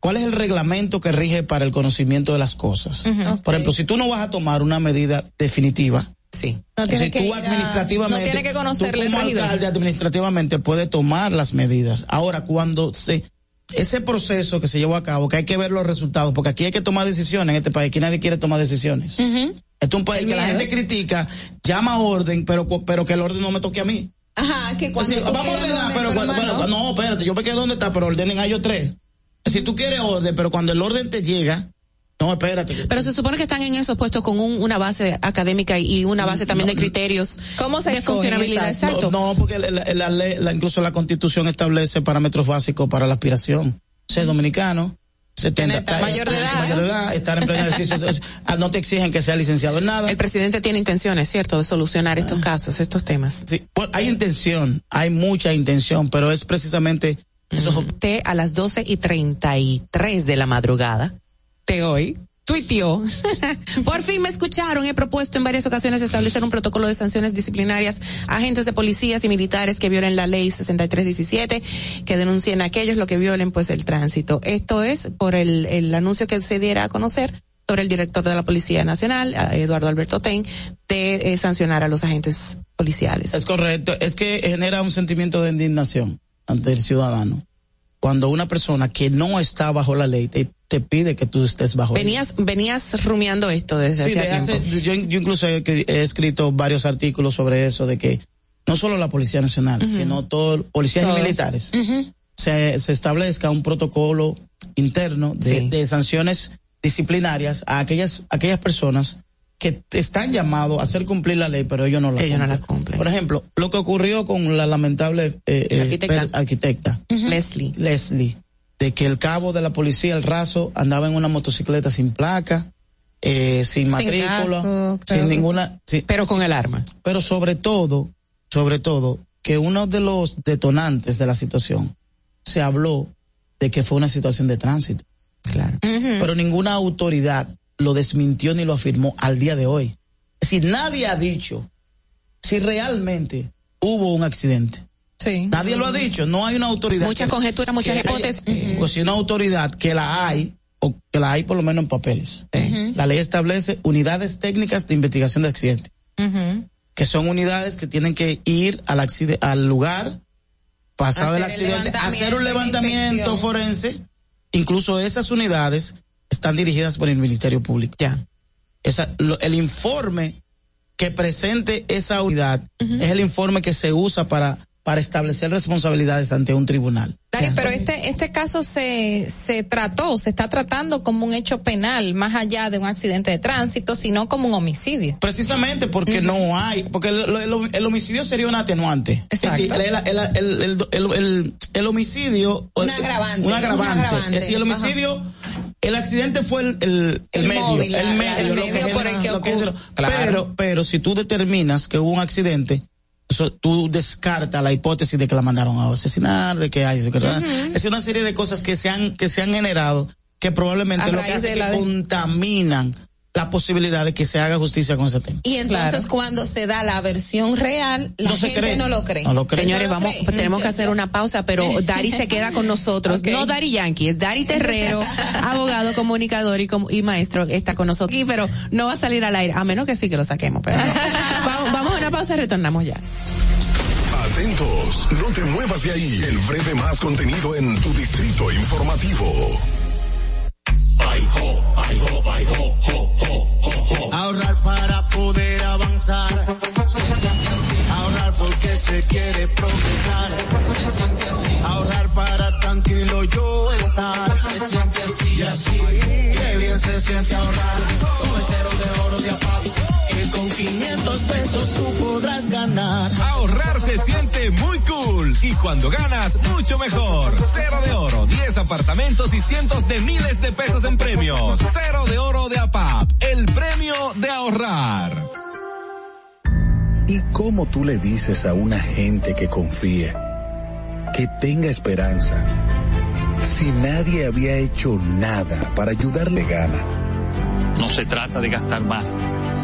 Speaker 32: cuál es el reglamento que rige para el conocimiento de las cosas. Por ejemplo, si tú no vas a tomar una medida definitiva,
Speaker 9: sí.
Speaker 10: No tiene
Speaker 32: si
Speaker 10: que
Speaker 32: tú
Speaker 10: a-
Speaker 32: administrativamente,
Speaker 10: no tiene que conocerle
Speaker 32: tú como alcalde administrativamente puede tomar las medidas. Ahora, cuando se ese proceso que se llevó a cabo, que hay que ver los resultados, porque aquí hay que tomar decisiones en este país, aquí nadie quiere tomar decisiones. Este es un país
Speaker 12: El
Speaker 32: que la gente critica, llama a orden, pero pero que el orden no me toque a mí.
Speaker 12: Ajá, que cuando.
Speaker 32: Vamos a ordenar,
Speaker 12: orden,
Speaker 32: pero cuando, bueno, no, espérate, yo me quedé donde está, pero ordenen a ellos tres. Si tú quieres orden, pero cuando el orden te llega, no, espérate.
Speaker 9: Pero se supone que están en esos puestos con un- una base académica y una base también de criterios
Speaker 10: ¿Cómo se
Speaker 9: de funcionabilidad.
Speaker 10: Exacto.
Speaker 32: No, porque la, la- la ley- la- incluso la constitución establece parámetros básicos para la aspiración. Ser dominicano, 70,
Speaker 9: Tener- mayor de edad.
Speaker 32: mayor de edad, estar en pleno ejercicio. Ah, no te exigen que sea licenciado en nada.
Speaker 9: El presidente tiene intenciones, ¿cierto?, de solucionar estos casos, estos temas.
Speaker 32: Sí, pues, hay intención, hay mucha intención, pero es precisamente eso.
Speaker 9: Te a las 12 y 33 de la madrugada hoy tuiteó. Por fin me escucharon. He propuesto en varias ocasiones establecer un protocolo de sanciones disciplinarias a agentes de policías y militares que violen la ley 6317, que denuncien a aquellos lo que violen pues el tránsito. Esto es por el, anuncio que se diera a conocer sobre el director de la Policía Nacional, Eduardo Alberto Ten, de eh, sancionar a los agentes policiales.
Speaker 32: Es correcto, es que genera un sentimiento de indignación ante el ciudadano. Cuando una persona que no está bajo la ley te, te pide que tú estés bajo.
Speaker 9: Venías, venías rumiando esto desde
Speaker 32: Sí,
Speaker 9: hace
Speaker 32: de hace-
Speaker 9: tiempo.
Speaker 32: yo, yo incluso he, he escrito varios artículos sobre eso, de que no solo la Policía Nacional, sino todo, policías
Speaker 9: Todo.
Speaker 32: y militares, se, se establezca un protocolo interno de,
Speaker 9: Sí.
Speaker 32: de sanciones disciplinarias a aquellas, aquellas personas que están llamados a hacer cumplir la ley, pero ellos no la
Speaker 9: Ellos no
Speaker 32: cumplen.
Speaker 9: la cumplen.
Speaker 32: Por ejemplo, lo que ocurrió con la lamentable eh, eh,
Speaker 9: Arquitecta.
Speaker 32: per- arquitecta
Speaker 9: Leslie.
Speaker 32: Leslie, de que el cabo de la policía, el raso, andaba en una motocicleta sin placa, eh, sin
Speaker 9: Sin
Speaker 32: matrícula,
Speaker 9: casco,
Speaker 32: sin ninguna.
Speaker 9: Pero con el arma.
Speaker 32: pero sobre todo, sobre todo, que uno de los detonantes de la situación se habló de que fue una situación de tránsito.
Speaker 9: Claro.
Speaker 32: Pero ninguna autoridad lo desmintió ni lo afirmó al día de hoy. Decir, nadie ha dicho si realmente hubo un accidente.
Speaker 10: Sí.
Speaker 32: Nadie lo ha dicho, no hay una autoridad.
Speaker 9: Muchas conjeturas, muchas
Speaker 32: que haya-
Speaker 9: hipótesis.
Speaker 32: O si una autoridad que la hay, o que la hay por lo menos en papeles. La ley establece unidades técnicas de investigación de accidentes, que son unidades que tienen que ir al, lugar, pasado el
Speaker 10: Hacer el
Speaker 32: accidente, hacer un levantamiento forense. Incluso esas unidades están dirigidas por el Ministerio Público.
Speaker 9: Ya.
Speaker 32: Esa, lo- el informe que presente esa unidad es el informe que se usa para, para establecer responsabilidades ante un tribunal.
Speaker 10: Dani, pero este este caso se se trató, se está tratando como un hecho penal, más allá de un accidente de tránsito, sino como un homicidio.
Speaker 32: Precisamente porque no hay, porque el, el- el homicidio sería un atenuante.
Speaker 10: Exacto.
Speaker 32: Es decir, el, el- el- el- el- el- el homicidio.
Speaker 12: Un agravante,
Speaker 32: Un agravante.
Speaker 12: agravante.
Speaker 32: Es decir, el homicidio, el accidente fue el, el,
Speaker 12: El
Speaker 32: medio.
Speaker 12: móvil,
Speaker 32: el medio,
Speaker 12: por el que
Speaker 32: lo que genera-
Speaker 12: Claro.
Speaker 32: Pero, pero si tú determinas que hubo un accidente, eso, tú descartas la hipótesis de que la mandaron a asesinar, de que hay, ¿verdad? es una serie de cosas que se han, que se han generado que probablemente
Speaker 10: A
Speaker 32: lo que hace que contaminan la posibilidad de que se haga justicia con ese tema.
Speaker 12: Y entonces cuando se da la versión real, la
Speaker 32: No se
Speaker 12: gente
Speaker 32: cree.
Speaker 12: no lo cree.
Speaker 32: No lo cree.
Speaker 9: Señores,
Speaker 12: No lo
Speaker 9: vamos,
Speaker 12: cree.
Speaker 9: tenemos que hacer una pausa, pero Dari se queda con nosotros.
Speaker 12: Ok.
Speaker 9: No Dari Yankee, es Dari Terrero, abogado, comunicador y, com- y maestro, está con nosotros aquí, pero no va a salir al aire, a menos que sí que lo saquemos. Pero no. vamos, vamos a una pausa y retornamos ya.
Speaker 8: Atentos, no te muevas de ahí. El breve más contenido en tu distrito informativo.
Speaker 33: Ahorrar para poder avanzar. Se siente así. Ahorrar porque se quiere progresar. Se siente así. Ahorrar para tranquilo yo estar. Se siente así así. Qué bien se siente ahorrar. Con de oro de APAP. Con 500 pesos tú podrás ganar.
Speaker 23: Ahorrar se siente muy cool y cuando ganas mucho mejor. Cero de oro, 10 apartamentos y cientos de miles de pesos en premios. Cero de oro de APAP, el premio de ahorrar.
Speaker 25: ¿Y cómo tú le dices a una gente que confíe, que tenga esperanza, si nadie había hecho nada para ayudarle gana?
Speaker 26: No se trata de gastar más,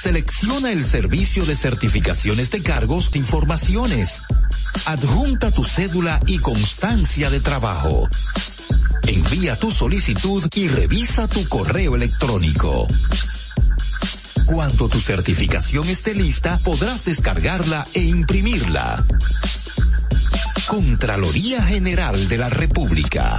Speaker 3: Selecciona el servicio de certificaciones de cargos de informaciones. Adjunta tu cédula y constancia de trabajo. Envía tu solicitud y revisa tu correo electrónico. Cuando tu certificación esté lista, podrás descargarla e imprimirla. Contraloría General de la República.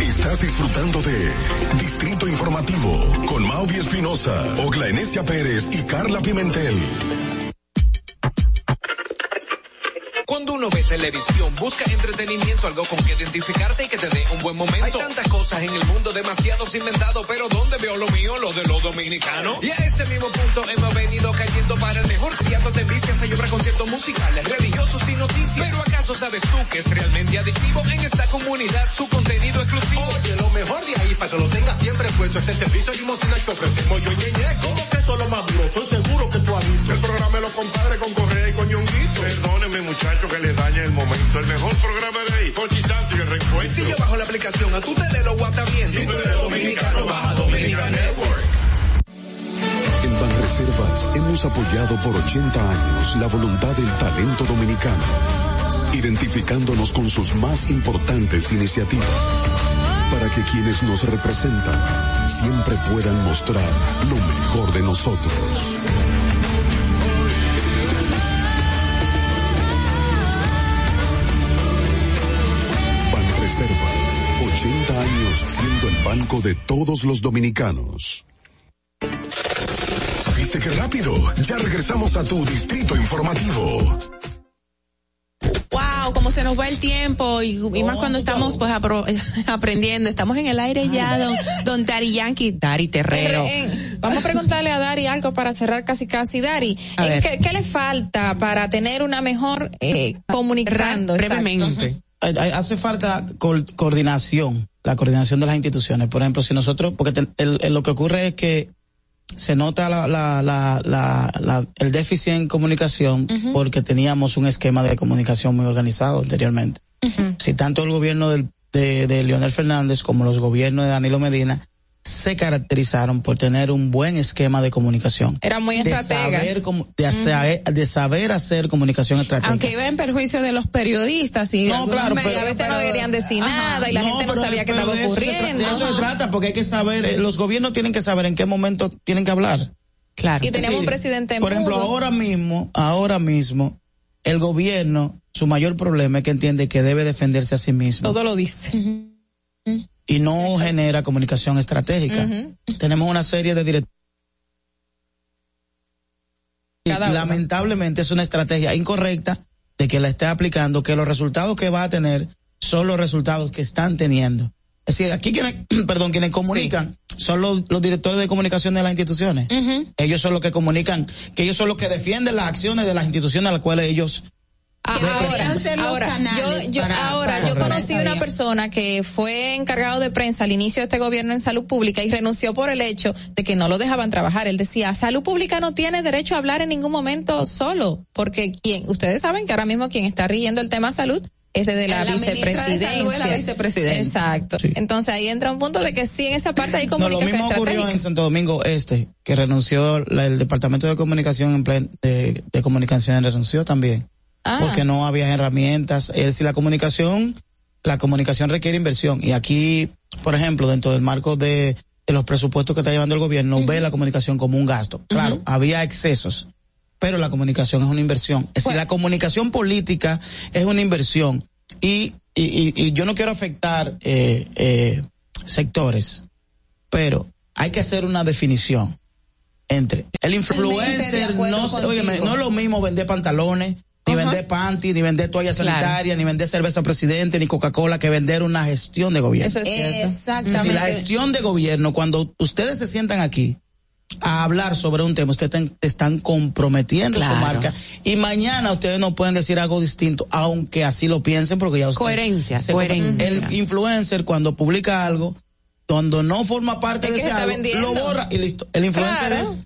Speaker 8: Estás disfrutando de Distrito Informativo con Mauvi Espinosa, Ogla Enesia Pérez y Carla Pimentel.
Speaker 34: Cuando uno ve televisión, busca entretenimiento, algo con que identificarte y que te dé un buen momento. Hay tantas cosas en el mundo, demasiados inventados, pero ¿dónde veo lo mío? Lo de los dominicanos. Y a ese mismo punto hemos venido cayendo para el mejor teatro de vistas, hay obras, conciertos musicales, religiosos y noticias. Pero ¿acaso sabes tú que es realmente adictivo en esta comunidad su contenido exclusivo?
Speaker 35: Oye, lo mejor de ahí para que lo tengas siempre puesto es el servicio limosina que ofrecemos yo y. ¿Cómo que eso es lo más duro? Estoy seguro que tú has visto. El programa de los compadres con Correa y con Ñonguito. Perdónenme muchachos que les dañe el momento. El mejor programa de ahí. Por Santo y el reencuentro.
Speaker 34: Si yo bajo la aplicación, a tú te le lo guata bien. Si tú eres dominicano, baja Dominica Network.
Speaker 31: En Banreservas hemos apoyado por 80 años la voluntad del talento dominicano, identificándonos con sus más importantes iniciativas, para que quienes nos representan siempre puedan mostrar lo mejor de nosotros. Banreservas, 80 años siendo el banco de todos los dominicanos.
Speaker 8: ¿Viste qué rápido? Ya regresamos a tu Distrito Informativo.
Speaker 9: Wow, como se nos va el tiempo y, y más cuando estamos pues apro- aprendiendo. Estamos en el aire ya, don, don Dari Yankee, Dari Terrero.
Speaker 10: Eh, Vamos a preguntarle a Dari algo para cerrar casi casi. Dari, eh. ¿qué, qué le falta para tener una mejor eh, comunicando?
Speaker 32: hay- Hace falta co- coordinación, la coordinación de las instituciones. Por ejemplo, si nosotros, porque te- el- el- lo que ocurre es que se nota la, la, la, la- la- el déficit en comunicación porque teníamos un esquema de comunicación muy organizado anteriormente. Si tanto el gobierno del, de, de Leonel Fernández como los gobiernos de Danilo Medina se caracterizaron por tener un buen esquema de comunicación.
Speaker 10: Era muy
Speaker 32: de
Speaker 10: estrategas.
Speaker 32: de, saber, de saber hacer comunicación estratégica.
Speaker 12: Aunque iba en perjuicio de los periodistas y
Speaker 32: No, claro,
Speaker 12: medios,
Speaker 32: pero-
Speaker 10: a veces no querían decir nada y la gente no
Speaker 32: pero-
Speaker 10: sabía qué estaba
Speaker 32: de eso se tra-
Speaker 10: ocurriendo.
Speaker 32: de eso se trata, porque hay que saber, eh, los gobiernos tienen que saber en qué momento tienen que hablar
Speaker 9: Claro.
Speaker 10: Y teníamos
Speaker 32: Sí.
Speaker 10: un presidente
Speaker 32: Por ejemplo, ahora mismo, ahora mismo, el gobierno, su mayor problema es que entiende que debe defenderse a sí mismo
Speaker 10: Todo lo dice.
Speaker 32: Y no genera comunicación estratégica. Tenemos una serie de directores. Lamentablemente es una estrategia incorrecta de que la esté aplicando, que los resultados que va a tener son los resultados que están teniendo. Es decir, aquí quienes, perdón, quienes comunican son los, los directores de comunicación de las instituciones. Ellos son los que comunican, que ellos son los que defienden las acciones de las instituciones a las cuales ellos
Speaker 10: Ahora,
Speaker 12: los
Speaker 10: ahora, yo, yo,
Speaker 12: para-
Speaker 10: ahora,
Speaker 12: para
Speaker 10: yo conocí una persona que fue encargado de prensa al inicio de este gobierno en salud pública y renunció por el hecho de que no lo dejaban trabajar. Él decía, salud pública no tiene derecho a hablar en ningún momento solo, porque quien, ustedes saben que ahora mismo quien está rigiendo el tema salud es desde la,
Speaker 12: La ministra de
Speaker 10: vicepresidencia.
Speaker 12: Salud es la vicepresidenta.
Speaker 10: Exacto. Entonces ahí entra un punto de que sí, en esa parte hay
Speaker 32: No, lo
Speaker 10: comunicación
Speaker 32: mismo ocurrió en Santo Domingo Este, que renunció la- el Departamento de Comunicación en plen- de, de Comunicaciones renunció también,
Speaker 10: Ah.
Speaker 32: porque no había herramientas. Es decir, la comunicación, la comunicación requiere inversión y aquí, por ejemplo, dentro del marco de, de los presupuestos que está llevando el gobierno, ve la comunicación como un gasto. Claro, había excesos, pero la comunicación es una inversión. Es decir, la comunicación política es una inversión y, y, y- y yo no quiero afectar eh, eh, sectores, pero hay que hacer una definición entre el influencer no, óyeme, no es lo mismo vender pantalones vender panty, ni vender toallas
Speaker 12: Claro.
Speaker 32: sanitarias, ni vender cerveza presidente, ni Coca-Cola, que vender una gestión de gobierno.
Speaker 10: Eso es cierto.
Speaker 12: Exactamente.
Speaker 32: la gestión de gobierno, cuando ustedes se sientan aquí a hablar sobre un tema, ustedes están, están comprometiendo
Speaker 9: Claro.
Speaker 32: su marca y mañana ustedes no pueden decir algo distinto, aunque así lo piensen, porque ya ustedes...
Speaker 9: Coherencia, coherencia.
Speaker 32: El influencer cuando publica algo, cuando no forma parte
Speaker 10: Es
Speaker 32: de ese algo,
Speaker 10: vendiendo.
Speaker 32: lo borra y listo. El influencer
Speaker 10: Claro.
Speaker 32: es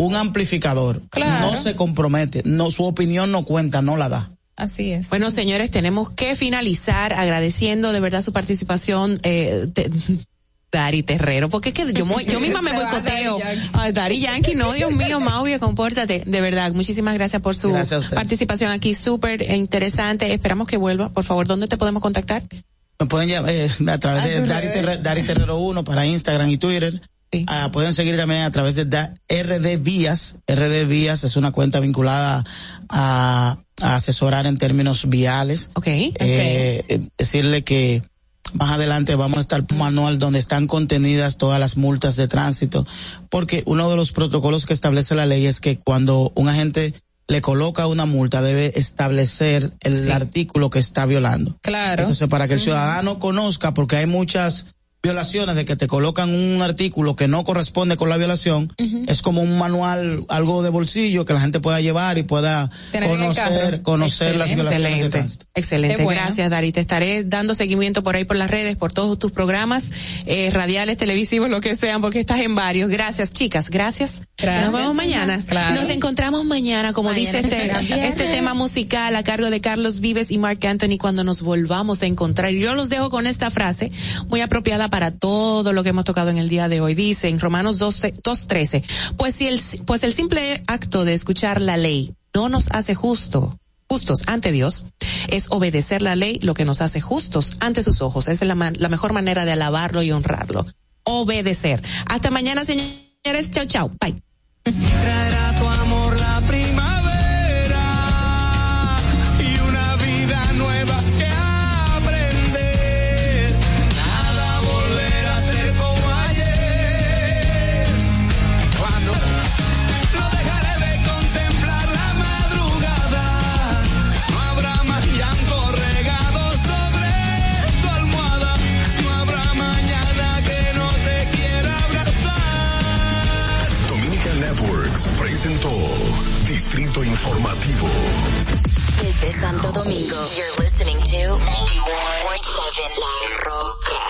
Speaker 32: un amplificador.
Speaker 10: Claro.
Speaker 32: No se compromete, no su opinión no cuenta, no la da.
Speaker 10: Así es.
Speaker 9: Bueno, señores, tenemos que finalizar agradeciendo de verdad su participación. Eh, Dari Terrero, porque es que yo, yo misma me boicoteo. Ay, Dari Yankee, no, Dios mío, Mauvia, compórtate. De verdad, muchísimas gracias por su
Speaker 32: Gracias
Speaker 9: participación aquí, súper interesante. Esperamos que vuelva. Por favor, ¿dónde te podemos contactar?
Speaker 32: Me pueden llamar eh, a través
Speaker 10: A
Speaker 32: de Dari,
Speaker 10: redes.
Speaker 32: Terre- Dari Terrero 1 para Instagram y Twitter. Ah, pueden seguir también a través de RD Vías. RD Vías es una cuenta vinculada a, a asesorar en términos viales.
Speaker 9: Ok.
Speaker 32: Eh, eh, decirle que más adelante vamos a estar un manual donde están contenidas todas las multas de tránsito, porque uno de los protocolos que establece la ley es que cuando un agente le coloca una multa debe establecer el artículo que está violando.
Speaker 10: Claro.
Speaker 32: Entonces, para que el ciudadano conozca, porque hay muchas violaciones de que te colocan un artículo que no corresponde con la violación, es como un manual, algo de bolsillo que la gente pueda llevar y pueda conocer, conocer las violaciones de
Speaker 9: Excelente,
Speaker 32: tránsito.
Speaker 9: excelente.
Speaker 32: Bueno.
Speaker 9: Gracias, Dari. Te estaré dando seguimiento por ahí por las redes, por todos tus programas, eh, radiales, televisivos, lo que sean, porque estás en varios. Gracias, chicas. Gracias.
Speaker 10: Gracias.
Speaker 9: Nos vemos mañana.
Speaker 10: Claro.
Speaker 9: Nos encontramos mañana, como
Speaker 12: Mañana
Speaker 9: dice este, este tema musical a cargo de Carlos Vives y Mark Anthony cuando nos volvamos a encontrar. Yo los dejo con esta frase muy apropiada para todo lo que hemos tocado en el día de hoy. Dice en Romanos 12, 2.13, pues si el, pues el simple acto de escuchar la ley no nos hace justo, justos ante Dios, es obedecer la ley lo que nos hace justos ante sus ojos. Esa es la, la mejor manera de alabarlo y honrarlo. Obedecer. Hasta mañana, señores. Chao, chao. Bye.
Speaker 8: Informativo.
Speaker 36: Desde Santo Domingo, you're listening to 91.7 La Roca.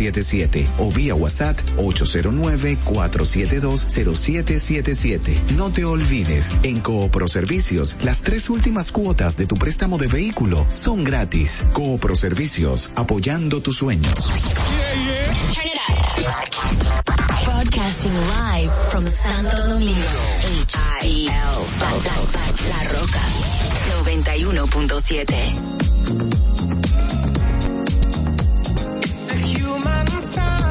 Speaker 37: 0777 o vía WhatsApp 809-472-0777. No te olvides, en Coopro Servicios, las tres últimas cuotas de tu préstamo de vehículo son gratis. Coopro Servicios, apoyando tus sueños. Yeah, yeah.
Speaker 36: Turn it up. Broadcasting live from Santo Domingo. H-I-L. La Roca. 91.7.
Speaker 2: time.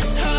Speaker 2: This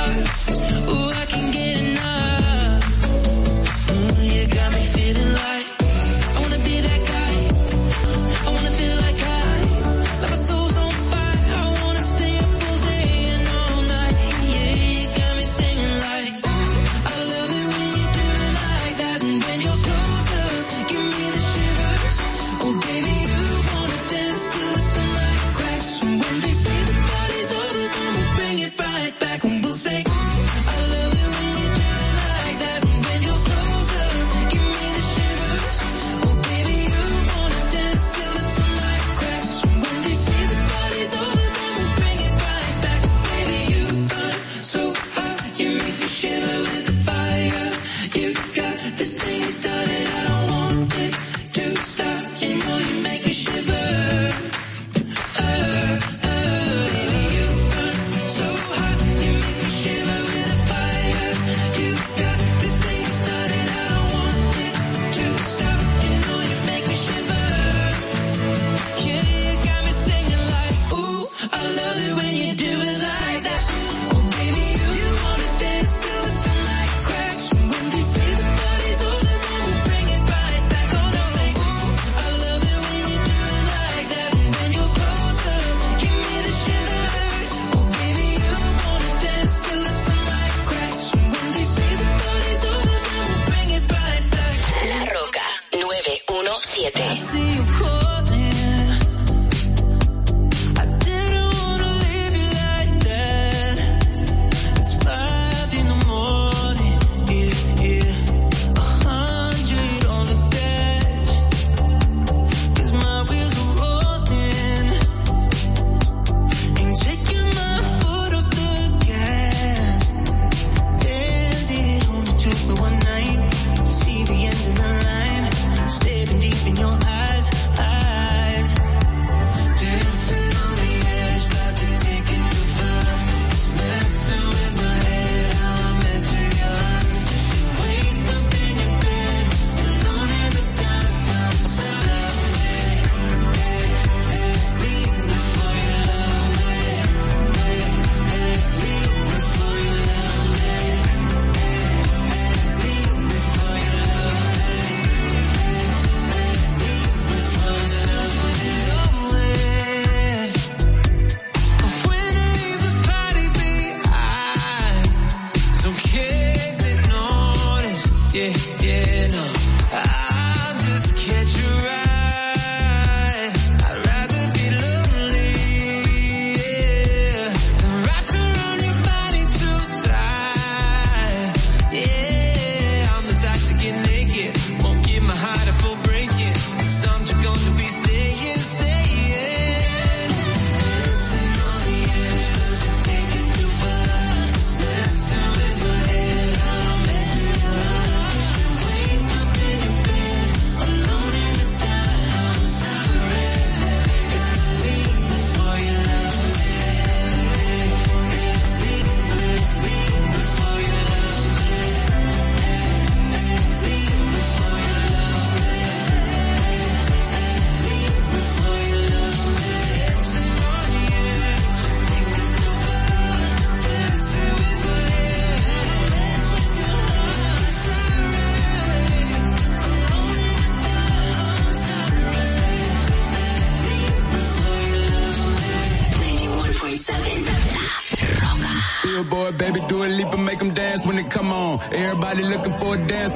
Speaker 38: Everybody looking for a dance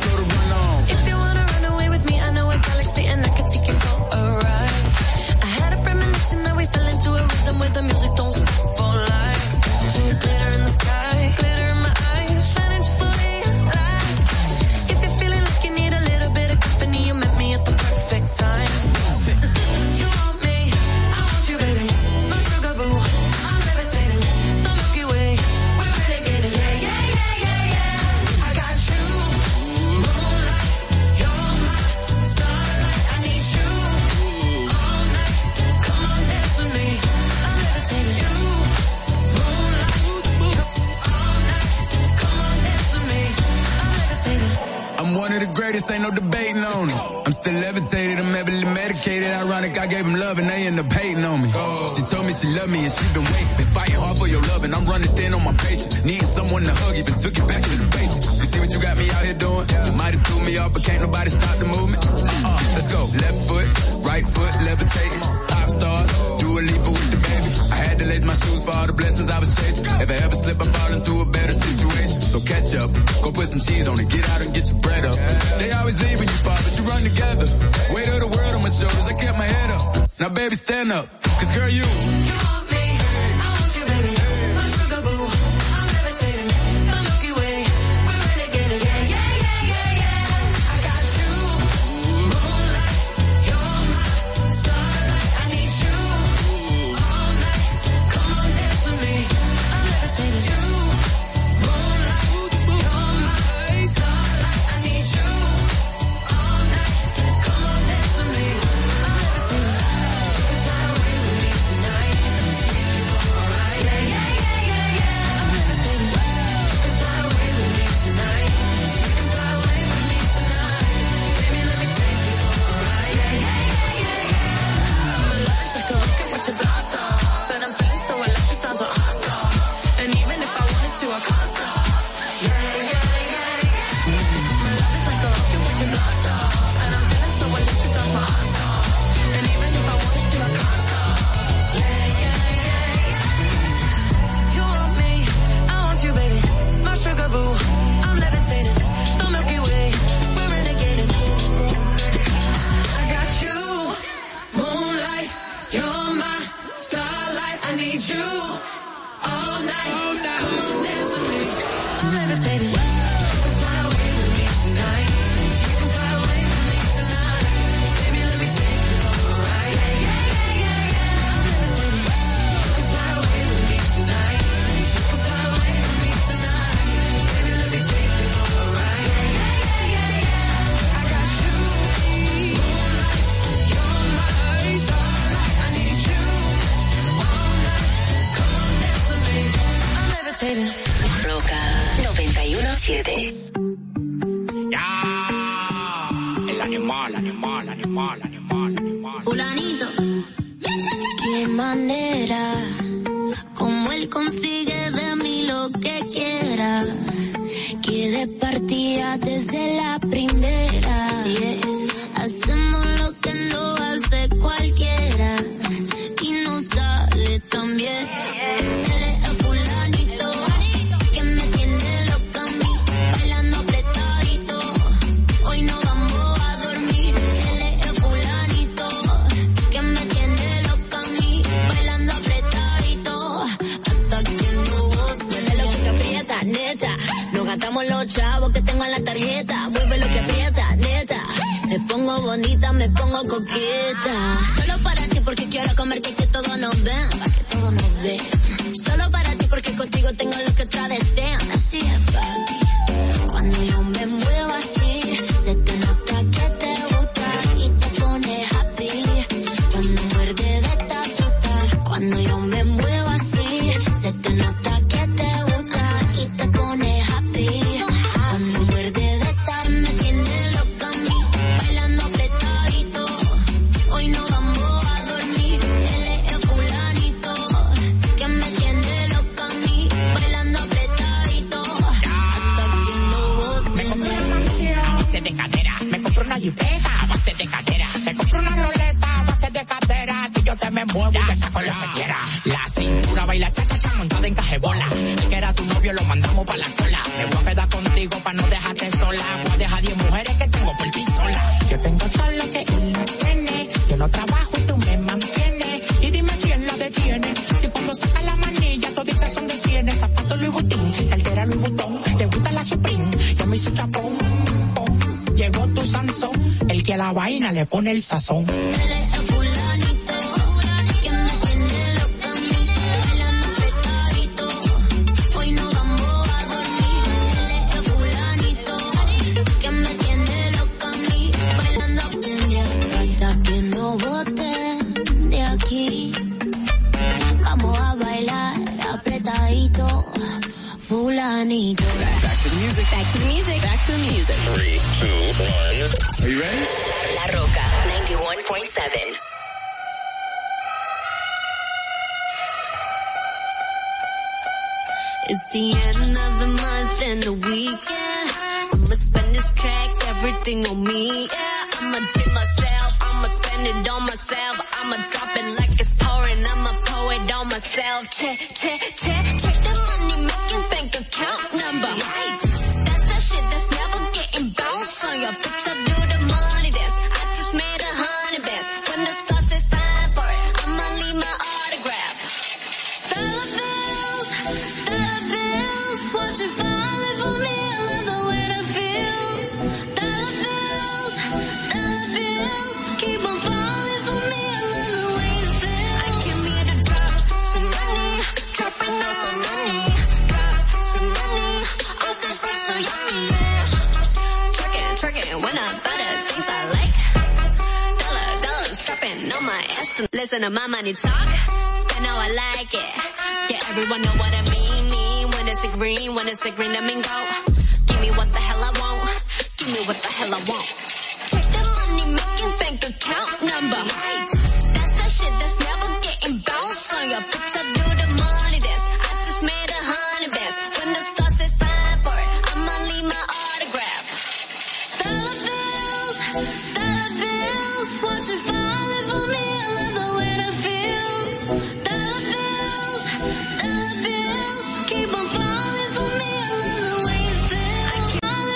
Speaker 39: el sazón.